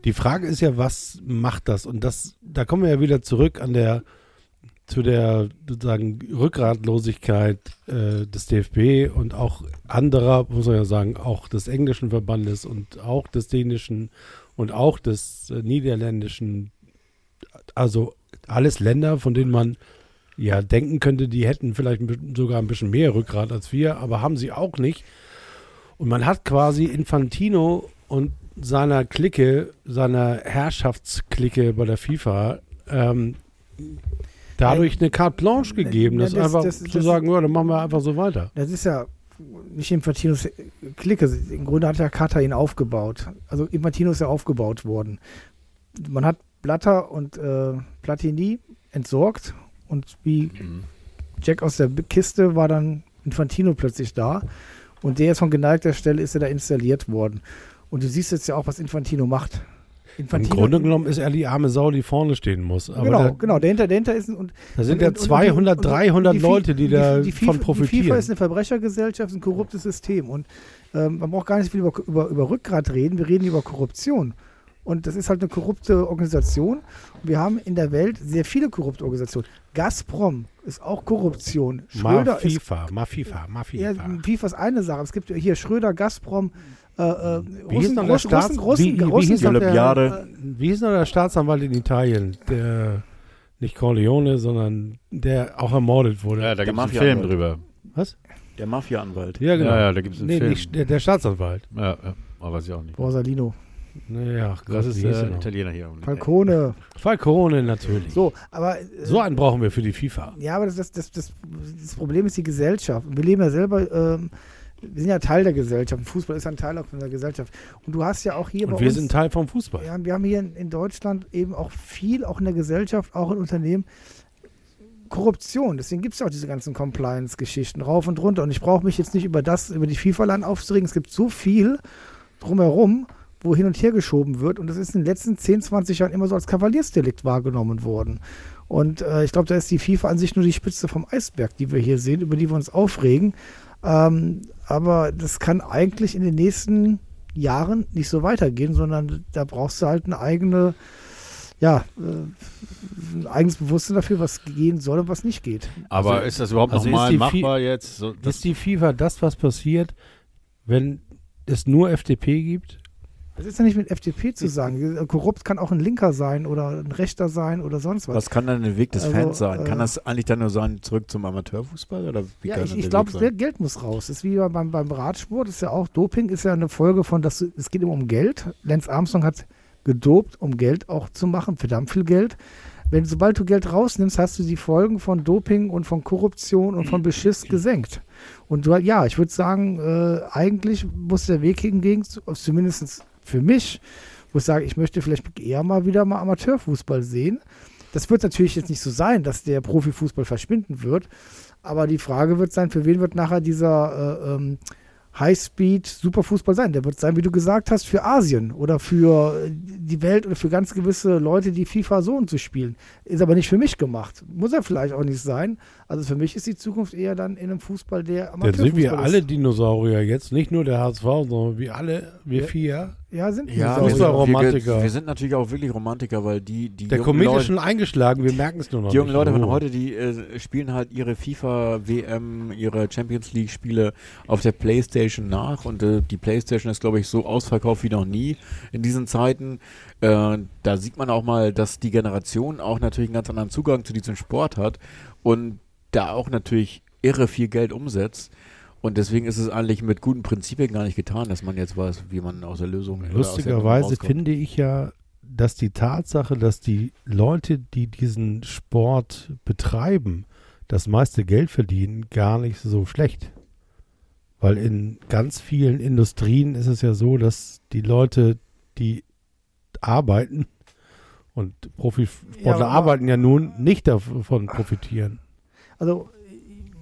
Die Frage ist ja, was macht das? Und das, da kommen wir ja wieder zurück an der zu der sozusagen Rückgratlosigkeit äh, des DFB und auch anderer, muss man ja sagen, auch des englischen Verbandes und auch des dänischen und auch des äh, niederländischen, also alles Länder, von denen man ja denken könnte, die hätten vielleicht sogar ein bisschen mehr Rückgrat als wir, aber haben sie auch nicht. Und man hat quasi Infantino und seiner Clique, seiner Herrschaftsklicke bei der FIFA, ähm, dadurch eine Carte Blanche gegeben, das, das- einfach das- zu das- sagen, ja, dann machen wir einfach so weiter. Das ist ja nicht Infantinos Clique. Im Grunde hat ja Katar ihn aufgebaut. Also Infantino ist ja aufgebaut worden. Man hat Blatter und äh, Platini entsorgt und wie Jack aus der Kiste war dann Infantino plötzlich da und der ist von geneigter Stelle ist er da installiert worden. Und du siehst jetzt ja auch, was Infantino macht. Im Infantino, Grunde genommen ist er die arme Sau, die vorne stehen muss. Aber genau, da, genau. Dahinter, dahinter ist ein, und da sind und- ja und- und- 200, und- und- 300 die Leute, die, da die von FIFA, profitieren. Die FIFA ist eine Verbrechergesellschaft, ein korruptes System. Und ähm, man braucht gar nicht viel über, über, über Rückgrat reden, wir reden über Korruption. Und das ist halt eine korrupte Organisation. Wir haben in der Welt sehr viele korrupte Organisationen. Gazprom ist auch Korruption. Ma Schröder ist FIFA, Ma FIFA, Ma ja, FIFA. FIFA ist eine Sache. Es gibt hier Schröder, Gazprom, äh, äh, Wie Russen, noch der Russen, Staats- Russen, Russen, wie- wie hieß noch der-. Wie hieß noch der Staatsanwalt in Italien, der nicht Corleone, sondern der auch ermordet wurde? Ja, da Der gibt es einen. Film drüber. Was? Der Mafia-Anwalt. Ja, genau. Ja, ja, da gibt es einen nee, Film. nicht, der, der Staatsanwalt. Ja, ja, aber weiß ich auch nicht. Borsalino, Naja, Gott, Das ist wie äh? Italiener hier. Falcone. Falcone natürlich. So, So, aber äh, einen brauchen wir für die FIFA. Ja, aber das, das, das, das, das Problem ist die Gesellschaft. Wir leben ja selber, ähm, wir sind ja Teil der Gesellschaft. Fußball ist ja ein Teil auch von der Gesellschaft. Und du hast ja auch hier bei Und wir uns, sind Teil vom Fußball. ja, wir haben hier in, in Deutschland eben auch viel, auch in der Gesellschaft, auch in Unternehmen, Korruption. Deswegen gibt es auch diese ganzen Compliance-Geschichten rauf und runter. Und ich brauche mich jetzt nicht über das, über die FIFA-Land aufzuregen. Es gibt so viel drumherum, wo hin und her geschoben wird. Und das ist in den letzten 10, 20 Jahren immer so als Kavaliersdelikt wahrgenommen worden. Und äh, ich glaube, da ist die FIFA an sich nur die Spitze vom Eisberg, die wir hier sehen, über die wir uns aufregen. Ähm, aber das kann eigentlich in den nächsten Jahren nicht so weitergehen, sondern da brauchst du halt eine eigene, ja, äh, ein eigenes Bewusstsein dafür, was gehen soll und was nicht geht. Aber Also- ist das überhaupt also ist nochmal die machbar jetzt? So, Ist die FIFA das, was passiert, wenn es nur FDP gibt? Das ist ja nicht mit FDP zu sagen. Korrupt kann auch ein Linker sein oder ein Rechter sein oder sonst was. Was kann dann der Weg des Also, Fans sein? Kann äh, das eigentlich dann nur sein, zurück zum Amateurfußball? Oder wie Ja, ich, ich glaube? Geld muss raus. Das ist wie beim, beim Radsport, ist ja auch Doping, ist ja eine Folge von, dass es geht immer um Geld. Lance Armstrong hat gedopt, um Geld auch zu machen, verdammt viel Geld. Wenn, sobald du Geld rausnimmst, hast du die Folgen von Doping und von Korruption und von Beschiss gesenkt. Und du, ja, ich würde sagen, äh, eigentlich muss der Weg hingegen, zu- zumindest für mich, wo ich sage, ich möchte vielleicht eher mal wieder mal Amateurfußball sehen. Das wird natürlich jetzt nicht so sein, dass der Profifußball verschwinden wird. Aber die Frage wird sein, für wen wird nachher dieser äh, ähm, High-Speed-Superfußball sein? Der wird sein, wie du gesagt hast, für Asien oder für äh, die Welt oder für ganz gewisse Leute, die FIFA so und so spielen. Ist aber nicht für mich gemacht. Muss er vielleicht auch nicht sein. Also für mich ist die Zukunft eher dann in einem Fußball, der Dann Amateurfußball sind wir ist. alle Dinosaurier jetzt, nicht nur der HSV, sondern wir alle, wir Ja. vier. Ja, sind Ja, wir sind, wir, Fußballromantiker. wir sind natürlich auch wirklich Romantiker, weil die, die Der jungen Komet Leute, ist schon eingeschlagen, wir merken es nur noch die jungen nicht. Leute von Oh. heute, die äh, spielen halt ihre FIFA, WM, ihre Champions League Spiele auf der Playstation nach und äh, die Playstation ist, glaube ich, so ausverkauft wie noch nie in diesen Zeiten. Äh, da sieht man auch mal, dass die Generation auch natürlich einen ganz anderen Zugang zu diesem Sport hat und da auch natürlich irre viel Geld umsetzt. Und deswegen ist es eigentlich mit guten Prinzipien gar nicht getan, dass man jetzt weiß, wie man aus der Lösung Nummer Lustigerweise finde ich ja, dass die Tatsache, dass die Leute, die diesen Sport betreiben, das meiste Geld verdienen, gar nicht so schlecht. Weil in ganz vielen Industrien ist es ja so, dass die Leute, die arbeiten und Profisportler Ja, arbeiten ja nun nicht davon profitieren. Also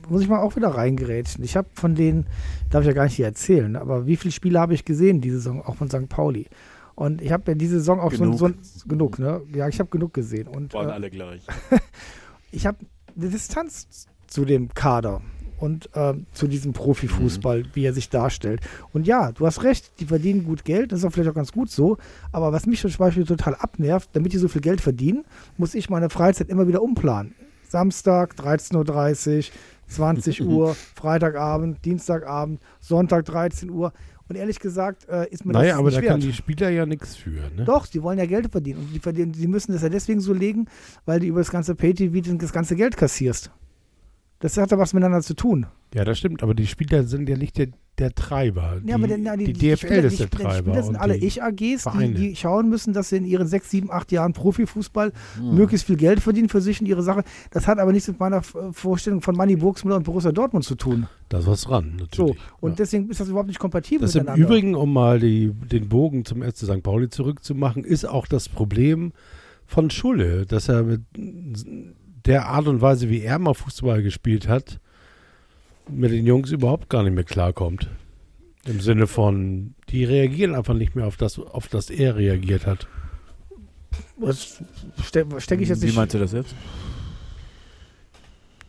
muss ich mal auch wieder reingerätschen. Ich habe von denen, darf ich ja gar nicht hier erzählen, aber wie viele Spiele habe ich gesehen diese Saison, auch von St. Pauli? Und ich habe ja diese Saison auch Genug. so, so genug, ne? Ja, ich habe genug gesehen. Und Waren äh, alle gleich. ich habe eine Distanz zu dem Kader und ähm, zu diesem Profifußball, wie er sich darstellt. Und ja, du hast recht, die verdienen gut Geld, das ist auch vielleicht auch ganz gut so. Aber was mich zum Beispiel total abnervt, damit die so viel Geld verdienen, muss ich meine Freizeit immer wieder umplanen. Samstag 13.30 Uhr, 20 Uhr, Freitagabend, Dienstagabend, Sonntag 13 Uhr. Und ehrlich gesagt, äh, ist mir Naja, das aber nicht da wert. können die Spieler ja nichts für. Ne? Doch, die wollen ja Geld verdienen. Und die, verdienen, die müssen das ja deswegen so legen, weil die über das ganze Pay-TV das ganze Geld kassierst. Das hat ja was miteinander zu tun. Ja, das stimmt, aber die Spieler sind ja nicht der, der Treiber. Ja, aber der- na, die, die, DFL Spieler, ist der die, Treiber. Die Spieler sind alle die- Ich-AGs, die, die schauen müssen, dass sie in ihren sechs, sieben, acht Jahren Profifußball Hm. möglichst viel Geld verdienen für sich und ihre Sache. Das hat aber nichts mit meiner äh, Vorstellung von Manny Burgsmüller und Borussia Dortmund zu tun. Da ist was dran, natürlich. So, und ja. deswegen ist das überhaupt nicht kompatibel Das im miteinander. Übrigen, um mal die, den Bogen zum FC St. Pauli zurückzumachen, ist auch das Problem von Schulle, dass er mit der Art und Weise, wie er mal Fußball gespielt hat, mit den Jungs überhaupt gar nicht mehr klarkommt. Im Sinne von, die reagieren einfach nicht mehr auf das, auf das er reagiert hat. Das ste stecke ich jetzt Wie nicht. meinst du das jetzt?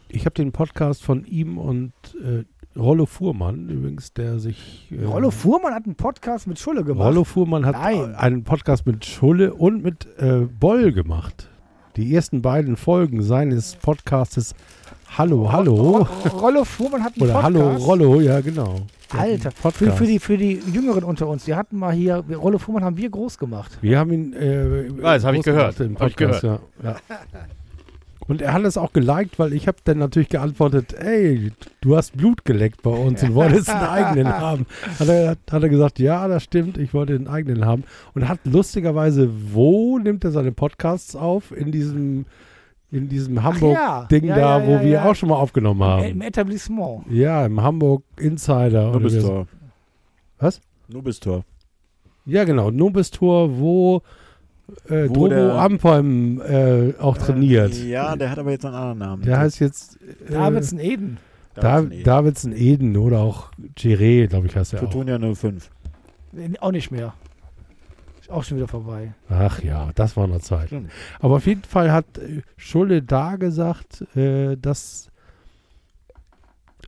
Ich habe den Podcast von ihm und äh, Rollo Fuhrmann übrigens, der sich. äh, Rollo Fuhrmann hat einen Podcast mit Schulle gemacht. Rollo Fuhrmann hat Nein. einen Podcast mit Schulle und mit äh, Boll gemacht. Die ersten beiden Folgen seines Podcastes Hallo, Hallo. Ro- Rollo Fuhrmann hat einen Oder Podcast. Hallo, Rollo, ja, genau. Alter, für, Podcast. für, die, für die Jüngeren unter uns, wir hatten mal hier, Rollo Fuhrmann haben wir groß gemacht. Wir haben ihn. Äh, Ah, das hab ich gehört. Im Hab ich Podcast, Ja, ja. Und er hat es auch geliked, weil ich habe dann natürlich geantwortet, ey, du hast Blut geleckt bei uns und wolltest einen eigenen haben. Hat er, hat er gesagt, ja, das stimmt, ich wollte einen eigenen haben. Und hat lustigerweise, wo nimmt er seine Podcasts auf? In diesem, in diesem Hamburg-Ding ja, da, ja, wo ja, wir ja. auch schon mal aufgenommen Im haben. Etablissement. Ja, im Hamburg Insider. Nubistor. Was? Nubistor. Ja, genau, Nobistor, wo, äh, der- Ampheim äh, auch trainiert. Ja, der hat aber jetzt einen anderen Namen. Der heißt jetzt äh, Davidson Eden. Da, Davidson Eden. Davidson Eden oder auch Giré, glaube ich, heißt er auch. Fortuna 05. Nee, Auch nicht mehr. Ist auch schon wieder vorbei. Ach ja, das war eine Zeit. Stimmt. Aber auf jeden Fall hat äh, Schulle da gesagt, äh, dass,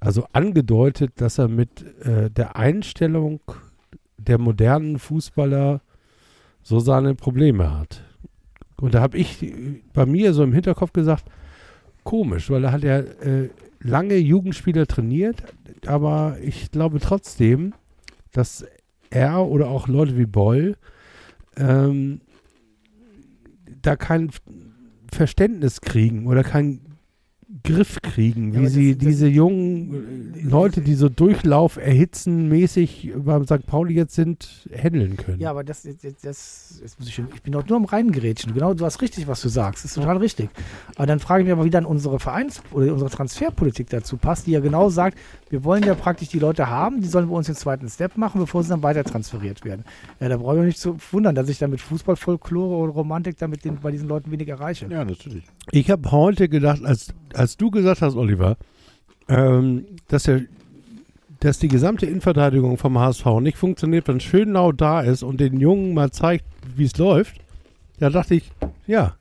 also angedeutet, dass er mit äh, der Einstellung der modernen Fußballer so seine Probleme hat. Und da habe ich bei mir so im Hinterkopf gesagt, komisch, weil er hat ja äh, lange Jugendspieler trainiert, aber ich glaube trotzdem, dass er oder auch Leute wie Boll ähm, da kein Verständnis kriegen oder keinen Griff kriegen, Ja, wie aber sie das- das- diese jungen äh, Leute, die so Durchlauf erhitzen mäßig beim St. Pauli jetzt sind, handeln können. Ja, aber das, das, das muss ich, ich bin doch nur am Reingerätschen. Genau, du hast richtig, was du sagst. Das ist total richtig. Aber dann frage ich mich aber, wie dann unsere Vereins- oder unsere Transferpolitik dazu passt, die ja genau sagt, wir wollen ja praktisch die Leute haben, die sollen bei uns den zweiten Step machen, bevor sie dann weiter transferiert werden. Ja, da brauche ich mich nicht zu wundern, dass ich dann mit Fußballfolklore oder Romantik damit den, bei diesen Leuten wenig erreiche. Ja, natürlich. Ich habe heute gedacht, als, als du gesagt hast, Oliver, ähm, dass, er, dass die gesamte Innenverteidigung vom HSV nicht funktioniert, wenn Schönau da ist und den Jungen mal zeigt, wie es läuft, da dachte ich, ja,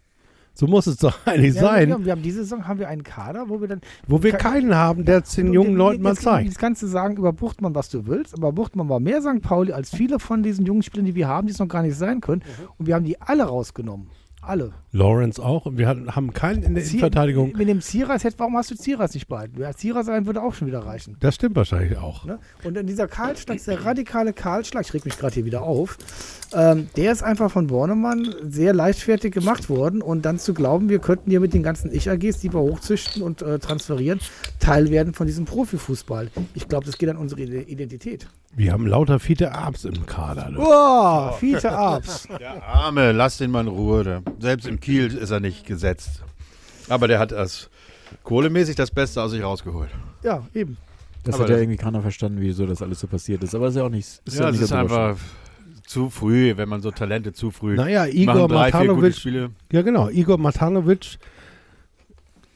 so muss es doch eigentlich Ja, sein, Ja, wir haben diese Saison haben wir einen Kader, wo wir dann wo wir keinen haben, der es den jungen Leuten mal zeigt. Das Ganze sagen, über Buchtmann, was du willst, aber Buchtmann war mehr St. Pauli als viele von diesen jungen Spielern, die wir haben, die es noch gar nicht sein können. Mhm. Und wir haben die alle rausgenommen. Alle. Lawrence auch und wir hatten, haben keinen in der Zier- Innenverteidigung. Mit dem Zieras, hätte- warum hast du Zieras nicht bei? Ja, Zieras ein würde auch schon wieder reichen. Das stimmt wahrscheinlich auch. Ne? Und in dieser Kahlschlag, dieser radikale Kahlschlag, ich reg mich gerade hier wieder auf, ähm, der ist einfach von Bornemann sehr leichtfertig gemacht worden. Und dann zu glauben, wir könnten hier mit den ganzen Ich-AGs, die wir hochzüchten und äh, transferieren, Teil werden von diesem Profifußball. Ich glaube, das geht an unsere Ide- Identität. Wir haben lauter Fiete Arps im Kader. Du. Oh, Fiete Arps. Der Arme, lass den mal in Ruhe. Der. Selbst im Kiel ist er nicht gesetzt. Aber der hat das kohlemäßig das Beste aus sich rausgeholt. Ja, eben. Das Aber hat ja irgendwie keiner verstanden, wieso das alles so passiert ist. Aber das ist ja auch nicht. Ist ja, ja es nicht ist so einfach zu früh, wenn man so Talente zu früh Naja, Igor Matanovic. Ja, genau. Igor Matanovic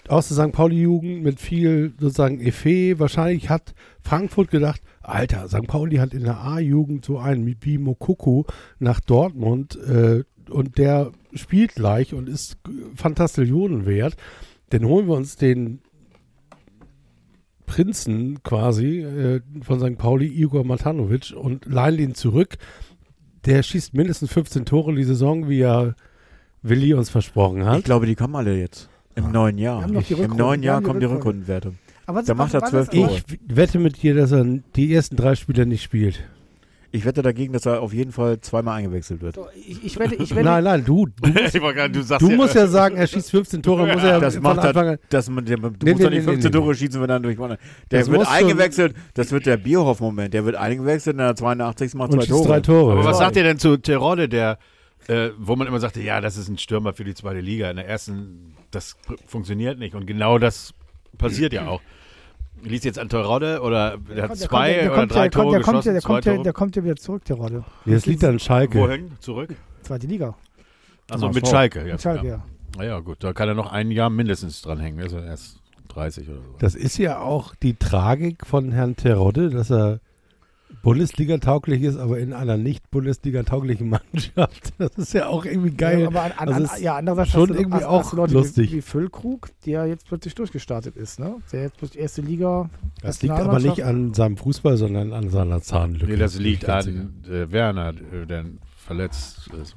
aus der St. Pauli-Jugend mit viel sozusagen Effet. Wahrscheinlich hat Frankfurt gedacht, Alter, St. Pauli hat in der A-Jugend so einen wie Bimo Kuku nach Dortmund äh, und der spielt gleich und ist Fantastillionen wert. Dann holen wir uns den Prinzen quasi äh, von St. Pauli, Igor Matanovic, und leihen ihn zurück. Der schießt mindestens 15 Tore die Saison, wie er Willi uns versprochen hat. Ich glaube, die kommen alle jetzt. Im neuen Jahr. Im neuen Jahr die kommen die Rückrunde. Rückrundenwerte. Aber Da macht er zwölf Tore. Ich wette mit dir, dass er die ersten drei Spiele nicht spielt. Ich wette dagegen, dass er auf jeden Fall zweimal eingewechselt wird. So, Ich, ich wette, ich wette, Nein, nein, du, du, ich wollte gerade- du sagst du musst ja sagen, er schießt 15 Tore, muss er Das macht Anfang er, an. das, der, du Nee, musst nee, doch nee, nicht 15 nee, Tore schießen, wenn er durch Der Das wird eingewechselt, das wird der Bierhoff-Moment. Der wird eingewechselt in der 82. macht zwei schießt Tore. drei Tore. Aber was Ja. sagt ihr denn zu Terodde, der, äh, wo man immer sagte, ja, das ist ein Stürmer für die zweite Liga. In der ersten, das funktioniert nicht. Und genau das passiert ja auch. Liest jetzt an Terodde oder der hat der zwei der oder kommt, drei der kommt, Tore der kommt, geschossen, der kommt, der, der kommt ja wieder zurück, der Rodde. Jetzt liegt er in Schalke. Wohin? Zurück? Zweite Liga. Also mit Schalke. Mit Jetzt, Schalke, ja. ja. Naja, gut, da kann er noch ein Jahr mindestens dranhängen. Er ist ja erst 30 oder so. Das ist ja auch die Tragik von Herrn Terodde, dass er Bundesliga-tauglich ist, aber in einer nicht Bundesliga-tauglichen Mannschaft. Das ist ja auch irgendwie geil. Ja, aber an, an, Also an, es ja, andererseits schon hast du, irgendwie hast, auch hast du Leute lustig. Wie, wie Füllkrug, der jetzt plötzlich durchgestartet ist, ne? Der jetzt plötzlich erste Liga. das liegt aber nicht an seinem Fußball, sondern an seiner Zahnlücke. Nee, das liegt an äh, Werner, äh, der verletzt ist.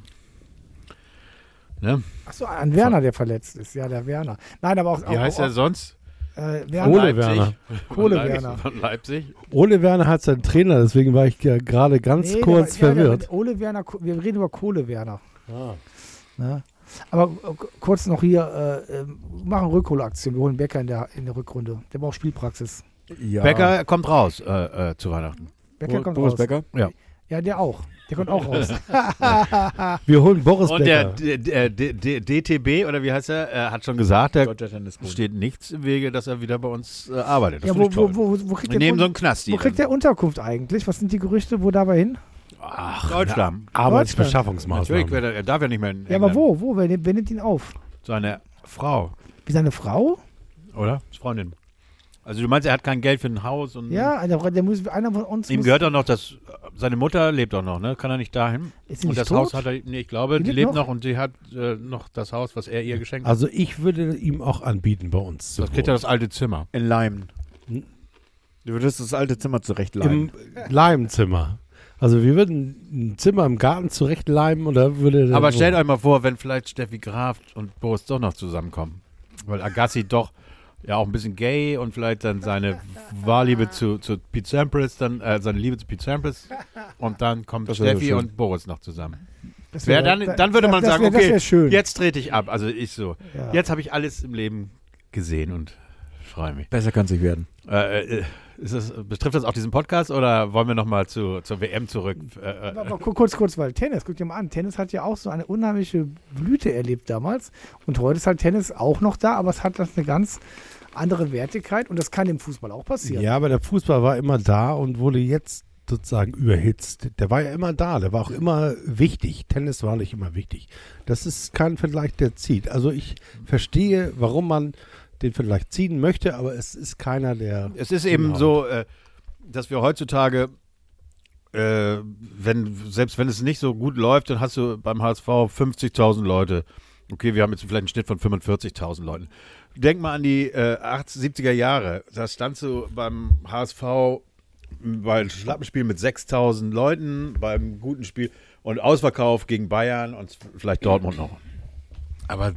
Ne? Achso, an Werner, der verletzt ist. Ja, der Werner. Nein, aber auch. Wie auch, heißt auch, er sonst? Äh. Werner. Ole Werner. Von Kohle Leipzig- Werner. Von Leipzig. Ole Werner hat seinen Trainer, deswegen war ich ja gerade ganz Nee, kurz der, ja, verwirrt. Der, Ole Werner, wir reden über Kohle Werner. Ah. Ne? Aber äh, kurz noch hier, äh, äh, machen Rückholaktion. Wir holen Becker in der, in der Rückrunde. Der braucht Spielpraxis. Ja. Becker kommt raus äh, äh, zu Weihnachten. Becker kommt Boris raus. Becker? Ja, der auch. Der kommt auch raus. Wir holen Boris Und der Becker. D- D- D- D- DTB, oder wie heißt er, er hat schon gesagt, da steht nichts im Wege, dass er wieder bei uns äh, arbeitet. Das ja, wo, ich wo, toll. wo, wo kriegt Wir der nehmen so einen Knasti. wo kriegt der Unterkunft eigentlich? Was sind die Gerüchte? Wo dabei hin? Ach, Deutschland. Arbeitsbeschaffungsmaßnahmen. Natürlich, er, er darf ja nicht mehr in Ja, aber wo? Wo? Wer, nimmt- wer nimmt ihn auf? Seine Frau, Wie seine Frau? oder? Freundin. Also du meinst, er hat kein Geld für ein Haus und Ja, der, der muss, einer von uns ihm gehört auch noch das, seine Mutter lebt auch noch, ne? Kann er nicht dahin? Ist sie und nicht das tot? Haus hat er, nee, ich glaube, Die die, lebt noch? noch und sie hat äh, noch das Haus, was er ihr geschenkt hat. Also ich würde ihm auch anbieten, bei uns zu das kriegt er das alte Zimmer. In Leimen. Hm? Du würdest das alte Zimmer Im zurechtleimen. Leimzimmer. Also wir würden ein Zimmer im Garten zurechtleimen oder würde... Aber stellt euch mal vor, wenn vielleicht Steffi Graf und Boris doch noch zusammenkommen. Weil Agassi doch ja auch ein bisschen gay und vielleicht dann seine Wahrliebe zu, zu Pete Sampras, dann äh, seine Liebe zu Pete Sampras und dann kommt Das Steffi und Boris noch zusammen. Das Wär wär- dann, dann würde man das sagen, wär, Das okay, wäre schön. jetzt trete ich ab. Also ich so. Ja. Jetzt habe ich alles im Leben gesehen und freue mich. Besser kann es nicht werden. Äh, äh, ist das, betrifft das auch diesen Podcast oder wollen wir nochmal zu, zur WM zurück? Äh, äh, Aber ku- kurz, kurz, weil Tennis, guck dir mal an, Tennis hat ja auch so eine unheimliche Blüte erlebt damals. Und heute ist halt Tennis auch noch da, aber es hat das eine ganz andere Wertigkeit und das kann im Fußball auch passieren. Ja, aber der Fußball war immer da und wurde jetzt sozusagen überhitzt. Der war ja immer da, der war auch immer wichtig. Tennis war nicht immer wichtig. Das ist kein Vergleich, der zieht. Also ich verstehe, warum man den Vergleich ziehen möchte, aber es ist keiner, der... Es ist eben Genau. so, äh, dass wir heutzutage, äh, wenn, selbst wenn es nicht so gut läuft, dann hast du beim HSV 50.000 Leute. Okay, wir haben jetzt vielleicht einen Schnitt von 45.000 Leuten. Denk mal an die äh, 80, 70er Jahre. Da standst du beim HSV bei einem Schlappenspiel mit 6.000 Leuten, beim guten Spiel und Ausverkauf gegen Bayern und vielleicht Dortmund noch. Aber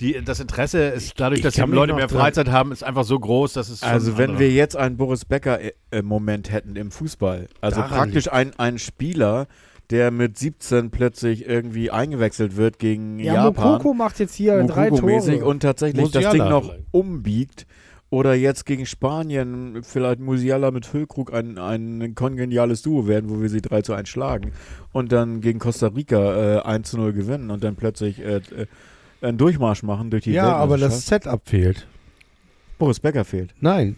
die, das Interesse ist dadurch, Ich dass die Leute mehr Freizeit haben, ist einfach so groß, dass es Also wenn andere- wir jetzt einen Boris Becker-Moment hätten im Fußball, also Daran praktisch ein, ein Spieler, der mit 17 plötzlich irgendwie eingewechselt wird gegen Ja, Japan, Mokoko macht jetzt hier drei Mukoko-mäßig Tore. und tatsächlich das Musiala Ding noch vielleicht. umbiegt oder jetzt gegen Spanien vielleicht Musiala mit Füllkrug ein, ein kongeniales Duo werden, wo wir sie 3 zu 1 schlagen und dann gegen Costa Rica äh, 1 zu 0 gewinnen und dann plötzlich äh, äh, einen Durchmarsch machen durch die Ja, aber das. Setup fehlt. Boris Becker fehlt. Nein,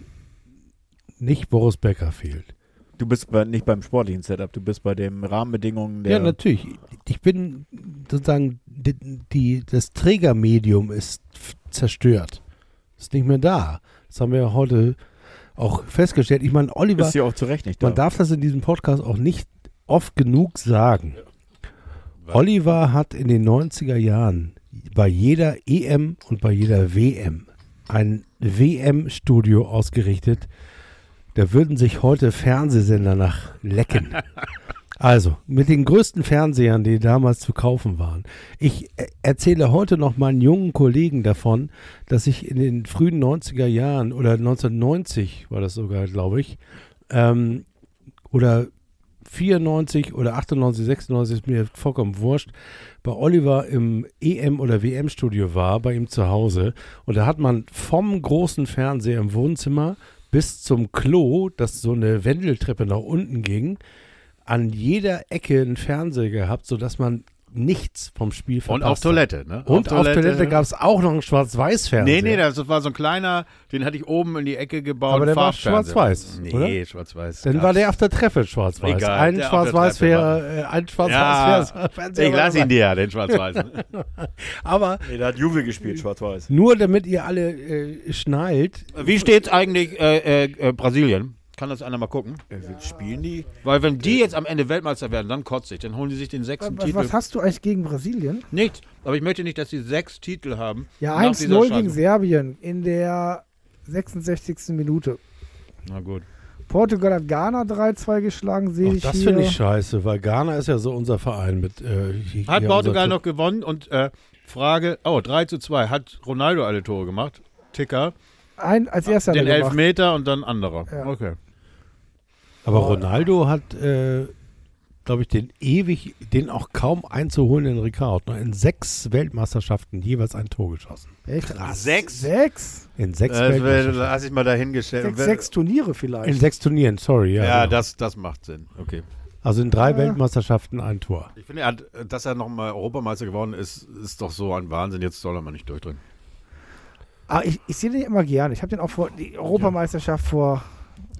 nicht Boris Becker fehlt. Du bist bei, nicht beim sportlichen Setup, du bist bei den Rahmenbedingungen der. Ja, natürlich. Ich bin sozusagen, die, die, das Trägermedium ist zerstört. Ist nicht mehr da. Das haben wir ja heute auch festgestellt. Ich meine, Oliver, ist ja auch zu Recht nicht da. man darf das in diesem Podcast auch nicht oft genug sagen. Oliver hat in den 90er Jahren bei jeder EM und bei jeder WM ein WM-Studio ausgerichtet. Da würden sich heute Fernsehsender nach lecken. Also, mit den größten Fernsehern, die damals zu kaufen waren. Ich äh, erzähle heute noch meinen jungen Kollegen davon, dass ich in den frühen 90er Jahren oder 1990 war das sogar, glaube ich, ähm, oder 94 oder 98, 96 ist mir vollkommen wurscht, bei Oliver im EM- oder WM-Studio war, bei ihm zu Hause. Und da hat man vom großen Fernseher im Wohnzimmer bis zum Klo, das so eine Wendeltreppe nach unten ging, an jeder Ecke einen Fernseher gehabt, sodass man nichts vom Spiel verpasst Und auf. Toilette, ne? Und auf Toilette, gab es auch noch einen Schwarz-Weiß-Fernseher. Nee, nee, das war so ein kleiner, den hatte ich oben in die Ecke gebaut. Aber der war schwarz-weiß, Nee, schwarz-weiß. Dann war der auf der Treffe schwarz-weiß. Egal, ein schwarz-weiß Treppe wäre, äh, ein schwarz-weiß Ja, ich war lasse ihn dir, den schwarz-weißen. Aber nee, da hat Juve gespielt, schwarz-weiß. nur damit ihr alle äh, schnallt, Wie steht's eigentlich äh, äh, äh, Brasilien? Kann das einer mal gucken? Äh, Spielen die? Weil wenn die jetzt am Ende Weltmeister werden, dann kotze ich. Dann holen die sich den sechsten Was, Titel. was hast du eigentlich gegen Brasilien? Nichts. Aber ich möchte nicht, dass sie sechs Titel haben. Ja, nach dieser 1-0 gegen. Serbien in der 66. Minute. Na gut. Portugal hat Ghana 3-2 geschlagen, sehe ich das finde ich scheiße, weil Ghana ist ja so unser Verein mit. Äh, hier- Hat hier Portugal noch gewonnen und äh, Frage, oh, 3 zu 2. Hat Ronaldo alle Tore gemacht? Ticker. Ein, als erster Den gemacht. Elfmeter und dann anderer. Ja. Okay. Aber Ronaldo hat, äh, glaube ich, den ewig, den auch kaum einzuholenden Rekord. Ne? In sechs Weltmeisterschaften jeweils ein Tor geschossen. Echt? Sechs? Sechs? In sechs Das will- Weltmeisterschaften. lass ich mal dahingestellt. Sechs, sechs Turniere vielleicht. In sechs Turnieren, sorry. Ja, Ja, genau. das, das macht Sinn. Okay. Also in drei Ja. Weltmeisterschaften ein Tor. Ich finde, er hat, dass er nochmal Europameister geworden ist, ist doch so ein Wahnsinn. Jetzt soll er mal nicht durchdrehen. Ah, ich, ich sehe den immer gerne. Ich habe den auch vor die Europameisterschaft vor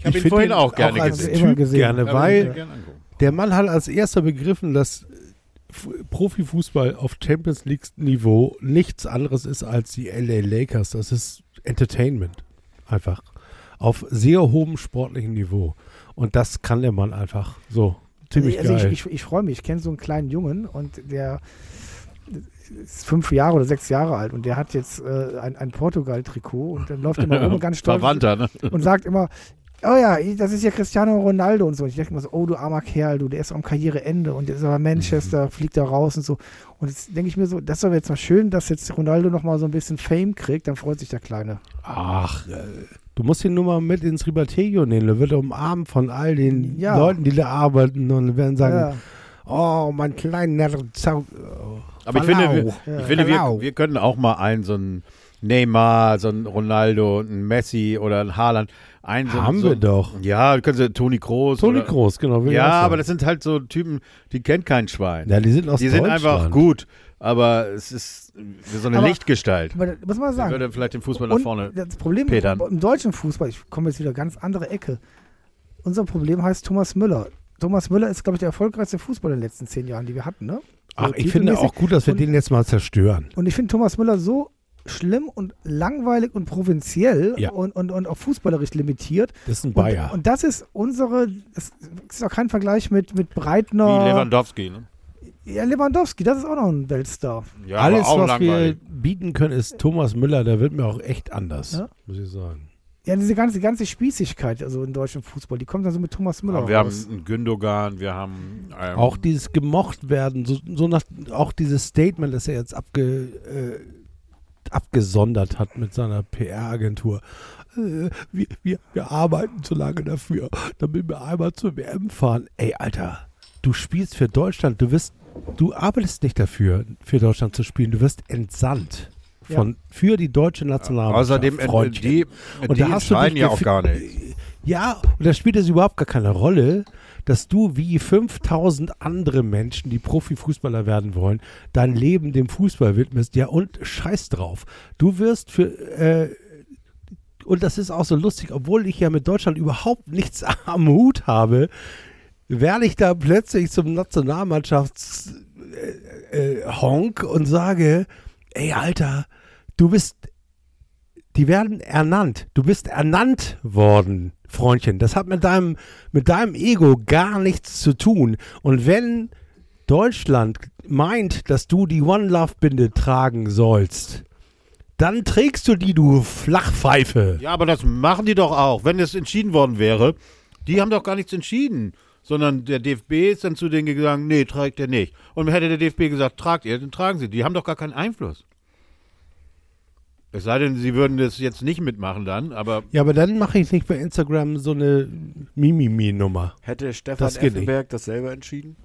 Ich habe ihn vorhin ihn auch gerne als gesehen. Immer gesehen. gerne, weil gerne der Mann hat als erster begriffen, dass Profifußball auf Champions League Niveau nichts anderes ist als die LA Lakers. Das ist Entertainment. Einfach. Auf sehr hohem sportlichen Niveau. Und das kann der Mann einfach so. Ziemlich also geil. ich, ich, ich freue mich. Ich kenne so einen kleinen Jungen und der ist fünf Jahre oder sechs Jahre alt und der hat jetzt äh, ein, ein Portugal-Trikot und dann läuft immer rum ganz stolz Verwandter, ne? und sagt immer, oh ja, das ist ja Cristiano Ronaldo und so. Und ich denke immer so, oh du armer Kerl, du, der ist am Karriereende und der ist aber Mhm. Manchester, fliegt da raus und so. Und jetzt denke ich mir so, das ist aber jetzt mal schön, dass jetzt Ronaldo nochmal so ein bisschen Fame kriegt, dann freut sich der Kleine. Ach, äh, du musst ihn nur mal mit ins Ribatejo nehmen. Da wird er umarmt von all den Ja. Leuten, die da arbeiten und werden sagen, Ja. oh, mein kleiner Zau Aber ich finde, wir, Ja. ich finde wir, wir können auch mal einen, so einen Neymar, so einen Ronaldo, einen Messi oder einen Haaland. Einen, so, Haben so, wir doch. Ja, können sie Toni Kroos. Toni oder, Groß, genau. Ja, aber das sind halt so Typen, die kennt kein Schwein. Ja, die sind aus die sind Deutschland. einfach gut, aber es ist so eine Aber- Lichtgestalt. Aber das muss man Der sagen. würde vielleicht den Fußball nach vorne. das Problem petern. im deutschen Fußball, ich komme jetzt wieder ganz andere Ecke. Unser Problem heißt Thomas Müller. Thomas Müller ist, glaube ich, der erfolgreichste Fußballer in den letzten zehn Jahren, die wir hatten, ne? Ach, So ich finde auch gut, dass wir Und- den jetzt mal zerstören. Und ich finde Thomas Müller so schlimm und langweilig und provinziell Ja. und, und, und auch fußballerisch limitiert. Das ist ein Und, Bayer. und das ist unsere, das ist auch kein Vergleich mit, mit Wie Breitner. Lewandowski. Ne? Ja, Lewandowski, das ist auch noch ein Weltstar. Ja, Alles, was langweilig. wir bieten können, ist Thomas Müller. Der wird mir auch echt anders, Ja. muss ich sagen. Ja, diese ganze, ganze Spießigkeit, also im deutschen Fußball, die kommt dann so mit Thomas Müller Aber wir haben raus. einen Gündogan, wir haben ähm, Auch dieses gemocht werden, so, so nach, auch dieses Statement, das er jetzt abge, äh, abgesondert hat mit seiner PR-Agentur. Äh, wir, wir, wir arbeiten so lange dafür, damit wir einmal zur WM fahren. Ey, Alter, du spielst für Deutschland, du wirst, du arbeitest nicht dafür, für Deutschland zu spielen, du wirst entsandt. Ja. Von, Für die deutsche Nationalmannschaft. Außerdem, äh, Freundchen. die, Und die da hast du ja auch gar nicht. Ja, und da spielt es überhaupt gar keine Rolle, dass du wie 5000 andere Menschen, die Profifußballer werden wollen, dein Leben dem Fußball widmest. Ja, und scheiß drauf. Du wirst für, äh, und das ist auch so lustig, obwohl ich ja mit Deutschland überhaupt nichts am Hut habe, werde ich da plötzlich zum Nationalmannschafts äh, äh, und sage, ey Alter, du bist die werden ernannt. Du bist ernannt worden, Freundchen. Das hat mit deinem, mit deinem Ego gar nichts zu tun. Und wenn Deutschland meint, dass du die One Love Binde tragen sollst, dann trägst du die, du Flachpfeife. Ja, aber das machen die doch auch. Wenn es entschieden worden wäre, die haben doch gar nichts entschieden. Sondern der DFB ist dann zu denen gegangen, nee, trägt er nicht. Und hätte der DFB gesagt, tragt ihr, dann tragen sie. Die haben doch gar keinen Einfluss. Es sei denn, sie würden das jetzt nicht mitmachen dann, aber Ja, aber dann mache ich nicht bei Instagram so eine Mimimi-Nummer. Hätte Stefan Das. Effenberg das selber entschieden?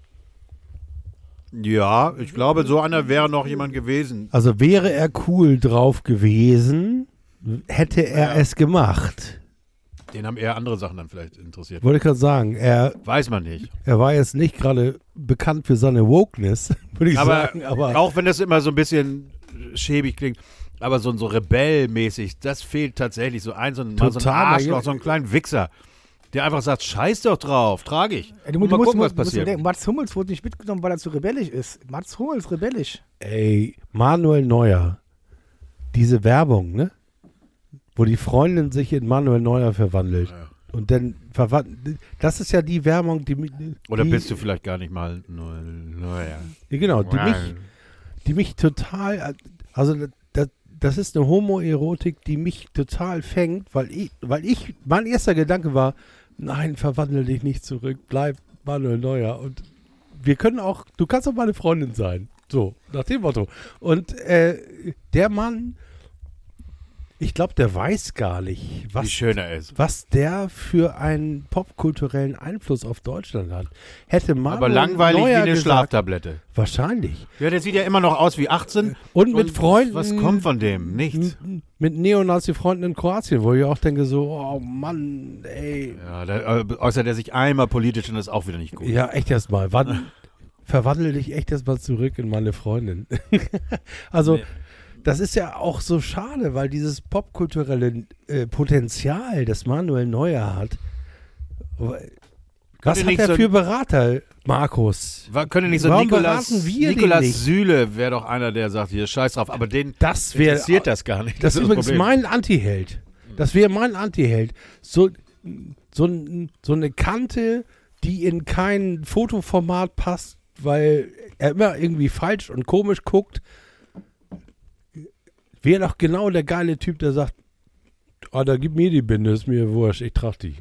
ja, ich glaube, so einer wäre noch jemand gewesen. Also wäre er cool drauf gewesen, hätte er Ja. es gemacht. Den haben eher andere Sachen dann vielleicht interessiert. Wollte ich gerade sagen, er, Weiß man nicht. er war jetzt nicht gerade bekannt für seine Wokeness, würde ich Aber, sagen. Aber auch wenn das immer so ein bisschen schäbig klingt, aber so, so rebellmäßig, das fehlt tatsächlich. So ein, so ein, mal so ein Total, Arschloch, ja. so einen kleinen Wichser, der einfach sagt, scheiß doch drauf, trage ich. Ja, du, Und du mal musst, gucken, musst, was musst passiert. denken, Mats Hummels wurde nicht mitgenommen, weil er zu rebellisch ist. Mats Hummels rebellisch. ey, Manuel Neuer, diese Werbung, ne? Wo die Freundin sich in Manuel Neuer verwandelt. Und dann verwandt. Das ist ja die Wärmung, die. mi- Oder bist du vielleicht gar nicht mal. Ja, Genau, die mich, die mich total. Also, das, ist eine Homoerotik, die mich total fängt, weil ich, weil ich. Mein erster Gedanke war: Nein, verwandle dich nicht zurück, bleib Manuel Neuer. Und wir können auch. Du kannst auch meine Freundin sein. So, nach dem Motto. Und äh, der Mann. Ich glaube, der weiß gar nicht, was Wie was der für einen popkulturellen Einfluss auf Deutschland hat. Hätte Manuel Aber langweilig wie Neuer eine gesagt, Schlaftablette. Wahrscheinlich. Ja, der sieht ja immer noch aus wie 18. Und mit Freunden. Was kommt von dem? Nichts. Mit Neonazi-Freunden in Kroatien, wo ich auch denke so, oh Mann, ey. Ja, der, äh, äußert er sich einmal politisch und das ist auch wieder nicht gut. Ja, echt erstmal. Wann verwandle dich echt erstmal zurück in meine Freundin. also, Nee. Das ist ja auch so schade, weil dieses popkulturelle äh, Potenzial, das Manuel Neuer hat. Was hat er so- für Berater, Markus? War, könnte nicht so Warum Nikolas, Nikolas? Süle wäre doch einer, der sagt, hier scheiß drauf, aber den Das wäre interessiert das gar nicht. Das ist übrigens Problem. mein Anti-Held. Das wäre mein Anti-Held. So, so, so eine Kante, die in kein Fotoformat passt, weil er immer irgendwie falsch und komisch guckt. Wäre doch genau der geile Typ, der sagt, ah, da gib mir die Binde, ist mir wurscht, ich trage die.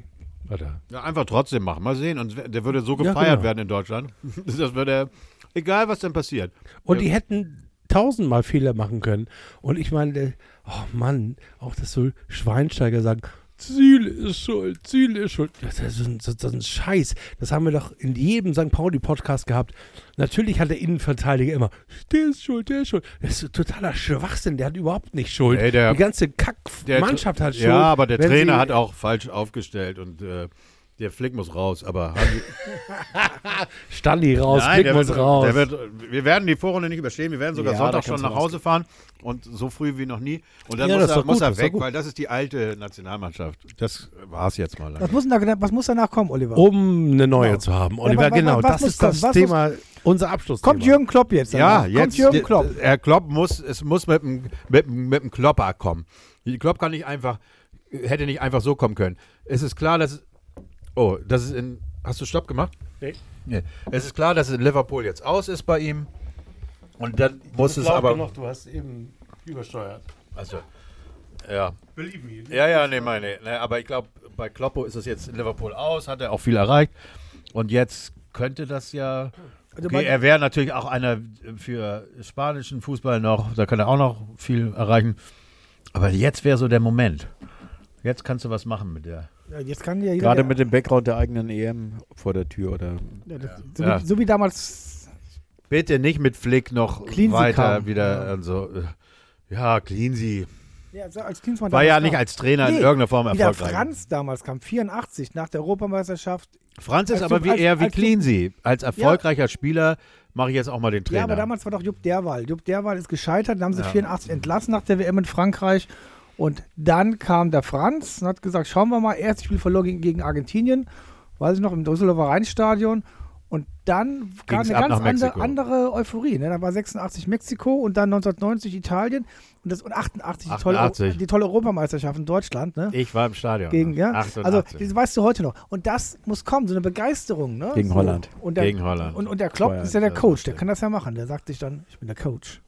Alter. Ja, einfach trotzdem machen. Mal sehen. Und der würde so Ja, gefeiert genau. werden in Deutschland. Das würde, egal was denn passiert. Und Ja. die hätten tausendmal Fehler machen können. Und ich meine, oh Mann, auch das so Schweinsteiger sagen, Ziel ist schuld, Ziel ist schuld. Das ist, ein, das ist ein Scheiß. Das haben wir doch in jedem St. Pauli-Podcast gehabt. Natürlich hat der Innenverteidiger immer, der ist schuld, der ist schuld. Das ist totaler Schwachsinn, der hat überhaupt nicht Schuld. Ey, der- Die ganze Der- Kack-Mannschaft hat Schuld. Ja, aber der Trainer sie- hat auch falsch aufgestellt und äh, der Flick muss raus. Aber Standi raus, Nein, Klick der muss wird, raus. Der wird, wir werden die Vorrunde nicht überstehen. Wir werden sogar Ja, Sonntag schon nach Hause fahren und so früh wie noch nie. Und dann Ja, muss, das er, muss er das weg, weil das ist die alte Nationalmannschaft. Das war's jetzt mal. Was muss, denn da, was muss danach kommen, Oliver? um eine neue Genau. zu haben. Ja, Oliver, wa- genau, was das muss ist das kommen? Was Thema, unser Abschluss. Kommt Jürgen Klopp jetzt? Ja, jetzt. Kommt Jürgen Klopp. Herr Klopp muss, es muss mit dem, mit, dem- mit dem Klopper kommen. Die Klopp kann nicht einfach, hätte nicht einfach so kommen können. Es ist klar, dass, oh, das ist in, hast du Stopp gemacht? Nee. nee. Es ist klar, dass in Liverpool jetzt aus ist bei ihm. Und dann muss es aber, du hast eben übersteuert. also, ja. Believe me. Ja, ja, nee, meine. Ne, aber ich glaube, bei Kloppo ist es jetzt in Liverpool aus, hat er auch viel erreicht. Und jetzt könnte das ja. Also Okay, er wäre natürlich auch einer für spanischen Fußball noch, da kann er auch noch viel erreichen. Aber jetzt wäre so der Moment. Jetzt kannst du was machen mit der. Ja, jetzt kann ja jeder. Gerade mit dem Background der eigenen EM vor der Tür oder ja, das, so, Ja. Wie, so wie damals. Bitte nicht mit Flick noch Cleansey weiter kam. wieder Ja. und so. äh, Ja, Cleansey. Ja, als Klinsmann War ja nicht kam. als Trainer in Nee, irgendeiner Form Wie der erfolgreich. Franz damals kam, 84, nach der Europameisterschaft. Franz ist aber wie als- eher wie Cleansey. Als erfolgreicher Spieler mache ich jetzt auch mal den Trainer. Ja, aber damals war doch Jupp Derwal. Jupp Derwal ist gescheitert, dann haben sie Ja. 84 entlassen nach der WM in Frankreich. Und dann kam der Franz und hat gesagt, schauen wir mal, erstes Spiel verloren gegen, gegen Argentinien, weiß ich noch, im Düsseldorfer Rheinstadion. Und dann kam Ging's eine ganz andere, andere Euphorie. Ne? Da war 86 Mexiko und dann 1990 Italien und, das, und 88, Die, tolle, 88. die tolle Europameisterschaft in Deutschland. Ne? ich war im Stadion. Gegen, ja? 88. Also, das weißt du heute noch. Und das muss kommen, so eine Begeisterung. Ne? Gegen so. Holland. Und der, Gegen Holland. Und, und der Klopp ist ja der Coach, der kann das ja machen. Der sagt sich dann, ich bin der Coach.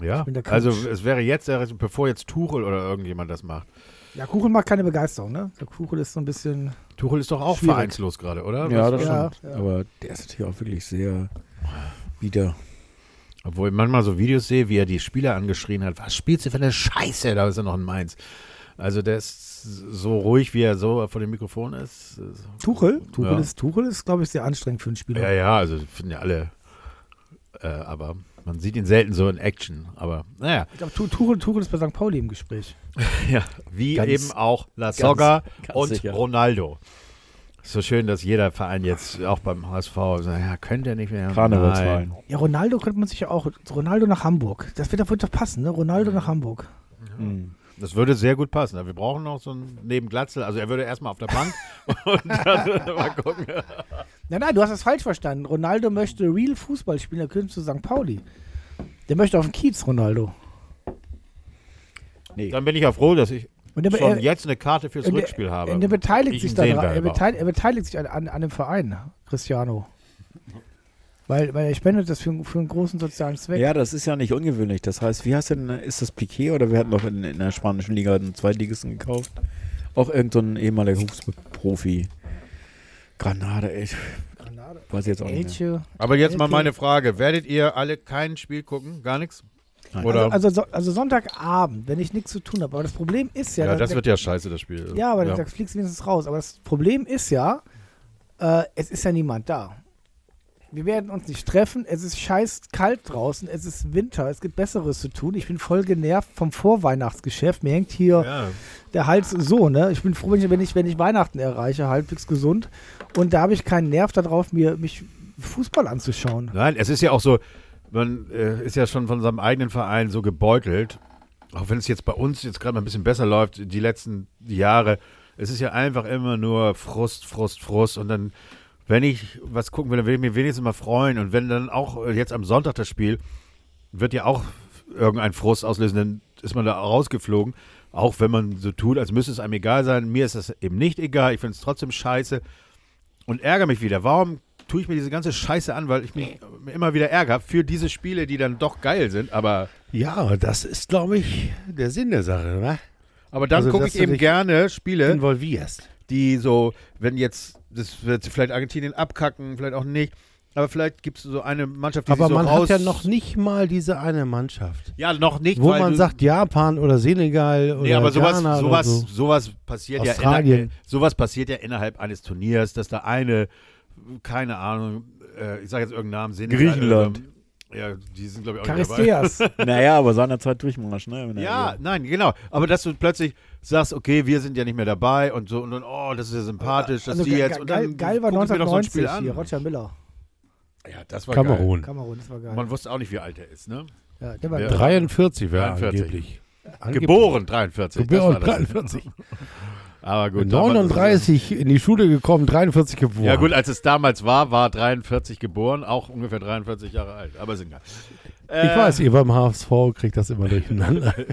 Ja, bin der Coach. also es wäre jetzt, bevor jetzt Tuchel oder irgendjemand das macht. Ja, Kuchen macht keine Begeisterung, ne? Der Kuchen ist so ein bisschen. Tuchel ist doch auch Schwierig. vereinslos gerade, oder? Ja, das Ja, stimmt. ja. Aber der ist natürlich auch wirklich sehr wieder. Obwohl ich manchmal so Videos sehe, wie er die Spieler angeschrien hat. Was spielst du für eine Scheiße? Da ist er noch in Mainz. Also der ist so ruhig, wie er so vor dem Mikrofon ist. Tuchel? Tuchel Ja. ist, Tuchel ist glaube ich, sehr anstrengend für einen Spieler. Ja, ja, also finden ja alle. Äh, aber man sieht ihn selten so in Action. Aber naja, Ich glaube, Tu- Tuchel, Tuchel ist bei St. Pauli im Gespräch. ja, wie Ganz- eben auch La Soga ganz und sicher. Ronaldo. So schön, dass jeder Verein jetzt auch beim HSV sagt, ja, könnte er nicht mehr. Karnevalsverein. Ja, Ronaldo könnte man sich ja auch. Ronaldo nach Hamburg. Das wird, das wird doch passen, ne? Ronaldo nach Hamburg. Mhm. Das würde sehr gut passen. Wir brauchen noch so einen neben Glatzel. Also er würde erstmal auf der Bank und dann mal gucken. Nein, nein, du hast das falsch verstanden. Ronaldo möchte real Fußball spielen, der könnte zu St. Pauli. Der möchte auf den Kiez, Ronaldo. Nee. Dann bin ich ja froh, dass ich Und der, schon er, jetzt eine Karte fürs und der- Rückspiel habe. und der beteiligt Ich sich will, Er, aber beteil, er beteiligt sich an, an, an dem Verein, Cristiano. Weil, weil er spendet das für, für einen großen sozialen Zweck. Ja, das ist ja nicht ungewöhnlich. Das heißt, wie heißt denn, ist das Piquet oder wir hatten doch in, in der spanischen Liga einen Zweitligisten gekauft? Auch irgendein so ehemaliger Fußballprofi. Granade, ey. Granade. Weiß ich jetzt auch nicht. Mehr. Aber jetzt mal meine Frage. Werdet ihr alle kein Spiel gucken? Gar nichts? Oder? Also, also, so- also Sonntagabend, wenn ich nichts zu tun habe. Aber das Problem ist ja, ja, da- das da- wird ja scheiße, das Spiel. Ja, aber da fliegst du wenigstens raus. Aber das Problem ist ja, äh, es ist ja niemand da. Wir werden uns nicht treffen. Es ist scheiß kalt draußen. Es ist Winter. Es gibt Besseres zu tun. Ich bin voll genervt vom Vorweihnachtsgeschäft. Mir hängt hier Ja. der Hals so, ne? Ich bin froh, wenn ich, wenn ich, Weihnachten erreiche, halbwegs gesund. Und da habe ich keinen Nerv darauf, mir mich Fußball anzuschauen. Nein, es ist ja auch so, man äh, ist ja schon von seinem eigenen Verein so gebeutelt. Auch wenn es jetzt bei uns jetzt gerade mal ein bisschen besser läuft, die letzten Jahre. Es ist ja einfach immer nur Frust, Frust, Frust. Und dann, wenn ich was gucken will, dann will ich mich wenigstens mal freuen. Und wenn dann auch äh, jetzt am Sonntag das Spiel, wird ja auch irgendein Frust auslösen, dann ist man da rausgeflogen. Auch wenn man so tut, als müsste es einem egal sein. Mir ist das eben nicht egal. Ich finde es trotzdem scheiße und ärgere mich wieder. Warum tue ich mir diese ganze Scheiße an? Weil ich mich immer wieder ärgere für diese Spiele, die dann doch geil sind. Aber, Ja, das ist, glaube ich, der Sinn der Sache, ne? aber dann Also, gucke ich eben gerne Spiele, Involvierst. die so, wenn jetzt, das wird vielleicht Argentinien abkacken, vielleicht auch nicht. Aber vielleicht gibt es so eine Mannschaft, die Aber sich so man raus... hat ja noch nicht mal diese eine Mannschaft. Ja, noch nicht, Wo weil man sagt Japan oder Senegal oder Nee, aber sowas, Ghana oder sowas, so. sowas passiert ja Australien. inner, sowas passiert ja innerhalb eines Turniers, dass da eine, keine Ahnung, äh, ich sage jetzt irgendeinen Namen, Senegal, Griechenland. Ja, die sind glaube ich auch nicht dabei. Charisteas. Naja, aber seinerzeit Durchmarsch, ne? Ja, nein, genau. Aber dass du plötzlich sagst, okay, wir sind ja nicht mehr dabei und so und dann, oh, das ist ja sympathisch, dass Also die ge- jetzt ge- und geil, dann geil war guck ich mir doch so ein 1990 Spiel an. hier, Roger Miller. Ja, das war Kamerun. Kamerun, das war geil. Geil. Man wusste auch nicht, wie alt er ist, ne? ja, der war Ja. geil. 43 wäre 43. angeblich. Angeblich. Geboren 43. das war Geboren das. 43. Aber gut. 39 in die Schule gekommen, 43 geboren. Ja gut, als es damals war, war 43 geboren, auch ungefähr 43 Jahre alt. Aber ist egal. Ich weiß, ihr beim HSV kriegt das immer durcheinander.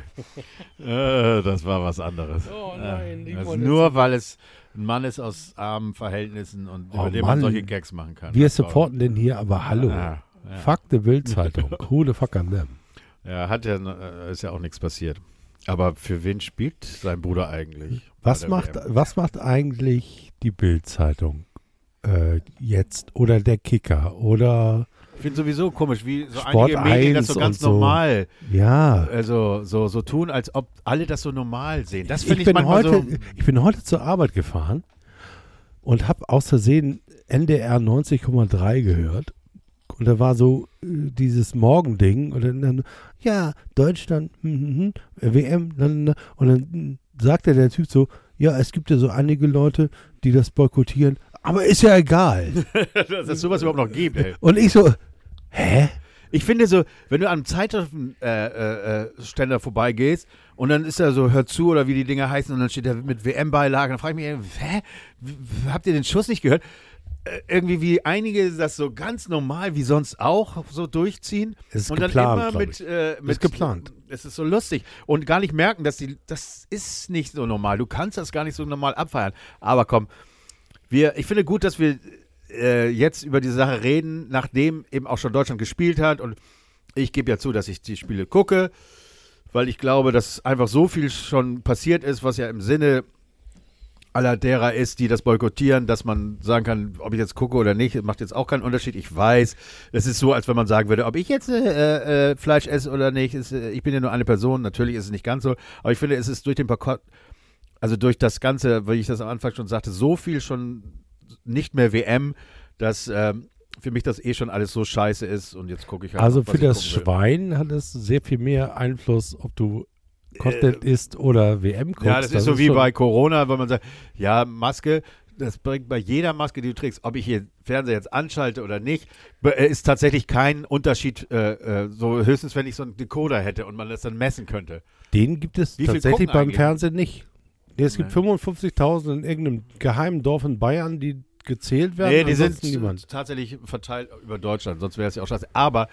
Äh, das war was anderes. Oh nein, ist wollte nur, weil es ein Mann ist aus armen Verhältnissen und Oh über den Mann. man solche Gags machen kann. Wir supporten den hier, aber hallo. Ja, ja. Fuck the Bild-Zeitung. The fuck an them? Ja, hat ja, äh, ist ja auch nichts passiert. Aber für wen spielt sein Bruder eigentlich? Was macht, WM? was macht eigentlich die Bild-Zeitung äh, jetzt? Oder der Kicker? Oder, Ich finde sowieso komisch, wie so Sport einige Medien das 1 so ganz so. normal, ja. also so, so tun, als ob alle das so normal sehen. Das finde ich, ich, bin heute, so. ich bin heute zur Arbeit gefahren und habe aus Versehen NDR 90,3 gehört. Und da war so äh, dieses Morgending und dann, ja, Deutschland, hm, hm, WM, und dann hm, sagte der Typ so, ja, es gibt ja so einige Leute, die das boykottieren, aber ist ja egal. dass es sowas überhaupt noch gibt. Ey. Und ich so, hä? Ich finde so, wenn du an einem Zeitschriftenständer äh, äh, Ständer vorbeigehst und dann ist da so, hör zu oder wie die Dinger heißen und dann steht da mit WM-Beilagen, dann frage ich mich, hä? Habt ihr den Schuss nicht gehört? Äh, irgendwie wie einige das so ganz normal wie sonst auch so durchziehen ist und dann geplant, immer glaub mit, äh, mit ist geplant. Es ist so lustig und gar nicht merken, dass die das ist nicht so normal. Du kannst das gar nicht so normal abfeiern. Aber komm, wir, ich finde gut, dass wir äh, jetzt über diese Sache reden, nachdem eben auch schon Deutschland gespielt hat. Und ich gebe ja zu, dass ich die Spiele gucke, weil ich glaube, dass einfach so viel schon passiert ist, was ja im Sinne aller derer ist, die das boykottieren, dass man sagen kann, ob ich jetzt gucke oder nicht, macht jetzt auch keinen Unterschied. Ich weiß, es ist so, als wenn man sagen würde, ob ich jetzt äh, äh, Fleisch esse oder nicht. Ist, äh, ich bin ja nur eine Person, natürlich ist es nicht ganz so, aber ich finde, es ist durch den Boykott, also durch das Ganze, wie ich das am Anfang schon sagte, so viel schon nicht mehr WM, dass ähm, für mich das eh schon alles so scheiße ist und jetzt gucke ich halt. Also noch, für das. Schwein hat es sehr viel mehr Einfluss, ob du Content isst oder WM guckst. Äh, Ja, das ist so wie bei Corona, weil man sagt, ja, Maske, das bringt bei jeder Maske, die du trägst, ob ich hier Fernseher jetzt anschalte oder nicht, äh, ist tatsächlich kein Unterschied, äh, äh, so höchstens, wenn ich so einen Decoder hätte und man das dann messen könnte. Den gibt es tatsächlich beim eigentlich? Fernsehen nicht. Es gibt Nee. 55.000 in irgendeinem geheimen Dorf in Bayern, die gezählt werden. Nee, die sind niemand. tatsächlich verteilt über Deutschland, sonst wäre es ja auch scheiße. Aber,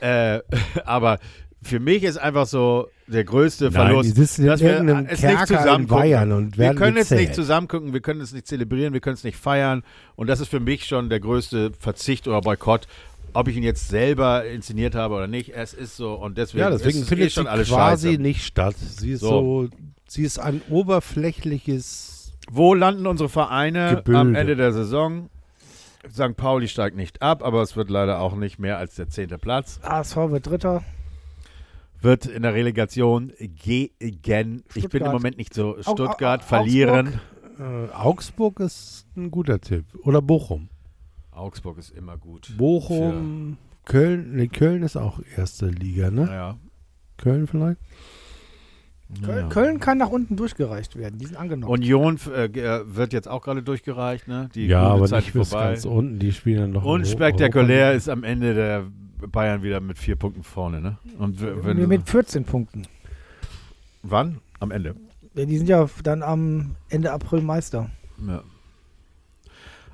äh, aber für mich ist einfach so der größte Nein, Verlust, die sitzen in dass wir irgendeinem es nicht Kerker in zusammen Bayern und Wir werden können es nicht gezählt. zusammen gucken, wir können es nicht zelebrieren, wir können es nicht feiern. Und das ist für mich schon der größte Verzicht oder Boykott. Ob ich ihn jetzt selber inszeniert habe oder nicht, es ist so. Und deswegen, Ja, deswegen findet eh schon sie alles quasi scheiße. nicht statt. Sie ist so. So. sie ist ein oberflächliches. Wo landen unsere Vereine Gebilde. am Ende der Saison? St. Pauli steigt nicht ab, aber es wird leider auch nicht mehr als der zehnte Platz. ASV wird Dritter. Wird in der Relegation gegen, ich bin im Stuttgart. Moment nicht so, Au- Stuttgart Au- verlieren. Äh, Augsburg ist ein guter Tipp. Oder Bochum. Augsburg ist immer gut. Bochum, Köln. Nee, Köln ist auch erste Liga, ne? Ja. Köln vielleicht? Köln, Ja. Köln kann nach unten durchgereicht werden. Die sind angenommen. Union äh, äh, wird jetzt auch gerade durchgereicht, ne? Die ja, gute aber Zeit nicht ist bis vorbei. ganz unten. Die spielen dann noch. Unspektakulär ist am Ende der Bayern wieder mit vier Punkten vorne, ne? Und wenn, Mit- mit 14 Punkten. wann? Am Ende. Ja, Die sind ja dann am Ende April Meister. Ja.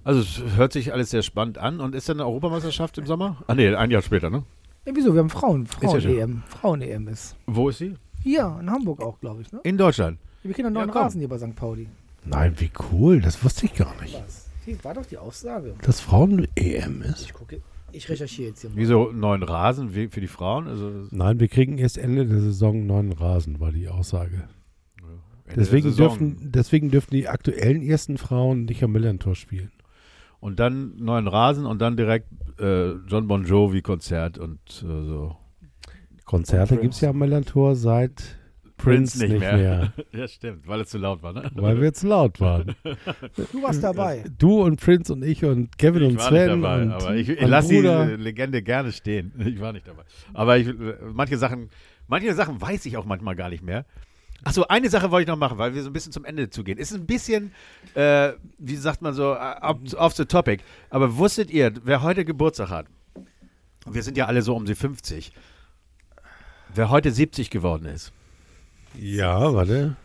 Also es hört sich alles sehr spannend an. Und ist dann eine Europameisterschaft im Sommer? Ah nee, ein Jahr später, ne? Ja, wieso? Wir haben Frauen. ja. Frauen-EM. Frauen-EM ist. Wo ist sie? Hier, in Hamburg auch, glaube ich. Ne? In Deutschland. Wir kennen einen Ja, neuen komm. Rasen hier bei St. Pauli. Nein, wie cool. Das wusste ich gar nicht. Was? Die war doch die Aussage. Dass Frauen-EM ist. Ich gucke, ich recherchiere jetzt hier mal. Wieso neuen Rasen für die Frauen? Also Nein, wir kriegen erst Ende der Saison neuen Rasen, war die Aussage. Ende Deswegen dürfen, deswegen dürfen die aktuellen ersten Frauen nicht am Millantor spielen. Und dann neuen Rasen und dann direkt äh, John Bon Jovi Konzert und äh, so. Konzerte gibt es ja am Millantor seit Prince, nicht, mehr. ja, stimmt, weil es zu laut war, ne? weil wir zu laut waren. Du warst dabei. Du und Prince und ich und Kevin Ich und war nicht Sven dabei, und aber ich, ich lasse die äh, Legende gerne stehen. Ich war nicht dabei. Aber ich, äh, manche Sachen, manche Sachen weiß ich auch manchmal gar nicht mehr. Achso, eine Sache wollte ich noch machen, weil wir so ein bisschen zum Ende zugehen. Ist ein bisschen, äh, wie sagt man so, äh, off, off the topic. Aber wusstet ihr, wer heute Geburtstag hat? Und wir sind ja alle so um die 50. Wer heute 70 geworden ist. Ja, warte.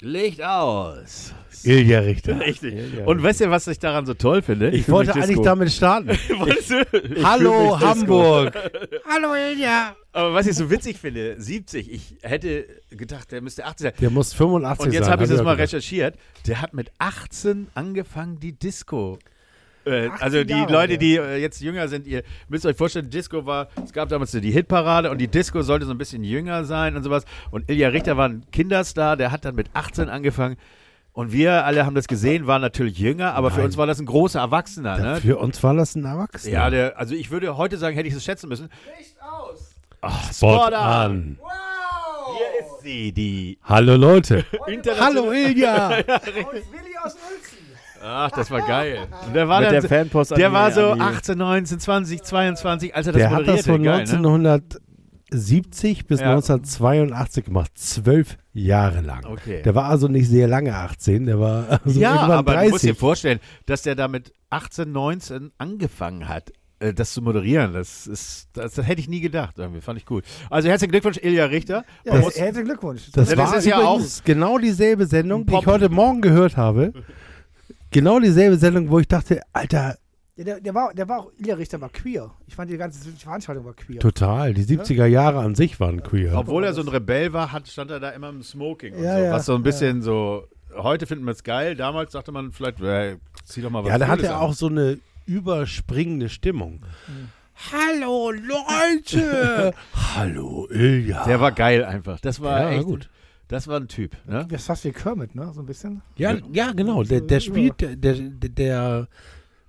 Licht aus. Ilja Richter. Richtig. Ilja Und weißt ihr, was ich daran so toll finde? Ich wollte eigentlich damit starten. Wolltest du? Hallo Hamburg. Hallo Ilja. Aber was ich so witzig finde, 70, ich hätte gedacht, der müsste 18 sein. Der muss 85 Und jetzt sein. habe ich das mal gedacht. recherchiert. Der hat mit 18 angefangen, die Disco. Äh, 18 also die Jahre, Leute, ja. die äh, jetzt jünger sind, ihr müsst euch vorstellen, Disco war, es gab damals so die Hitparade und die Disco sollte so ein bisschen jünger sein und sowas. Und Ilja Richter war ein Kinderstar, der hat dann mit 18 angefangen. Und wir alle haben das gesehen, waren natürlich jünger, aber für Nein. uns war das ein großer Erwachsener. Ne? Für uns war das ein Erwachsener. Ja, der, also ich würde heute sagen, hätte ich es schätzen müssen. Licht aus. Ach, Spot an. Wow. Hier ist sie, die Hallo Leute. Hallo Ilja. Und Willi aus Uelzen. Ach, das war geil. Und der war Mit dann, der Fanpost an der die- war so an die- 18, 19, 20, 22, als er das Der hat moderierte. das von geil, ne? 1970 bis Ja. 1982 gemacht. Zwölf Jahre lang. Okay. Der war also nicht sehr lange 18. Der war also ja, irgendwann aber du musst dir 30. vorstellen, dass der da mit 18, 19 angefangen hat, äh, das zu moderieren. Das ist, das, das hätte ich nie gedacht. Irgendwie. Fand ich cool. Also herzlichen Glückwunsch, Ilja Richter. Ja, Man muss- herzlichen Glückwunsch. Das Ja, das war ist ja übrigens genau dieselbe Sendung, die ich Pop. heute Morgen gehört habe. Genau dieselbe Sendung, wo ich dachte, Alter, Ja, der, der, war, der war auch, Ilja Richter war queer. Ich fand die ganze Veranstaltung war queer. total. Die 70er Jahre an sich waren queer. Obwohl er so ein Rebell war, hat, stand er da immer im Smoking und Ja, so. ja, was so ein bisschen so. Heute finden wir es geil. Damals dachte man vielleicht, äh, zieh doch mal was Ja, da hat er auch so eine überspringende Stimmung. Mhm. Hallo Leute! Hallo Ilja. Der war geil einfach. Das war ja, echt. gut. Das war ein Typ. Ne? Das fast wie Kermit, ne? So ein bisschen. Ja, ja genau. Der, der spielt, der, der, der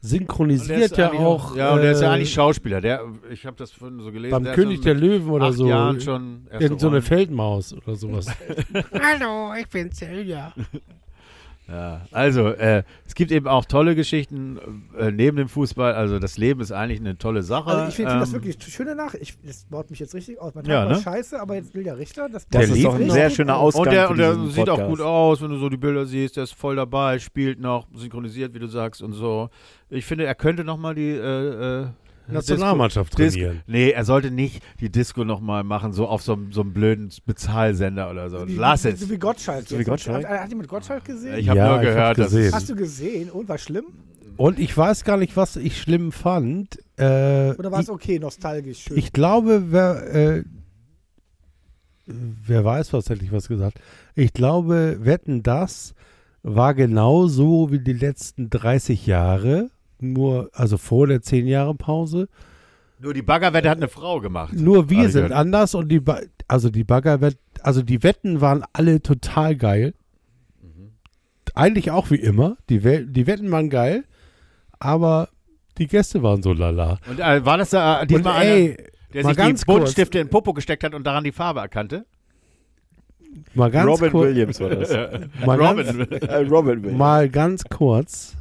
synchronisiert ja auch. Ja, und der ist ja äh, eigentlich Schauspieler. Der, ich habe das vorhin so gelesen. beim der König der Löwen oder acht so. Jahren schon. Irgend so eine. Feldmaus oder sowas. Hallo, ich bin's, Ilja. Ja, also, äh, es gibt eben auch tolle Geschichten äh, neben dem Fußball. Also, das Leben ist eigentlich eine tolle Sache. Also ich finde das Ähm, wirklich eine schöne Nachricht. Ich, das baut mich jetzt richtig aus. Man Ja, ne? scheiße, aber jetzt Ilja Richter. Das Das Der ist doch ein sehr schöner. Ausgang Und der, für und der sieht auch gut aus, wenn du so die Bilder siehst. Der ist voll dabei, spielt noch, synchronisiert, wie du sagst und so. Ich finde, er könnte noch mal die äh, äh, Nationalmannschaft Disco, trainieren. nee, er sollte nicht die Disco noch mal machen, so auf so, einem- so einem blöden Bezahlsender oder so. Wie- Lass wie, es. So wie Gottschalk. So wie. Gottschalk? Hat, hat jemand Gottschalk gesehen? Ich habe Ja, nur ich hab gehört, dass gesehen. es, Hast du gesehen? Und war schlimm? Und ich weiß gar nicht, was ich schlimm fand. Äh, Oder war es ich, okay, nostalgisch? Schön. ich glaube, wer, äh, wer weiß, was hätte ich was gesagt. Ich glaube, Wetten, das war genauso wie die letzten 30 Jahre. Nur, also vor der 10 Jahre Pause. Nur die Baggerwette hat eine Frau gemacht. Nur wir sind gehört. anders und die, Ba- also die Baggerwett, also die Wetten waren alle total geil. Mhm. Eigentlich auch wie immer. Die, Wel die Wetten waren geil, aber die Gäste waren so lala. Und äh, war das da äh, diesmal ey, der mal sich die kurz. Buntstifte in Popo gesteckt hat und daran die Farbe erkannte? mal ganz Robin kurz, Williams war das. mal Robin. Ganz, Äh, Robin Williams. mal ganz kurz,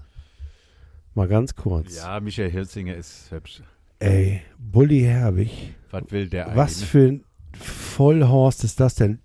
mal ganz kurz. ja, Michael Hilzinger ist hübsch. Ey, Bully Herbig, Was will der eigentlich? was für ein Vollhorst ist das denn?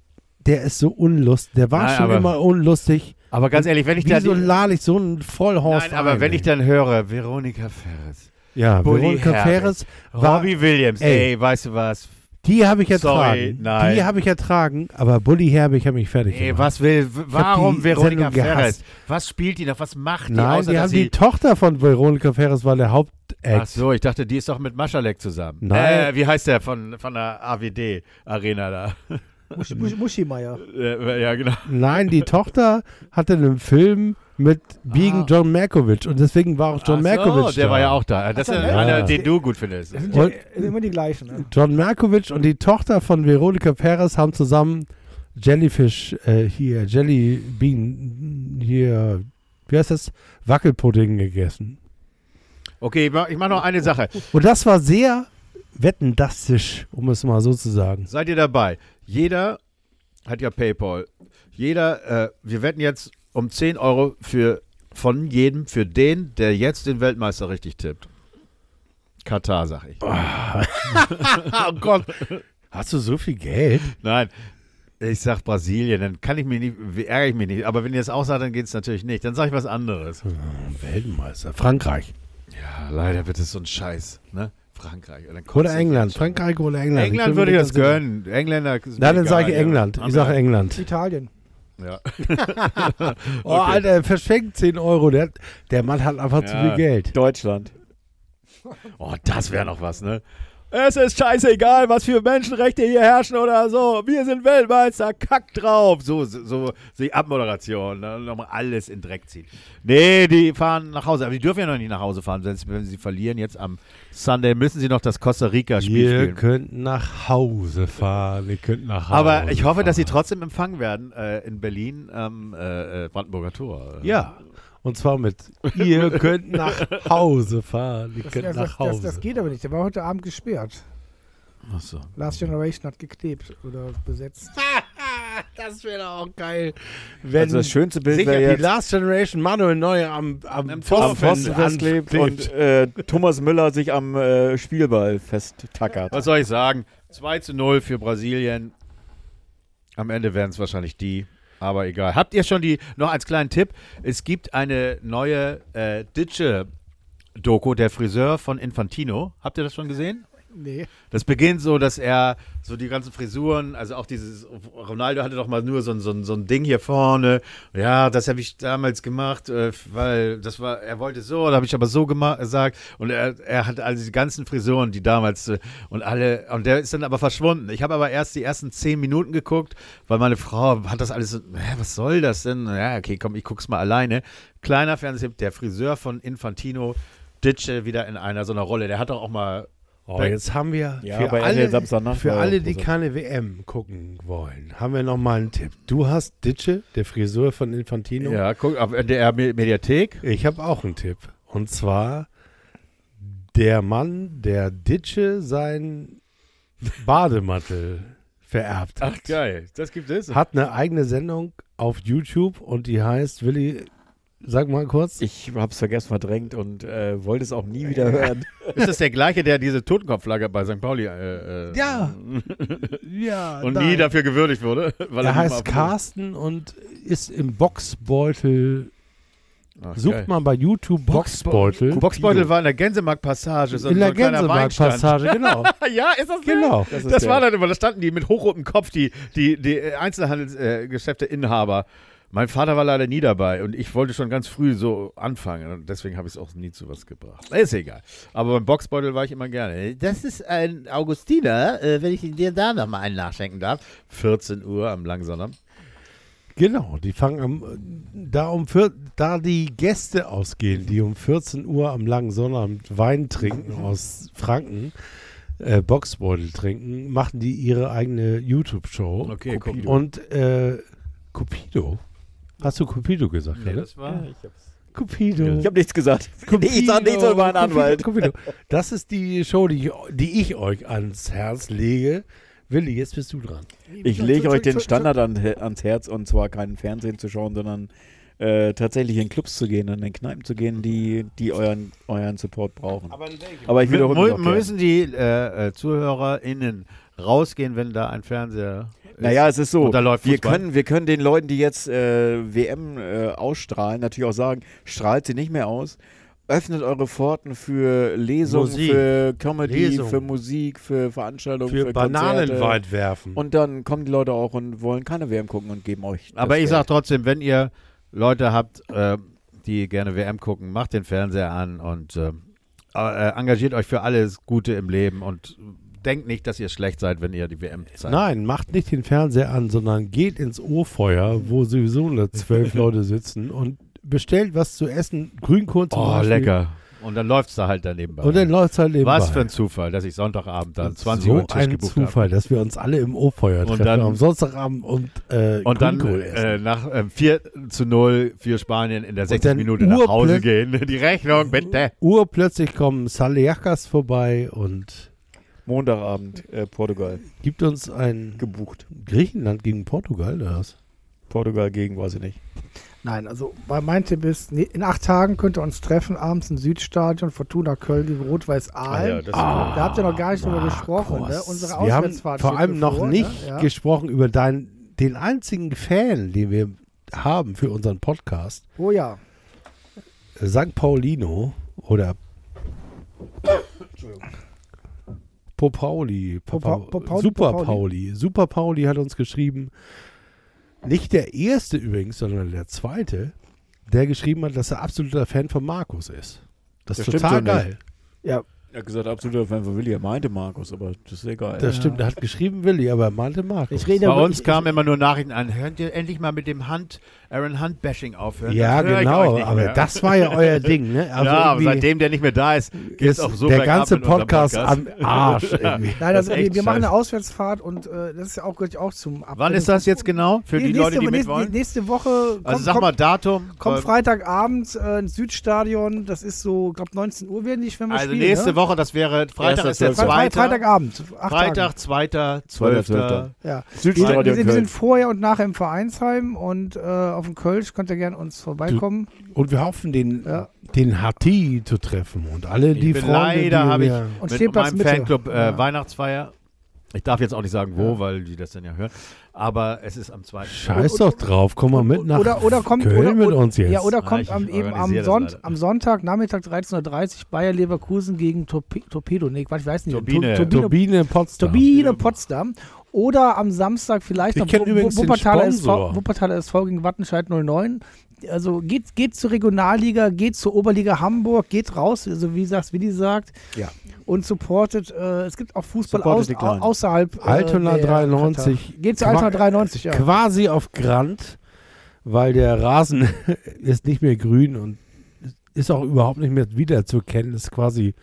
Der ist so unlustig. Der war Nein, schon aber- immer unlustig. aber ganz ehrlich, wenn ich da Wieso ich so einen Vollhorst Nein, aber ein, wenn ey? ich dann höre, Veronika Ferres, Ja, Bully Veronika Ferres, Robbie Williams, Ey. ey, weißt du was? Die habe ich Sorry, ertragen. nein. Die habe ich ertragen, aber Bully Herbig hat mich fertig Ey, gemacht. was will, warum die Veronika. Ferres? Was spielt die noch? Was macht die? Nein, außer, die haben die Tochter von Veronika Ferres war der Hauptact. Ach so, ich dachte, die ist doch mit Maschalek zusammen. Nein. Äh, wie heißt der von, von der AWD Arena da? Muschi, Muschi, Muschimeier. Äh, ja, genau. Nein, die Tochter hatte einen Film mit Being Ah. John Malkovich und deswegen war auch John Ach Malkovich so, der da. war ja auch da. Das ist so, einer, ja. den du gut findest. Das sind ja immer die gleichen. Ne? John Malkovich und die Tochter von Veronika Ferres haben zusammen Jellyfish äh, hier, Jelly Bean hier, wie heißt das? Wackelpudding gegessen. Okay, ich mach, ich mach noch eine Sache. Und das war sehr wettendastisch, um es mal so zu sagen. Seid ihr dabei? Jeder hat ja PayPal. Jeder, äh, wir wetten jetzt um 10 Euro für, von jedem für den, der jetzt den Weltmeister richtig tippt. Katar, sag ich. oh Gott. Hast du so viel Geld? Nein, ich sag Brasilien, dann kann ich mich nicht, ärgere ich mich nicht. Aber wenn ihr es auch sagt, dann geht es natürlich nicht. Dann sage ich was anderes. Weltmeister. Frankreich. Ja, leider wird es so ein Scheiß, ne? Frankreich. Oder England. Frankreich oder England. England bin würde ich das gönnen. Engländer. Nein, dann sage ich ja. England. Ich sage England. Italien. Ja. Oh, Alter, er verschenkt 10 Euro. Der, der Mann hat einfach zu Ja. viel Geld. Deutschland. Oh, das wäre noch was, ne? Es ist scheißegal, was für Menschenrechte hier herrschen oder so. Wir sind Weltmeister, kack drauf. So, so, so die Abmoderation. Ne? Nochmal alles in Dreck ziehen. Nee, die fahren nach Hause. Aber die dürfen ja noch nicht nach Hause fahren. Sonst, wenn sie verlieren, jetzt am Sunday, müssen sie noch das Costa Rica-Spiel Ihr spielen. könnt nach Hause fahren. Ihr könnt nach Hause Aber ich hoffe, dass sie fahren. trotzdem empfangen werden äh, in Berlin am äh, äh, Brandenburger Tor. Ja. Und zwar mit, ihr könnt nach Hause fahren. Ihr Das, könnt das, nach das, Hause. das, das geht aber nicht. Der war heute Abend gesperrt. Achso. Last Generation hat geklebt oder besetzt. Das wäre auch geil. Also Wenn das schönste Bild wäre die jetzt Last Generation Manuel Neuer am, am, am Pfosten festklebt und äh, Thomas Müller sich am äh, Spielball festtackert. Was soll ich sagen? 2 zu 0 für Brasilien. Am Ende werden es wahrscheinlich die. Aber egal. Habt ihr schon die, noch als kleinen Tipp, es gibt eine neue äh, Ditsche-Doku, der Friseur von Infantino. Habt ihr das schon gesehen? Nee. Das beginnt so, dass er so die ganzen Frisuren, also auch dieses, Ronaldo hatte doch mal nur so ein, so so ein Ding hier vorne. Ja, das habe ich damals gemacht, äh, weil das war, er wollte so, da habe ich aber so gesagt. Und er, er hat also die ganzen Frisuren, die damals äh, und alle, und der ist dann aber verschwunden. Ich habe aber erst die ersten zehn Minuten geguckt, weil meine Frau hat das alles so, hä, was soll das denn? Ja, okay, komm, ich guck's mal alleine. Kleiner Fernsehtipp, der Friseur von Infantino, Ditsche wieder in einer so einer Rolle. Der hat doch auch mal Oh, jetzt haben wir Ja, für, alle, für alle, die keine WM gucken wollen, haben wir noch mal einen Tipp. Du hast Ditsche, der Friseur von Infantino. Ja, guck, auf der Mediathek. Ich habe auch einen Tipp. Und zwar der Mann, der Ditsche sein Bademantel vererbt hat. Ach, geil. Das gibt es. Hat eine eigene Sendung auf YouTube und die heißt, Willi, sag mal kurz. Ich hab's vergessen, verdrängt und äh, wollte es auch nie wieder hören. Ist das der gleiche, der diese Totenkopfflagge bei St. Pauli äh, äh, Ja. ja, und nein. nie dafür gewürdigt wurde? Weil Er nie heißt Carsten und ist im Boxbeutel. Ach, Sucht geil. mal bei YouTube Boxbeutel. Boxbeutel war in der Gänsemarkt-Passage. So, in so der Weinstand. Gänsemarkt-Passage, genau. ja, ist das der? genau. Das Das, war der. dann immer, da standen die mit hochrotem Kopf, die, die, die Einzelhandelsgeschäfte-Inhaber. Mein Vater war leider nie dabei und ich wollte schon ganz früh so anfangen und deswegen habe ich es auch nie zu was gebracht. Ist egal. Aber beim Boxbeutel war ich immer gerne. Das ist ein Augustiner, äh, wenn ich dir da nochmal einen nachschenken darf. 14 Uhr am Langsonntag. Genau, die fangen am, da um vier, da die Gäste ausgehen, die um 14 Uhr am langen Sonnabend Wein trinken aus Franken, äh, Boxbeutel trinken, machen die ihre eigene YouTube-Show. Okay, Cupido. Und äh, Cupido? Hast du Cupido gesagt, Nee, oder? das war. Cupido. Ich habe nichts gesagt. Ich sag nichts über meinen Anwalt. Cupido. Das ist die Show, die ich, die ich euch ans Herz lege. Willi, jetzt bist du dran. Ich lege euch den Standard an, ans Herz und zwar keinen Fernsehen zu schauen, sondern äh, tatsächlich in Clubs zu gehen, in den Kneipen zu gehen, die, die euren, euren Support brauchen. Aber, ich Mü wiederhole müssen die äh, äh, ZuhörerInnen rausgehen, wenn da ein Fernseher ist? Naja, es ist so, Und da läuft wir Fußball. können, wir können den Leuten, die jetzt äh, WM äh, ausstrahlen, natürlich auch sagen, strahlt sie nicht mehr aus. Öffnet eure Pforten für Lesungen, Musik. für Comedy, Lesung. für Musik, für Veranstaltungen, für, Für Konzerte. Bananenwald werfen. Und dann kommen die Leute auch und wollen keine WM gucken und geben euch. Aber ich sag Geld. trotzdem, wenn ihr Leute habt, äh, die gerne WM gucken, macht den Fernseher an und äh, äh, engagiert euch für alles Gute im Leben und denkt nicht, dass ihr schlecht seid, wenn ihr die WM zeigt. Nein, macht nicht den Fernseher an, sondern geht ins Ohrfeuer, wo sowieso nur zwölf Leute sitzen und bestellt was zu essen, Grünkohl zum Oh, Beispiel. lecker. Und dann läuft es da halt daneben. Und dann läuft es halt nebenbei. Was für ein Zufall, dass ich Sonntagabend dann 20 so Uhr Tisch ein Zufall, habe. dass wir uns alle im Ohrfeuer Und treffen dann- am Sonntagabend und, äh, Und dann äh, nach äh, 4 zu 0 für Spanien in der 60. dann Minute nach Hause gehen. Die Rechnung, bitte. Urplötzlich kommen Saliakas vorbei und Montagabend äh, Portugal gibt uns ein gebucht. Griechenland gegen Portugal, oder was? Portugal gegen, weiß ich nicht. Nein, also bei mein Tipp ist, nee, in acht Tagen könnt ihr uns treffen, abends im Südstadion, Fortuna Köln gegen Rot-Weiß Aalen. das da habt ihr noch gar nicht drüber gesprochen. Ne? Unsere wir haben Auswärtsfahrt vor steht allem noch bevor, nicht Ne? Ja. gesprochen über dein, den einzigen Fan, den wir haben für unseren Podcast. Oh ja. St. Paulino oder Popauli, Popa- Popa- Popauli, Super Popauli. Pauli. Super Pauli hat uns geschrieben, nicht der erste übrigens, sondern der zweite, der geschrieben hat, dass er absoluter Fan von Markus ist. Das, Das ist total so nicht. geil. Ja, Er hat gesagt, absoluter Fan von Willi. Er meinte Markus, aber das ist egal. Das stimmt, er hat geschrieben Willi, aber er meinte Markus. ich rede Bei uns ich, kamen immer nur Nachrichten an, hört ihr endlich mal mit dem Hunt, Aaron Hunt-Bashing aufhören? ja, ich genau, aber mehr. das war ja euer Ding, ne? Also ja, aber seitdem der nicht mehr da ist, geht es ist auch so der ganze Podcast, am Arsch irgendwie. Nein, also wir, wir machen eine. Auswärtsfahrt und äh, das ist ja auch, gehört auch zum Ab Wann ist das jetzt genau? Für die nächste, Leute, die nächste, wollen? nächste Woche kommt, Also sag mal Datum. kommt Freitagabend äh, ins Südstadion. Das ist so, glaube 19 Uhr werden die, wenn wir Also spielen. nächste ne? Woche, das wäre, Freitag ist der zweite. Freitagabend. Freitag, Tage. 2. 12. Zwölfter. Ja. Wir, Südstadion wir, sind, wir Köln. sind vorher und nachher im Vereinsheim und äh, auf dem Kölsch könnt ihr gerne uns vorbeikommen. Und wir hoffen, den, Ja. den Hati zu treffen und alle die Ich bin Freunde, leider die habe ich Und mit meinem Mitte. Fanclub äh, Ja. Weihnachtsfeier. Ich darf jetzt auch nicht sagen, wo, weil die das dann ja hören. Aber es ist am 2. Scheiß doch drauf, komm mal mit nach oder, oder kommt Köln oder, mit uns jetzt. Ja, oder Ah, kommt ich am, eben am, Sonnt, leider. am Sonntag, Nachmittag 13.30 Uhr Bayer Leverkusen gegen Torpe Torpedo. Nee, ich weiß nicht. Turbine. Tur- Turbine, Turbine Potsdam. Turbine Potsdam. Oder am Samstag vielleicht Ich noch Wuppertaler SV. Wuppertaler SV gegen Wattenscheid 09. Also geht, geht zur Regionalliga, geht zur Oberliga Hamburg, geht raus, also wie sagst, Willi sagt, Ja. und supportet. Äh, es gibt auch Fußball aus, außerhalb. Äh, Altona der 93. Katar. Geht zu Altona Qua- 93, ja. Quasi auf Grant, weil der Rasen ist nicht mehr grün und ist auch überhaupt nicht mehr wiederzuerkennen. Ist quasi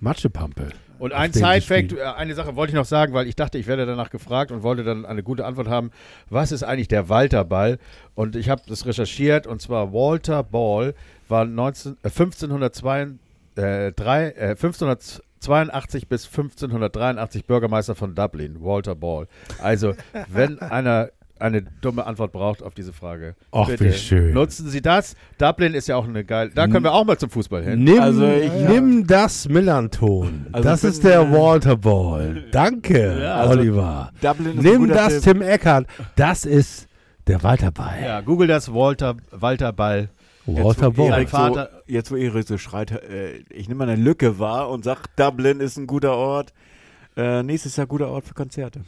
Matschepampe. Und ein Side-Fact, äh, eine Sache wollte ich noch sagen, weil ich dachte, ich werde danach gefragt und wollte dann eine gute Antwort haben. Was ist eigentlich der Walter-Ball? Und ich habe das recherchiert und zwar Walter Ball war 19, äh, 1502, äh, drei, äh, 1582 bis 1583 Bürgermeister von Dublin, Walter Ball. Also, wenn einer eine dumme Antwort braucht auf diese Frage, Ach, bitte wie schön. nutzen Sie das. Dublin ist ja auch eine geile, da können wir auch mal zum Fußball hin. Nimm, Also ich- nimm das Millanton. Also das ist der äh, Waterball. Danke, Ja, also Oliver. Dublin ist ein Nimm guter das Tipp. Tim Eckert. Das ist der Walterball. Ja, google das Walter, Walter Ball. Jetzt, wo Waterball. Erik so, Vater- jetzt, wo Erik so schreit, äh, ich nehme mal eine Lücke wahr und sag, Dublin ist ein guter Ort. Äh, nächstes Jahr guter Ort für Konzerte.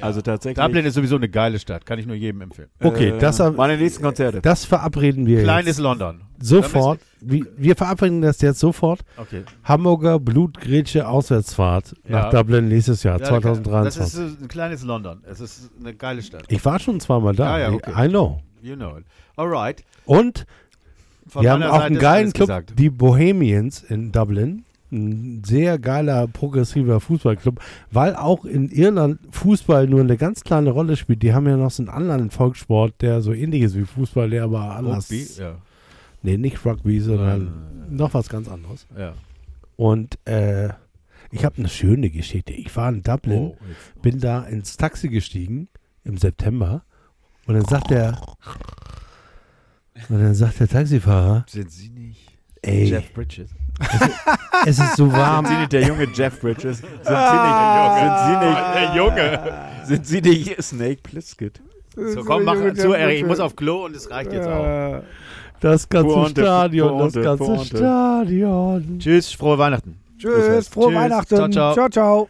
Also tatsächlich. Dublin ist sowieso eine geile Stadt, kann ich nur jedem empfehlen. Okay, äh, das, meine nächsten Konzerte. das verabreden wir Klein jetzt ist London. sofort. Wir, wir verabreden das jetzt sofort. Okay. Hamburger Blutgrätsche Auswärtsfahrt Ja. nach Dublin nächstes Jahr, Ja, 2023. Das ist ein kleines London. Es ist eine geile Stadt. ich war schon zweimal da. Ja, ja, okay. I know. You know it. Alright. Und Von wir haben auch Seite einen geilen Club, gesagt. die Bohemians in Dublin. Ein sehr geiler, progressiver Fußballclub, weil auch in Irland Fußball nur eine ganz kleine Rolle spielt. Die haben ja noch so einen anderen Volkssport, der so ähnlich ist wie Fußball, der aber anders. Rugby, ja. Nee, nicht Rugby, sondern noch was ganz anderes. ja. Und äh, ich habe eine schöne Geschichte. Ich war in Dublin, Oh, bin da ins Taxi gestiegen im September und dann sagt der und dann sagt der Taxifahrer, Sind Sie nicht ey, Jeff Bridges? Es ist so warm. Sind Sie nicht der junge Jeff Bridges? Sind Sie Der Junge. nicht, sind Sie nicht Snake Plissket? So, komm, mach zu, Erik. Ich muss auf Klo und es reicht jetzt auch. Das ganze Pointe, Stadion, das Pointe, ganze Pointe. Stadion. Tschüss, frohe Weihnachten. Tschüss, frohe Tschüss, Weihnachten. ciao, ciao. ciao. ciao.